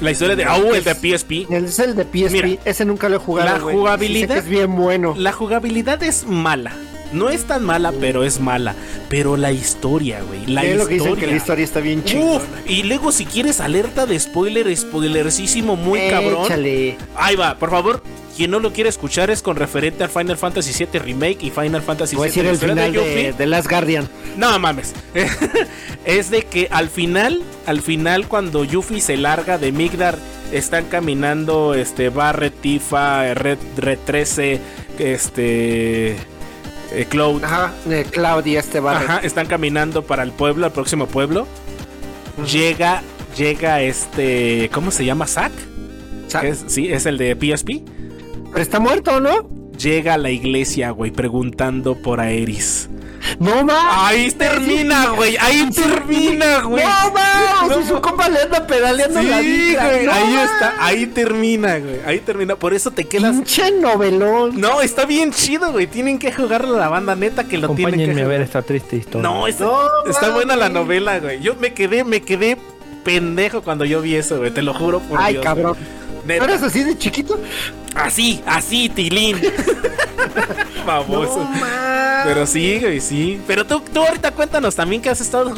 La historia de. Oh, el de PSP. Es el de PSP. Mira, Ese nunca lo he jugado. la jugabilidad- Sí sé que es bien bueno. La jugabilidad es mala. No es tan mala, pero es mala. Pero la historia, güey. La Es lo que dicen historia. que la historia está bien chingona. Y luego si quieres alerta de spoiler, spoilersísimo muy cabrón. Échale. Ahí va, por favor. Quien no lo quiere escuchar es con referente al Final Fantasy VII Remake y Final Fantasy Voy a VII decir el historia final de, de Last Guardian. No mames. (laughs) es de que al final, al final cuando Yuffie se larga de Migdar, están caminando este Barret, Tifa, Red, Red 13, este eh, Cloud. Ajá, eh, Claudia este barrio. Ajá, están caminando para el pueblo, al próximo pueblo. Llega llega este, ¿cómo se llama? Zack. Zack. Es- sí, es el de PSP. Pero está muerto, ¿no? Llega a la iglesia, güey, preguntando por Aeris. No mames. Ahí termina, güey. Ahí termina, güey. No mames. No, si su compa le anda pedaleando Sí, la vida. güey, No ahí está, ahí termina, güey. Ahí termina. Por eso te quedas. Pinche novelón. No, está bien chido, güey. Tienen que jugarlo la banda neta que lo tienen que Acompáñenme a ver jugar. esta triste historia. No, está, No, está buena la novela, güey. Yo me quedé, me quedé pendejo cuando yo vi eso, güey. Te lo juro por Ay, Dios. cabrón. güey. ¿No eres así de chiquito? Así, así, Tilín. (laughs) Famoso. Pero sí, güey, sí. Pero tú, tú ahorita cuéntanos también que has estado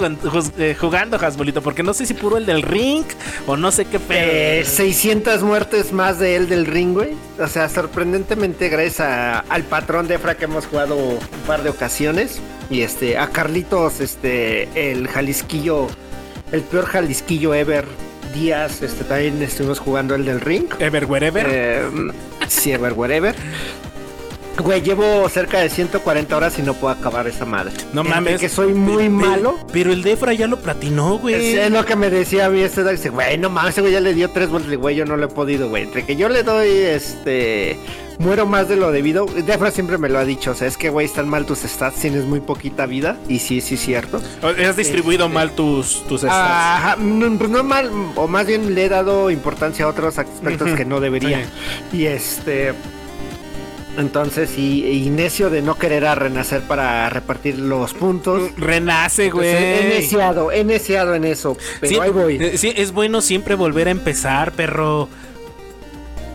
eh, jugando, Hasbolito, porque no sé si puro el del ring o no sé qué pedo. Eh, 600 muertes más de él del ring, güey. O sea, sorprendentemente, gracias a- al patrón de Efra que hemos jugado un par de ocasiones. Y este, a Carlitos, este, el Jalisquillo, el peor Jalisquillo ever. Díaz, este, también estuvimos jugando el del ring. Ever, wherever. Eh, sí, ever, whatever. Güey, llevo cerca de 140 horas y no puedo acabar esa madre. no mames. que soy muy Pe- pe- malo. Pero el Defra ya lo platinó, güey. Es lo que me decía a mí este Dice, güey, no mames, güey ya le dio tres vueltas. Güey, yo no le he podido, güey. Entre que yo le doy, este. Muero más de lo debido. Defra siempre me lo ha dicho. O sea, es que, güey, están mal tus stats. Tienes muy poquita vida. Y sí, sí, cierto. Has distribuido Este- mal tus, tus stats. Ajá, no, pues no mal. O más bien le he dado importancia a otros aspectos que no debería. Y este. Entonces, y, y necio de no querer a renacer para repartir los puntos. Renace, Entonces, he güey. neciado, he neciado en eso. Pero Sí, ahí voy. eh, sí, es bueno siempre volver a empezar, perro.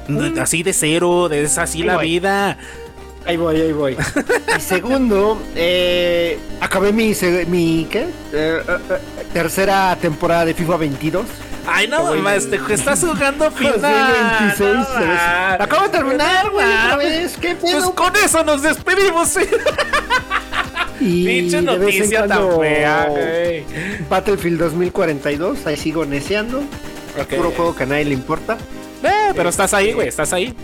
Mm. Así de cero, de- es así Ahí la voy. vida. Ahí voy, ahí voy. y segundo, eh, acabé mi, mi ¿qué? Eh, eh, eh, tercera temporada de FIFA 22. Ay, no, te estás jugando (laughs) Pues, FIFA. 26, no, ¿sabes? ma. Acabo de terminar, güey, otra vez, ¿qué Pues pedo? con eso nos despedimos. (laughs) Pinche noticia tan fea, güey. Battlefield 2042, ahí sigo neciando. Ok. Puro juego que a nadie le importa. Pero estás ahí, güey, estás ahí.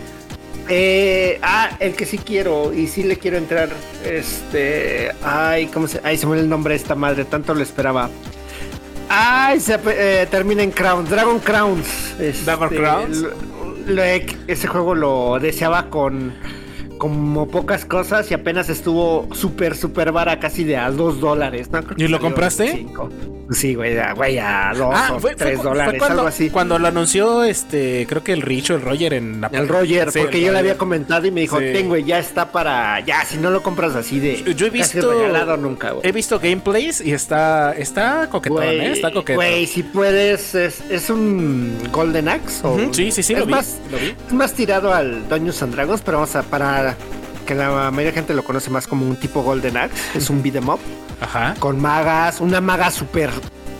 Eh, ah, el que sí quiero y sí le quiero entrar. Este. Ay, ¿cómo se.? Ay, se me olvidó el nombre de esta madre, tanto lo esperaba. Ay, se eh, termina en Crowns, Dragon Crowns. Este, ¿Dragon Crowns? lo- lo he- ese juego lo deseaba con. Como pocas cosas y apenas estuvo súper, súper vara, casi de a dos dólares. ¿no? ¿Y lo compraste? cinco. Sí, güey, a, güey, a dos Ah, o fue, tres fue- fue dólares, cuando, algo así. cuando lo anunció este, creo que el Rich o el Roger en la El Roger, Sí, porque el yo le había comentado y me dijo, Sí. ten, güey, ya está para... Ya, si no lo compras así de... Yo he visto regalado nunca, güey. He visto gameplays y está está coquetón, Güey, ¿eh? Está coquetón. Güey, si puedes, es, es un Golden Axe. o- sí, sí, sí, es lo vi, Más, lo vi. Es más tirado al Dungeons and Dragons, pero vamos a para que la mayoría de gente lo conoce más como un tipo Golden Axe. Es un beat'em up Ajá. con magas, una maga súper.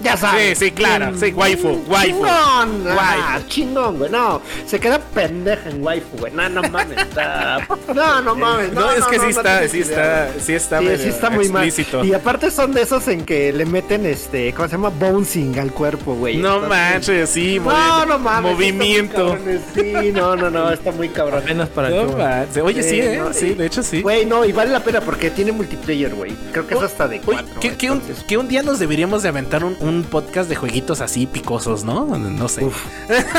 Ya sabes. Sí, sí, claro, sí, waifu, waifu. Chingón, Waifu. ah, chingón, güey. No, se queda pendeja en waifu, güey. No, no mames. está- No, no (laughs) mames. No, No, es que sí no está, sí idea, está, sí está, Sí, está muy mal. explícito. Y aparte son de esos en que le meten este, ¿cómo se llama? Bouncing al cuerpo, güey. No Entonces- manches, sí, No, no mames. movimiento. Sí, no, no, no, está muy cabrón. Apenas para No. Oye, sí, Sí, eh, no, sí, de hecho sí. Güey, no, y vale la pena porque tiene multiplayer, güey. Creo que es hasta de Oye, cuatro. que, que un, entonces- que un día nos deberíamos de aventar un, un podcast de jueguitos así picosos, ¿no? No sé. Uf,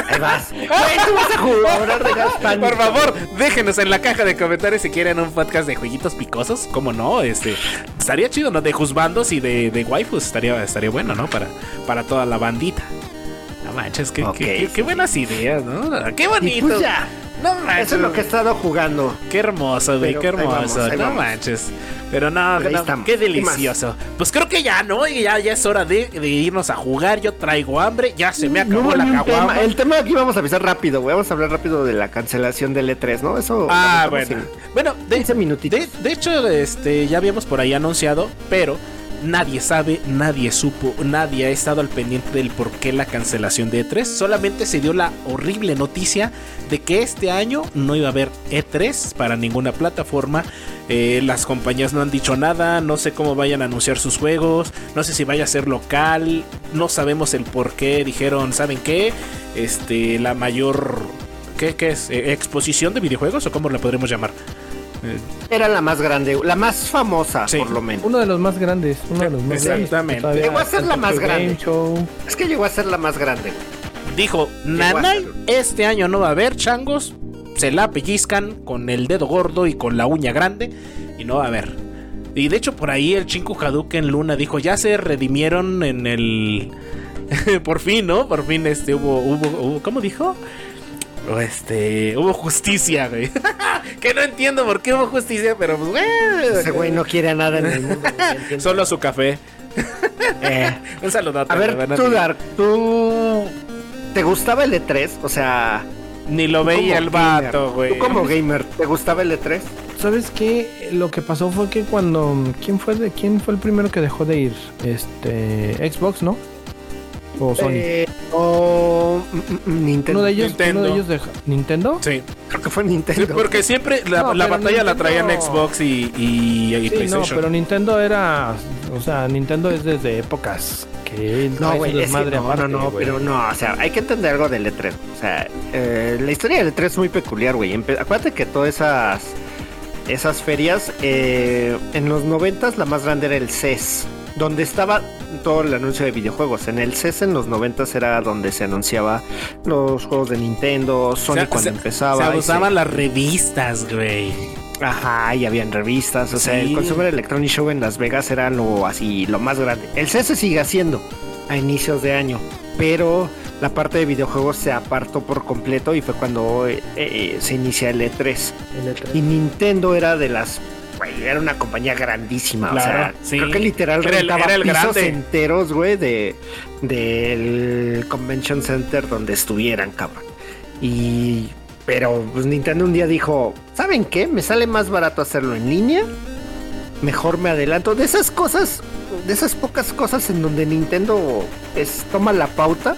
ahí vas. (laughs) Güey, tú vas a jugar de gas pánico. Por favor, déjenos en la caja de comentarios si quieren un podcast de jueguitos picosos. ¿Cómo no? Este estaría chido, ¿no? De juzbandos y de, de waifus estaría, estaría bueno, ¿no? Para, para toda la bandita. No manches, qué, qué- qué- sí, qué buenas ideas, ¿no? Qué Y bonito. pues ya. No manches. Eso es lo que he estado jugando. Qué hermoso, güey, qué hermoso. vamos, no vamos. manches. Pero no, no, qué delicioso. Pues creo que ya, ¿no? Ya, ya es hora de, de irnos a jugar. Yo traigo hambre, ya se me acabó No, la caguama. tema. El tema aquí vamos a avisar rápido, güey. Vamos a hablar rápido de la cancelación del E3, ¿no? Eso. Ah, bueno. en Bueno, de, 15 minutitos. de, de hecho, este, ya habíamos por ahí anunciado, pero nadie sabe, nadie supo, nadie ha estado al pendiente del por qué la cancelación de E3. Solamente se dio la horrible noticia de que este año no iba a haber E3 para ninguna plataforma. Eh, las compañías no han dicho nada, no sé cómo vayan a anunciar sus juegos, no sé si vaya a ser local, no sabemos el por qué. Dijeron, ¿saben qué? Este, la mayor... ¿Qué, qué es? Eh, ¿Exposición de videojuegos o cómo la podremos llamar? Era la más grande, la más famosa, Sí. por lo menos. Uno de los más grandes. Uno de los más Exactamente. grandes. Llegó a ser la más grande. Show. Es que llegó a ser la más grande. Dijo, Nanay, este año no va a haber changos. Se la pellizcan con el dedo gordo y con la uña grande. Y no va a haber. Y de hecho, por ahí el Chinku Hadouken Luna dijo: Ya se redimieron en el. (laughs) por fin, ¿no? Por fin este hubo. hubo, hubo- ¿Cómo dijo? O Este, hubo justicia, güey. (laughs) que no entiendo por qué hubo justicia, pero pues, güey. Ese güey no quiere nada en el mundo. Solo su café. (laughs) Eh, Un saludote. a ver, tú, Dark, ¿tú te gustaba el E3? O sea, Ni lo veía el vato, güey. Tú como gamer, ¿te gustaba el E E3? ¿Sabes qué? Lo que pasó fue que cuando. ¿Quién fue, de, quién fue el primero que dejó de ir? Este. Xbox, ¿no? O Sony. Eh, o mm, mm, Nintendo. uno de ellos. Nintendo. Uno de ellos ¿Nintendo? Sí. Creo que fue Sí, Nintendo. porque siempre la, No, la batalla la traían Xbox y, y, y Sí, no, PlayStation. pero Nintendo era. O sea, Nintendo es desde épocas que. No, güey, es que desmadre no, aparte, no, no, pero no, o sea, hay que entender algo del E3. O sea, eh, la historia del E3 es muy peculiar, güey. Acuérdate que todas esas esas ferias, eh, en los noventas la más grande era el CES, donde estaba todo el anuncio de videojuegos. En el CES en los noventas era donde se anunciaba los juegos de Nintendo, Sony O sea, cuando se- empezaba. Se usaban las revistas, güey. Ajá, y habían revistas. O sea, el Consumer Electronic Show en Las Vegas era lo así, lo más grande. El CS sigue haciendo a inicios de año, pero la parte de videojuegos se apartó por completo y fue cuando eh, eh, se inicia el E3. El E3. Y Nintendo era de las. Güey, era una compañía grandísima. Claro, o sea, sí. creo que literal Era el- rentaba era el pisos grande. enteros, güey, de, del Convention Center donde estuvieran, cabrón. Y. Pero pues Nintendo un día dijo, ¿saben qué? Me sale más barato hacerlo en línea. Mejor me adelanto. De esas cosas, de esas pocas cosas en donde Nintendo es, toma la pauta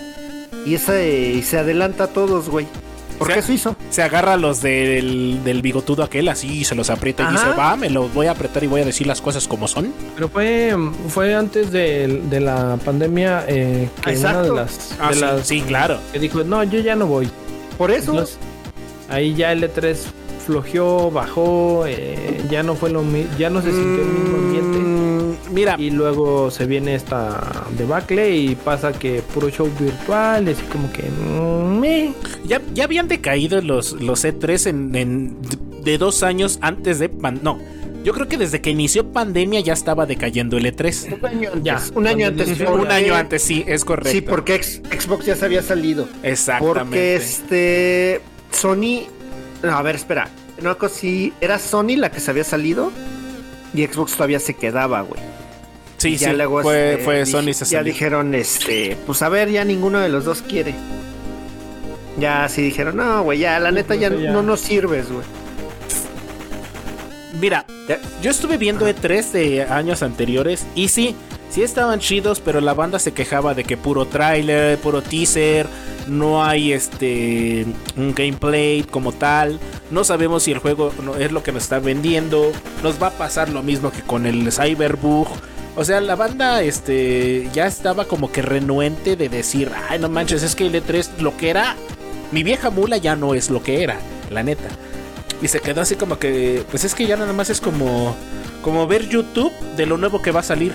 y, ese, y se adelanta a todos, güey. Porque O sea, eso hizo. Se agarra a los del, del bigotudo aquel así y se los aprieta y Ajá. dice, va, me los voy a apretar y voy a decir las cosas como son. Pero fue, fue antes de, de la pandemia eh, que Exacto. una de las, Ah, de sí, las- sí, claro. que dijo, no, yo ya no voy. Por eso. Entonces, ahí ya el E3 flojeó, bajó, eh, ya no fue lo ya no se sintió el mismo ambiente. Mira, Y luego se viene esta debacle y pasa que puro show virtual, así como que... mm, meh. ya, ya habían decaído los, los E3 en, en- de dos años antes de... pan- No, yo creo que desde que inició pandemia ya estaba decayendo el E3. Un año antes. Ya, un año antes. Un año antes, sí, es correcto. Sí, porque ex- Xbox ya se había salido. Exactamente. Porque este. Sony. No, a ver, espera. No, si era Sony la que se había salido. Y Xbox todavía se quedaba, güey. sí, Y ya sí, luego, fue, este, fue Sony se Ya salió. dijeron, este. Pues a ver, ya ninguno de los dos quiere. Ya sí dijeron, no, güey, ya, la neta ya, pues, ya. no nos sirves, güey. Mira, Ya. yo estuve viendo E3 de años anteriores y sí, sí estaban chidos, pero la banda se quejaba de que puro tráiler, puro teaser, no hay este un gameplay como tal, no sabemos si el juego es lo que nos está vendiendo, nos va a pasar lo mismo que con el Cyberbug. O sea, la banda este ya estaba como que renuente de decir, ay no manches, es que el E3 lo que era, mi vieja mula ya no es lo que era, la neta. Y se quedó así como que, pues es que ya nada más es como, como ver YouTube de lo nuevo que va a salir.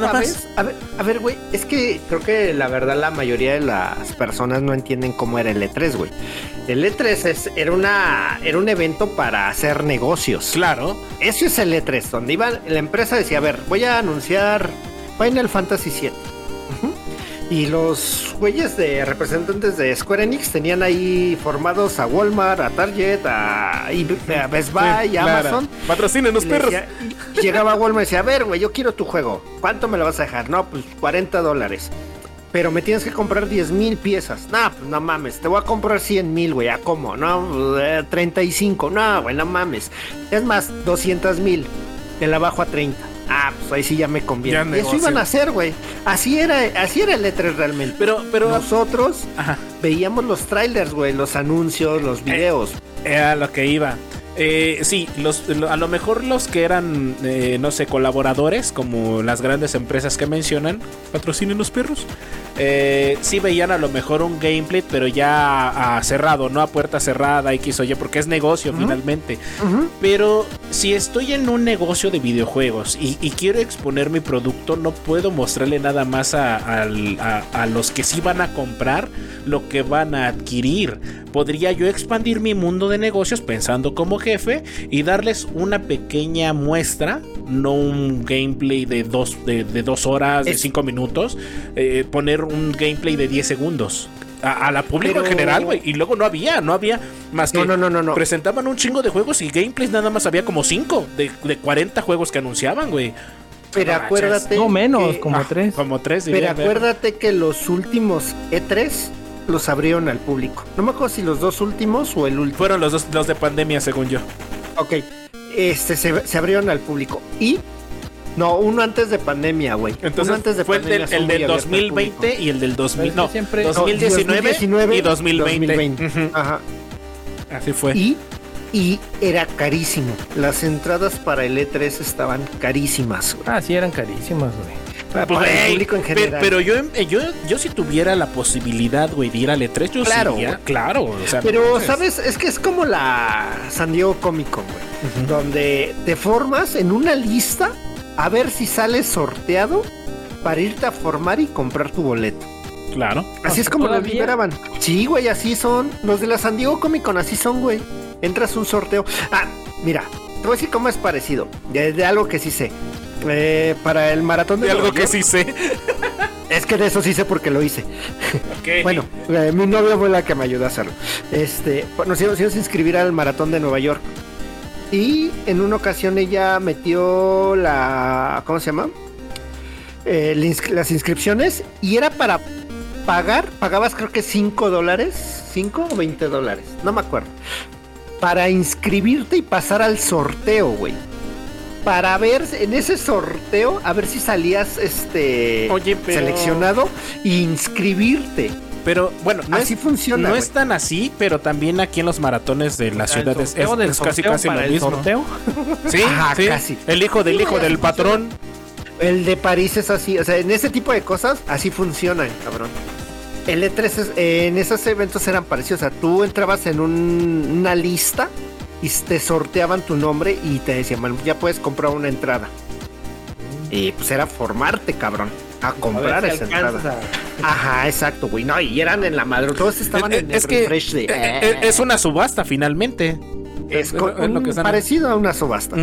Nada más. ¿Sabes? A ver, a ver, güey, es que creo que la verdad la mayoría de las personas no entienden cómo era el E3, güey. El E3 es, era, una, era un evento para hacer negocios. Claro. Eso es el E3, donde iban, la empresa decía, a ver, voy a anunciar Final Fantasy VII. Y los güeyes de representantes de Square Enix tenían ahí formados a Walmart, a Target, a, a Best Buy, Sí, a claro. Amazon. Patrocinen los Y le perros. decía- llegaba a Walmart y decía, a ver, güey, yo quiero tu juego. ¿Cuánto me lo vas a dejar? No, pues 40 dólares. Pero me tienes que comprar 10 mil piezas. No, pues no mames. Te voy a comprar 100 mil, güey. ¿A cómo? No, eh, 35. No, güey, no mames. Es más, 200 mil. Te la bajo a 30. Ah, pues ahí sí ya me conviene. Ya y eso iban a hacer, güey. Así era, así era el E3 realmente. Pero, pero, Nosotros ajá, veíamos los trailers, güey, los anuncios, los videos. era lo que iba. Eh, sí, los, lo- a lo mejor los que eran, eh, no sé, colaboradores, como las grandes empresas que mencionan, patrocinen los perros. Eh, sí veían a lo mejor un gameplay, pero ya a cerrado, no a puerta cerrada, X o Y, porque es negocio finalmente. Pero si estoy en un negocio de videojuegos y, y quiero exponer mi producto, no puedo mostrarle nada más a, al- a- a los que sí van a comprar lo que van a adquirir. Podría yo expandir mi mundo de negocios pensando como jefe y darles una pequeña muestra, no un gameplay de dos, de, de dos horas, de cinco minutos, eh, poner un gameplay de 10 segundos. A, a la público en Pero- general, güey. Y luego no había, no había más que No, no, no, no, presentaban un chingo de juegos y gameplays nada más había como 5 de, de 40 juegos que anunciaban, güey. Pero No manches. acuérdate. No menos, que- como Ah, tres. Como 3, Pero acuérdate que los últimos E3 los abrieron al público. No me acuerdo si los dos últimos o el último. Fueron los dos los de pandemia, según yo. Ok. Este se, se abrieron al público. Y. No, uno antes de pandemia, güey. Entonces uno antes de fue el del, pandemia el muy del abiertos al 2020 público. y el del 2000. Pero es No, siempre- No, 2019, 2019 y 2020. 2020. Ujú. Ajá. Así fue. Y, y era carísimo. Las entradas para el E3 estaban carísimas, güey. Ah, sí, eran carísimas, güey. Para, Pues, para el público en general. Pero, yo, eh, yo, yo si tuviera la posibilidad, güey, de ir al E3, yo Claro. sí iría, claro. O sea, Pero, ¿sabes? Es que es como la San Diego Comic Con, güey. Donde te formas en una lista a ver si sales sorteado para irte a formar y comprar tu boleto. Claro. Así es como lo liberaban. Sí, güey, así son. Los de la San Diego Comic Con así son, güey. Entras un sorteo. Ah, mira, te voy a decir cómo es parecido. De, de algo que sí sé. Eh, para el maratón de, De algo que sí sé. Es que de eso sí sé porque lo hice. (laughs) Bueno, eh, mi novia fue la que me ayudó a hacerlo. Este, nos íbamos, a inscribir al maratón de Nueva York. Y en una ocasión ella metió la. ¿Cómo se llama? Eh, las inscripciones y era para pagar. Pagabas creo que 5 dólares. 5 o 20 dólares. No me acuerdo. Para inscribirte y pasar al sorteo, güey. Para ver en ese sorteo, a ver si salías este Oye, pero- seleccionado e inscribirte. Pero bueno, no, Así es, funciona. no es tan así, pero también aquí en los maratones de las El ciudades es, casi casi lo el mismo. sorteo. (laughs) Sí, Ajá, sí. casi. El hijo del Sí, hijo del patrón. El de París es así, o sea, en ese tipo de cosas así funcionan, cabrón. El E3 es- en esos eventos eran parecidos, o sea, tú entrabas en un- una lista y te sorteaban tu nombre y te decían, "Bueno, ya puedes comprar una entrada. Y pues era formarte, cabrón, a comprar esa entrada. Ajá, exacto, güey. No, y eran en la madre, todos estaban Eh, en es el que refresh de... eh, eh, es una subasta finalmente. es, parecido a una subasta.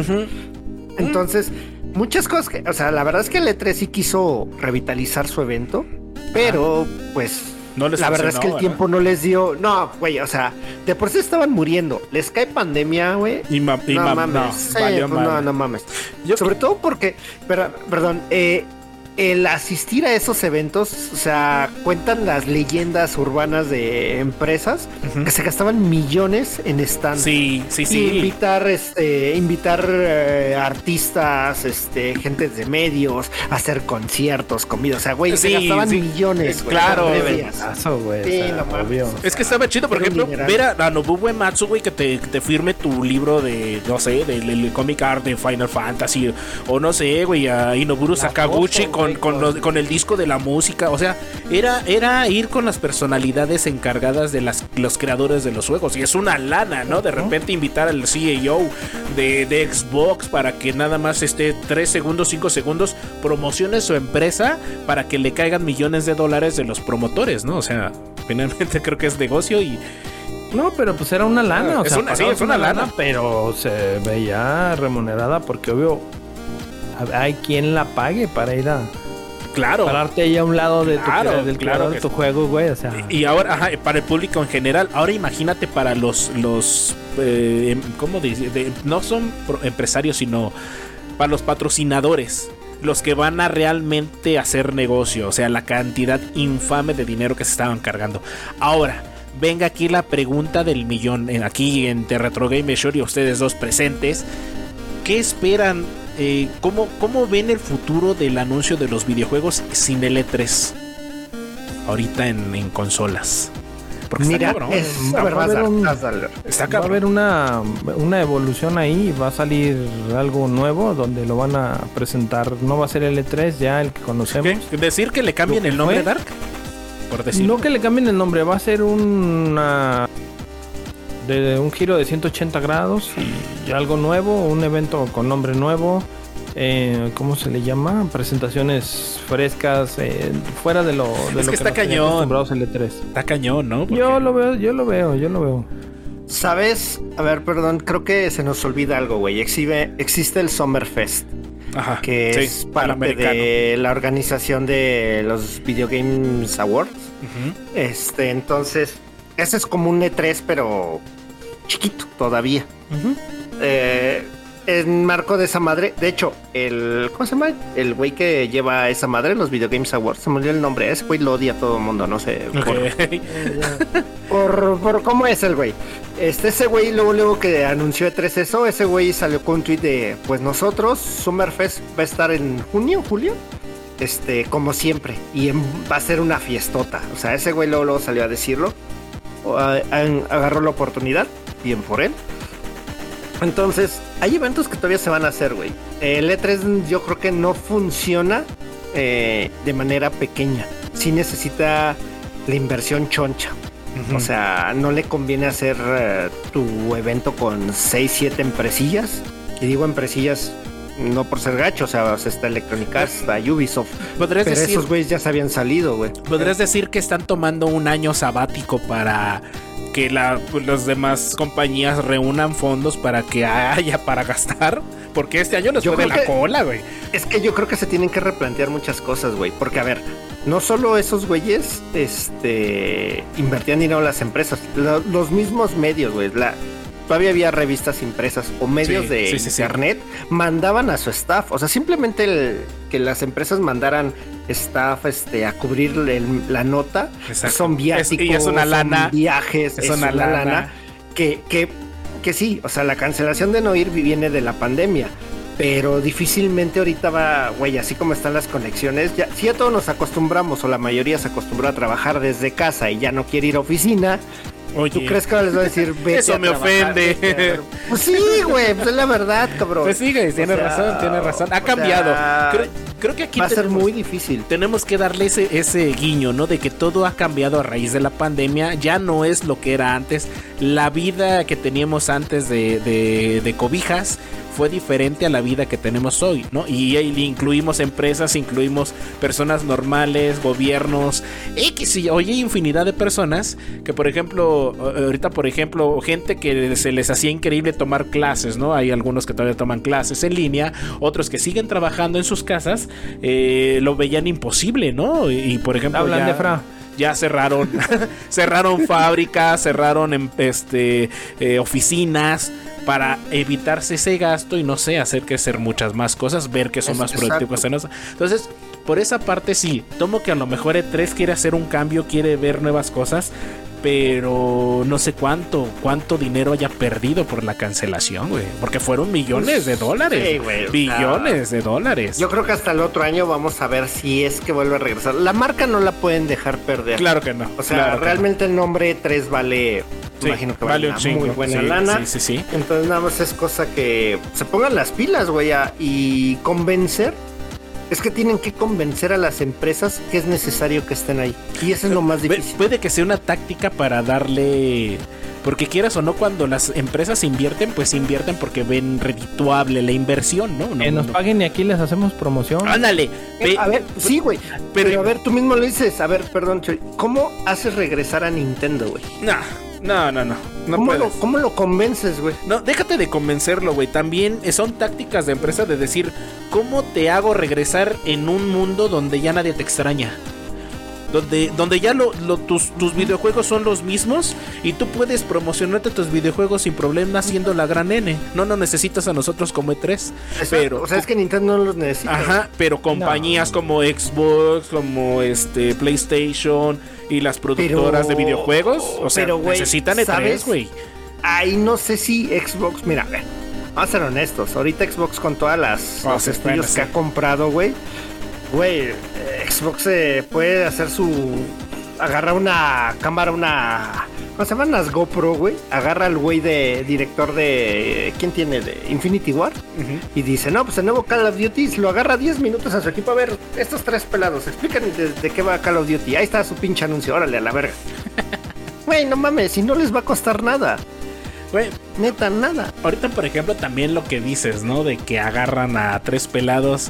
Entonces, muchas cosas que, o sea, la verdad es que el E3 sí quiso revitalizar su evento, pero pues la verdad es que el tiempo no les dio. No, güey, o sea, de por sí estaban muriendo. Les cae pandemia, güey. Y, no, mames. Pues no, no, mames. Sobre todo porque, perdón, eh, el asistir a esos eventos, o sea, cuentan las leyendas urbanas de empresas que se gastaban millones en stands. Sí, sí, sí. invitar, este, invitar eh, artistas, este, gente de medios, hacer conciertos, comida. O sea, güey, se gastaban millones. claro, es que estaba chido, por ejemplo, ver a, Nobuo Ematsu, güey, que te, te, firme tu libro de, no sé, del, comic art de Final Fantasy, o no sé, güey, a Inoburu Sakaguchi con con, el disco de la música. O sea, era, era ir con las personalidades encargadas de las, los creadores de los juegos. Y es una lana, ¿no? De repente invitar al CEO de, de Xbox para que nada más esté 3 segundos, 5 segundos, promocione su empresa para que le caigan millones de dólares de los promotores, ¿no? O sea, finalmente (laughs) creo que es negocio y. No, pero pues era una lana, o sea, una, sí, es una lana, pero se veía remunerada porque obvio hay quien la pague para ir a, Claro. Pararte ahí a un lado de tu, del claro de tu juego, güey. O sea. Y ahora, ajá, para el público en general, ahora imagínate para los, los eh, em, ¿cómo dice? no son empresarios, sino para los patrocinadores. Los que van a realmente hacer negocio. O sea, la cantidad infame de dinero que se estaban cargando. Ahora, venga aquí la pregunta del millón. Aquí en Retro Game Show y ustedes dos presentes. ¿Qué esperan eh, ¿cómo, ven el futuro del anuncio de los videojuegos sin el E3? Ahorita en, consolas. Porque Mira, está es, va, a haber, va a haber una, una evolución ahí, va a salir algo nuevo donde lo van a presentar. No va a ser el E3 ya el que conocemos. ¿Decir que le cambien el nombre Dark? Por decirlo. No que le cambien el nombre, va a ser una de un giro de 180 grados y algo nuevo, un evento con nombre nuevo. Eh, ¿Cómo se le llama? Presentaciones frescas, eh, fuera de lo, de es que, está cañón. L3. Está cañón, ¿no? Yo lo veo, yo lo veo, yo lo veo. ¿Sabes? A ver, perdón, creo que se nos olvida algo, güey. Existe, existe el Summerfest. Ajá, que es parte de la organización de los Video Games Awards. Este, entonces, ese es como un E3, pero chiquito todavía. eh, en marco de esa madre, de hecho, el. ¿Cómo se llama? El güey que lleva esa madre en los Video Games Awards. Se me olvidó el nombre. Ese güey lo odia a todo el mundo, no sé. (laughs) Por, por, cómo es el güey. Este, ese güey, luego, luego que anunció E3 eso, ese güey salió con un tweet de: Pues nosotros, Summerfest va a estar en junio, julio. Este, como siempre. Y va a ser una fiestota. O sea, ese güey luego, luego salió a decirlo. agarró la oportunidad. Bien por él. Entonces, hay eventos que todavía se van a hacer, güey. El E3 yo creo que no funciona eh, de manera pequeña. Sí necesita la inversión choncha. O sea, no le conviene hacer eh, tu evento con 6, 7 empresillas. Y digo empresillas no por ser gacho, o sea, está Electronic Arts, está Ubisoft. Pero esos güeyes ya se habían salido, güey. ¿Podrías decir que están tomando un año sabático para que la, las demás compañías reúnan fondos para que haya para gastar. Porque este año nos fue de la cola, güey. Es que yo creo que se tienen que replantear muchas cosas, güey. Porque, a ver, no solo esos güeyes este, invertían dinero en las empresas, los mismos medios, güey. La, todavía había revistas impresas o medios de internet, mandaban a su staff. O sea, simplemente el, que las empresas mandaran staff este, a cubrir la nota. Son viáticos, es, una lana, viajes, es, una, lana, que, que, que sí, o sea, la cancelación de no ir viene de la pandemia pero difícilmente ahorita va, güey, así como están las conexiones, ya, si a todos nos acostumbramos o la mayoría se acostumbró a trabajar desde casa y ya no quiere ir a oficina, ¿Tú crees que les va a decir vete Eso me ofende. Pues sí, güey, pues es la verdad, cabrón. Pues sí, güey, tiene razón, tiene razón. Ha cambiado. creo, que aquí va a ser muy difícil. Tenemos que darle ese, ese guiño, ¿no? De que todo ha cambiado a raíz de la pandemia. Ya no es lo que era antes. La vida que teníamos antes de, de, de cobijas fue diferente a la vida que tenemos hoy, ¿no? Y ahí incluimos empresas, incluimos personas normales, gobiernos, X y oye, infinidad de personas que, por ejemplo, ahorita, por ejemplo, gente que se les hacía increíble tomar clases, ¿no? Hay algunos que todavía toman clases en línea, otros que siguen trabajando en sus casas, eh, lo veían imposible, ¿no? Y, por ejemplo, Hablan ya- de Fra. ya cerraron (laughs) cerraron fábricas cerraron em- este eh, oficinas para evitarse ese gasto y no sé hacer crecer muchas más cosas ver que son Es- más productivas entonces por esa parte sí tomo que a lo mejor E3 quiere hacer un cambio quiere ver nuevas cosas pero no sé cuánto cuánto dinero haya perdido por la cancelación güey porque fueron millones de dólares Sí, güey, o sea, billones de dólares Yo creo que hasta el otro año vamos a ver si es que vuelve a regresar. La marca no la pueden dejar perder. claro que no O sea, claro que no. realmente el nombre 3 vale, Sí, imagino que vale, un una muy buena Sí, lana. sí sí sí Entonces nada más es cosa que se pongan las pilas, güey, y convencer. Es que tienen que convencer a las empresas que es necesario que estén ahí. Y eso es lo más Pu- difícil. Puede que sea una táctica para darle. Porque quieras o no, cuando las empresas invierten, pues invierten porque ven redituable la inversión, ¿no? no Que nos no. paguen y aquí les hacemos promoción. Ándale. ve- a ver, sí, güey. pero- Pero, a ver, tú mismo lo dices. A ver, perdón, Choy, ¿Cómo haces regresar a Nintendo, güey? No, no, no, no. No ¿Cómo, lo, puedes. ¿Cómo lo convences, güey? No, déjate de convencerlo, güey. También eh, son tácticas de empresa de decir, ¿cómo te hago regresar en un mundo donde ya nadie te extraña? Donde, donde ya lo, lo- tus, tus videojuegos son los mismos y tú puedes promocionarte tus videojuegos sin problema siendo la gran N. No nos necesitas a nosotros como E3. Exacto, Pero, o sea, es que Nintendo no los necesita. Ajá, pero compañías como Xbox, como este PlayStation y las productoras de videojuegos, o sea, pero, necesitan E3, ¿sabes? güey. Ahí no sé si Xbox, mira, a ver, vamos a ser honestos. Ahorita Xbox con todas las Ah, los estudios bueno, sí. que ha comprado, güey, güey, eh, Xbox eh, puede hacer su agarra una cámara, una ¿cómo se llaman las GoPro, güey? Agarra al güey de director de ¿quién tiene de Infinity War? Y dice, no, pues el nuevo Call of Duty lo agarra 10 minutos a su equipo. A ver, estos tres pelados, explíquenme de, de qué va Call of Duty. Ahí está su pinche anuncio, órale a la verga. (laughs) Güey, no mames, si no les va a costar nada. Güey, Neta, nada. ahorita por ejemplo también lo que dices, ¿no? De que agarran a tres pelados.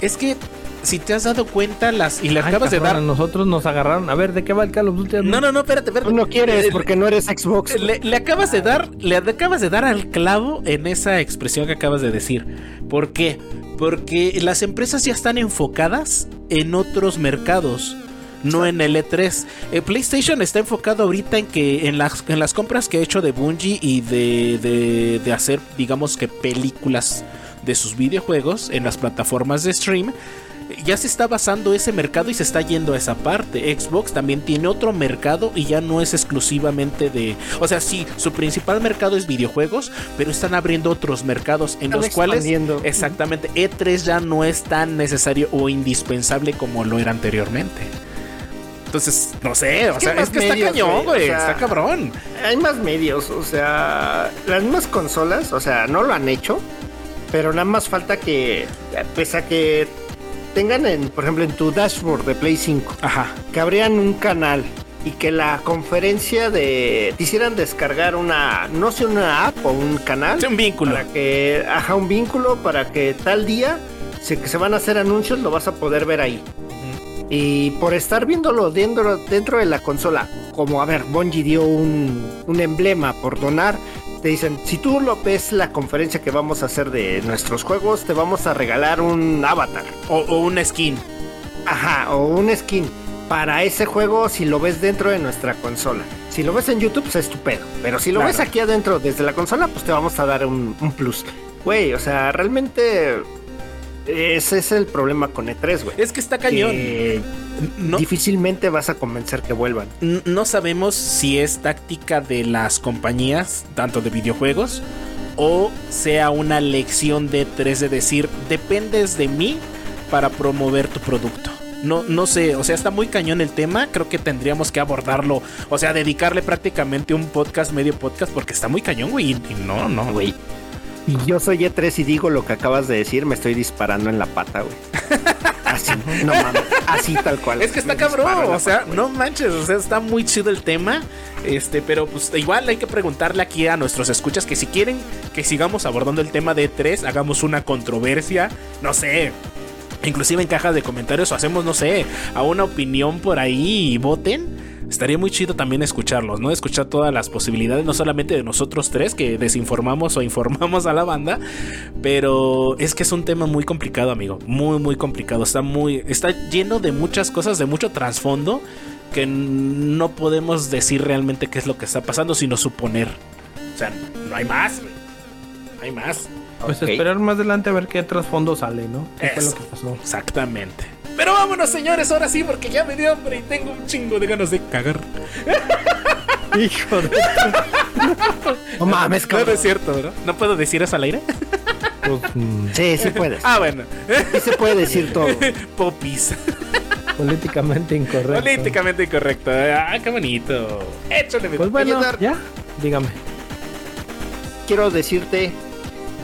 Es que si te has dado cuenta las y le Ay, acabas de dar a nosotros nos agarraron. A ver, ¿de qué va el Call of Duty? No, no, no, espérate, espérate. Tú no quieres Eh, porque no eres Xbox. Le, le acabas de dar, le acabas de dar al clavo en esa expresión que acabas de decir. ¿Por qué? Porque las empresas ya están enfocadas en otros mercados. No en el E3. Eh, PlayStation está enfocado ahorita en que en las, en las compras que ha hecho de Bungie y de, de, de hacer, digamos que películas de sus videojuegos en las plataformas de stream ya se está basando ese mercado y se está yendo a esa parte. Xbox también tiene otro mercado y ya no es exclusivamente de... O sea, sí, su principal mercado es videojuegos, pero están abriendo otros mercados en los cuales... Exactamente, E3 ya no es tan necesario o indispensable como lo era anteriormente. Entonces, no sé, o sea, es que está cañón, güey, o güey, sea, está cabrón. Hay más medios, o sea, las mismas consolas, o sea, no lo han hecho, pero nada más falta que, pese a que tengan, en, por ejemplo, en tu dashboard de Play 5, Ajá. que abrieran un canal y que la conferencia de te hicieran descargar una, no sé, una app o un canal. Es un vínculo. Para que, ajá, un vínculo para que tal día se, que se van a hacer anuncios, lo vas a poder ver ahí. Y por estar viéndolo dentro, dentro de la consola, como a ver, Bungie dio un, un emblema por donar, te dicen, si tú lo ves la conferencia que vamos a hacer de nuestros juegos, te vamos a regalar un avatar. O, o una skin. Ajá, o un skin para ese juego si lo ves dentro de nuestra consola. Si lo ves en YouTube, pues es tu pedo. Pero si lo Claro. ves aquí adentro desde la consola, pues te vamos a dar un, un plus. Güey, o sea, realmente ese es el problema con E3, güey. Es que está cañón. Que No, Difícilmente vas a convencer que vuelvan. No sabemos si es táctica de las compañías, tanto de videojuegos, o sea una lección de tres de decir, dependes de mí para promover tu producto. No, no sé, o sea, está muy cañón el tema, creo que tendríamos que abordarlo, o sea, dedicarle prácticamente un podcast, medio podcast, porque está muy cañón, güey, y no, no, güey. Y yo soy E3 y digo lo que acabas de decir, me estoy disparando en la pata, güey. Así, no mames, así tal cual. Es que está cabrón, o sea, no manches, o sea, está muy chido el tema. Este, pero pues igual hay que preguntarle aquí a nuestros escuchas que si quieren que sigamos abordando el tema de E3, hagamos una controversia, no sé. Inclusive en cajas de comentarios o hacemos, no sé, a una opinión por ahí y voten. Estaría muy chido también escucharlos, ¿no? Escuchar todas las posibilidades, no solamente de nosotros tres que desinformamos o (laughs) informamos a la banda, pero es que es un tema muy complicado, amigo. Muy, muy complicado. Está muy. Está lleno de muchas cosas, de mucho trasfondo. Que no podemos decir realmente qué es lo que está pasando, sino suponer. O sea, no hay más. No hay más. Pues esperar más adelante a ver qué trasfondo sale, ¿no? ¿Qué fue lo Eso. que pasó? Exactamente. Pero vámonos, señores, ahora sí, porque ya me dio hambre y tengo un chingo de ganas de cagar. (laughs) Hijo de... (laughs) No mames, No, no cabrón. es cierto, ¿no? ¿No puedo decir eso al aire? Pues, mm, Sí, sí puedes. Ah, bueno. Sí se puede decir todo. (laughs) Popis. políticamente incorrecto. Políticamente incorrecto. Ah, qué bonito. Échale, mi- Pues bueno, ya, dígame. Quiero decirte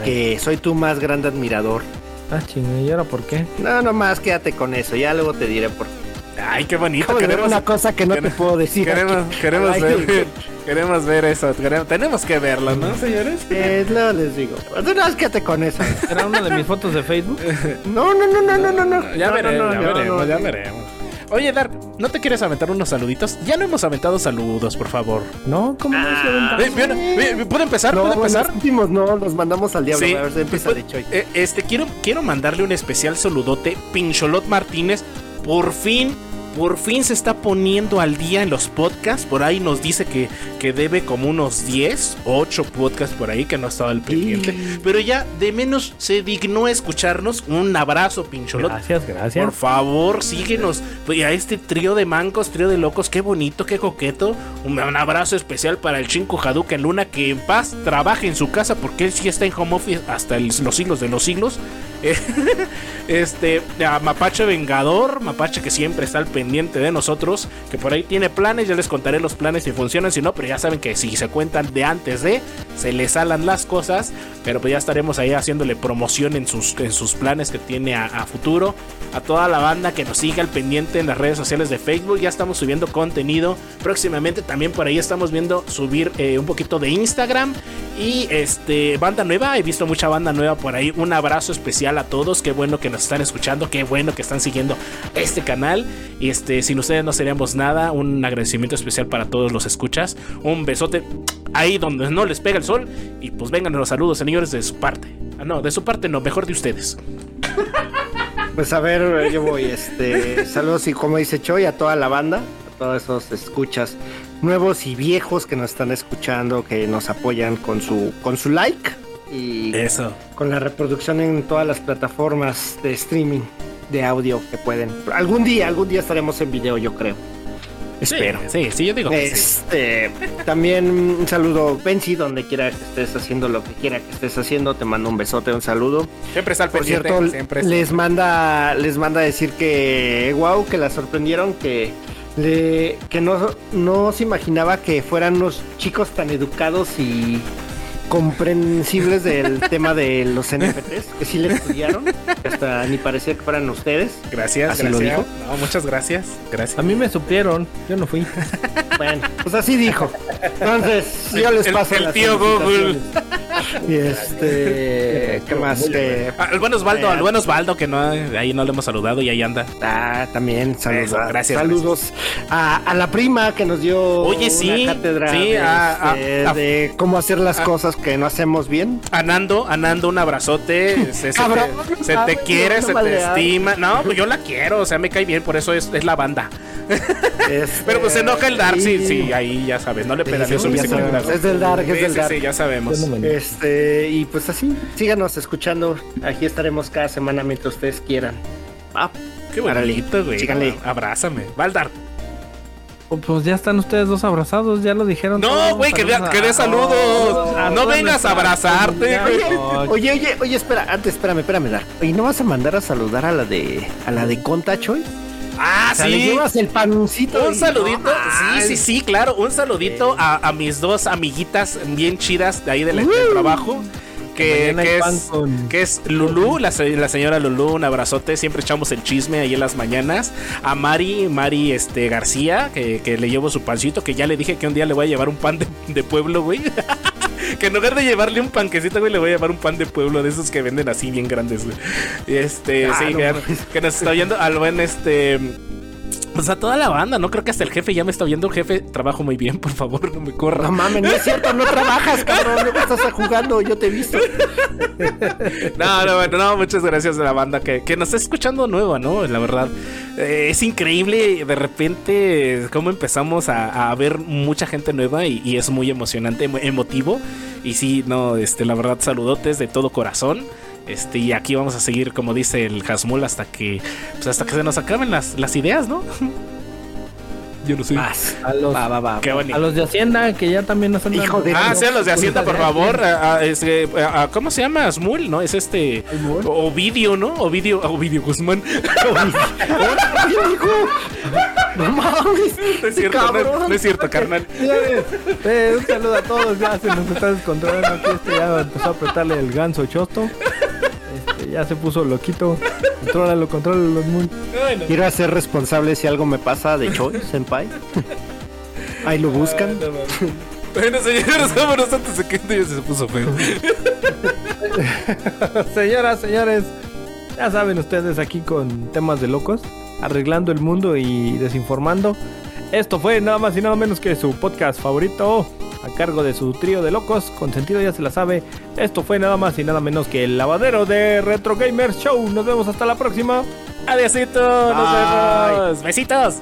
que soy tu más grande admirador. Ah, chinga, ¿y ahora por qué? No, nomás quédate con eso. Ya luego te diré por qué. Ay, qué bonito. Queremos, una cosa que no te puedo decir. queremos, aquí. queremos Ay, ver, (laughs) queremos ver eso. queremos- tenemos que verlo, ¿no, señores? Eh, no les digo. Tú no, quédate con eso. ¿Era una de mis fotos de Facebook? (laughs) No, no, no, no, no, no, no. Ya No, veremos, no, ya veremos, no, ya no. veremos. Oye, Dark, ¿no te quieres aventar unos saluditos? Ya no hemos aventado saludos, por favor. No, ¿cómo no se Eh, bien, eh, ¿Puedo empezar? No, ¿Puedo empezar? los últimos no, los mandamos al diablo. Sí. A ver, empieza de Choy. Eh, este, quiero, quiero mandarle un especial saludote. Pincholot Martínez, por fin, por fin se está poniendo al día en los podcasts. Por ahí nos dice que, que debe como unos 10, 8 podcasts por ahí que no estaba al pendiente. Pero ya de menos se dignó escucharnos. Un abrazo, Pincholot. Gracias, gracias. Por favor, síguenos. Y a este trío de mancos, trío de locos, qué bonito, qué coqueto. Un, un abrazo especial para el Chinco Hadouken Luna, que en paz trabaje en su casa, porque él sí está en home office hasta el- los siglos de los siglos. (laughs) Este, a Mapache Vengador, Mapache que siempre está al pendiente de nosotros, que por ahí tiene planes, ya les contaré los planes si funcionan, si no, pero ya saben que si se cuentan de antes de, se les salan las cosas, pero pues ya estaremos ahí haciéndole promoción en sus, en sus planes que tiene a, a futuro, a toda la banda que nos siga al pendiente en las redes sociales de Facebook, ya estamos subiendo contenido, próximamente también por ahí estamos viendo subir eh, un poquito de Instagram. Y este banda nueva, he visto mucha banda nueva por ahí, un abrazo especial a todos, qué bueno que nos están escuchando, qué bueno que están siguiendo este canal. Y este sin ustedes no seríamos nada, un agradecimiento especial para todos los escuchas, un besote ahí donde no les pega el sol y pues vengan los saludos señores de su parte. Ah, no, de su parte no, mejor de ustedes. Pues a ver, yo voy. Este, saludos y como dice Choy, a toda la banda, a todos esos escuchas nuevos y viejos que nos están escuchando, que nos apoyan con su, con su like y Eso. con la reproducción en todas las plataformas de streaming de audio que pueden. Algún día, algún día estaremos en video, yo creo. Espero. Sí, sí, sí, yo digo que sí. Este, también un saludo, Benzi, donde quiera que estés haciendo lo que quiera que estés haciendo, te mando un besote, un saludo. Siempre está al Por pendiente, cierto, siempre les manda, les manda a decir que wow, que la sorprendieron, que le, que no, no se imaginaba que fueran unos chicos tan educados y comprensibles del (laughs) tema de los NFTs, que sí le estudiaron, hasta ni parecía que fueran ustedes. Gracias, ¿Así lo dijo? No, muchas gracias. Gracias. A mí me supieron, yo no fui. Bueno, pues así dijo. Entonces, yo les El- paso el las tío Google. Y este, (laughs) ¿qué más? Eh, Ah, el buen Osvaldo, Eh, al buen Osvaldo, que no, ahí no le hemos saludado y ahí anda. Ah, también saludos. Eso, gracias, Saludos A, a la prima que nos dio Oye, sí, una cátedra sí, de, a- este, a- a- de cómo hacer las a- cosas que no hacemos bien. Anando, Anando, un abrazote. Se, se Cabrón, te, se te quiere, no, se te estima. No, pues yo la quiero, o sea, me cae bien, por eso es, es la banda. Este, Pero pues se enoja el Dark, sí, y- sí, ahí ya sabes, no le pedaleó sí, su bicicleta. es del Dark, es del Dark. sí, ya sabemos. Este, y pues así, síganos escuchando. Aquí estaremos cada semana mientras ustedes quieran. Ah, Qué bonito, güey. síganle. Abrázame. Valdar. Oh, Pues ya están ustedes dos abrazados, ya lo dijeron. No, güey, que, dé saludos. a no vengas a abrazarte, güey. Oye, oye, oye, espera, antes, espérame, espérame, Dar. Oye, ¿no vas a mandar a saludar a la de a la de Conta Choy? Ah, O sea, le sí. llevas el pancito. Un y- saludito, sí, sí, sí, claro. Un saludito a, a mis dos amiguitas bien chidas de ahí del, del trabajo. que, es, con- que es Lulú, la, la señora Lulú, un abrazote, siempre echamos el chisme ahí en las mañanas. A Mari, Mari este, García, que, que le llevo su pancito, que ya le dije que un día le voy a llevar un pan de, de pueblo, güey. (laughs) que en lugar de llevarle un panquecito, güey, le voy a llevar un pan de pueblo de esos que venden así bien grandes, güey. Este, Ah, sí, no que, que nos está viendo al buen este. Pues a toda la banda, ¿no? Creo que hasta el jefe ya me está viendo. Jefe, trabajo muy bien, por favor, no me corra. No mames, no es cierto, no trabajas, cabrón. No estás jugando, yo te he visto. (laughs) No, no, bueno, no, muchas gracias a la banda que, que nos está escuchando nueva, ¿no? La verdad, eh, es increíble de repente cómo empezamos a, a ver mucha gente nueva y, y es muy emocionante, emotivo. Y sí, no, este, la verdad, saludotes de todo corazón. Este, y aquí vamos a seguir, como dice el Hasmul, hasta que, pues hasta que se nos acaben las, las ideas, ¿no? (laughs) Yo no sé. Vas. A los, Va, va, va. Qué bonito. a los de Hacienda, que ya también nos han Hijo de- Ah, sí, a los de Hacienda, por favor. a- a- este, a- a- ¿Cómo se llama? Smul, ¿no? Es este. Ovidio, ¿no? Ovidio, Ovidio Guzmán. (laughs) No mames. No es cierto, no, Cabrón. no es cierto, carnal. (laughs) Eh, un saludo a todos, ya se nos está descontrolando aquí, este ya empezó a apretarle el ganso chosto. Este, ya se puso loquito. Contrólalo, contrólalo, muy. Bueno. Quiero hacer responsable si algo me pasa de Choi, (laughs) senpai. Ahí lo buscan. Bueno, señores, vámonos antes de que esto ya se puso feo. (laughs) Señoras, señores, ya saben ustedes aquí con temas de locos, arreglando el mundo y desinformando. Esto fue nada más y nada menos que su podcast favorito a cargo de su trío de locos, con sentido ya se la sabe. Esto fue nada más y nada menos que el lavadero de Retro Gamers Show. Nos vemos hasta la próxima. Adiósito, nos vemos. Besitos.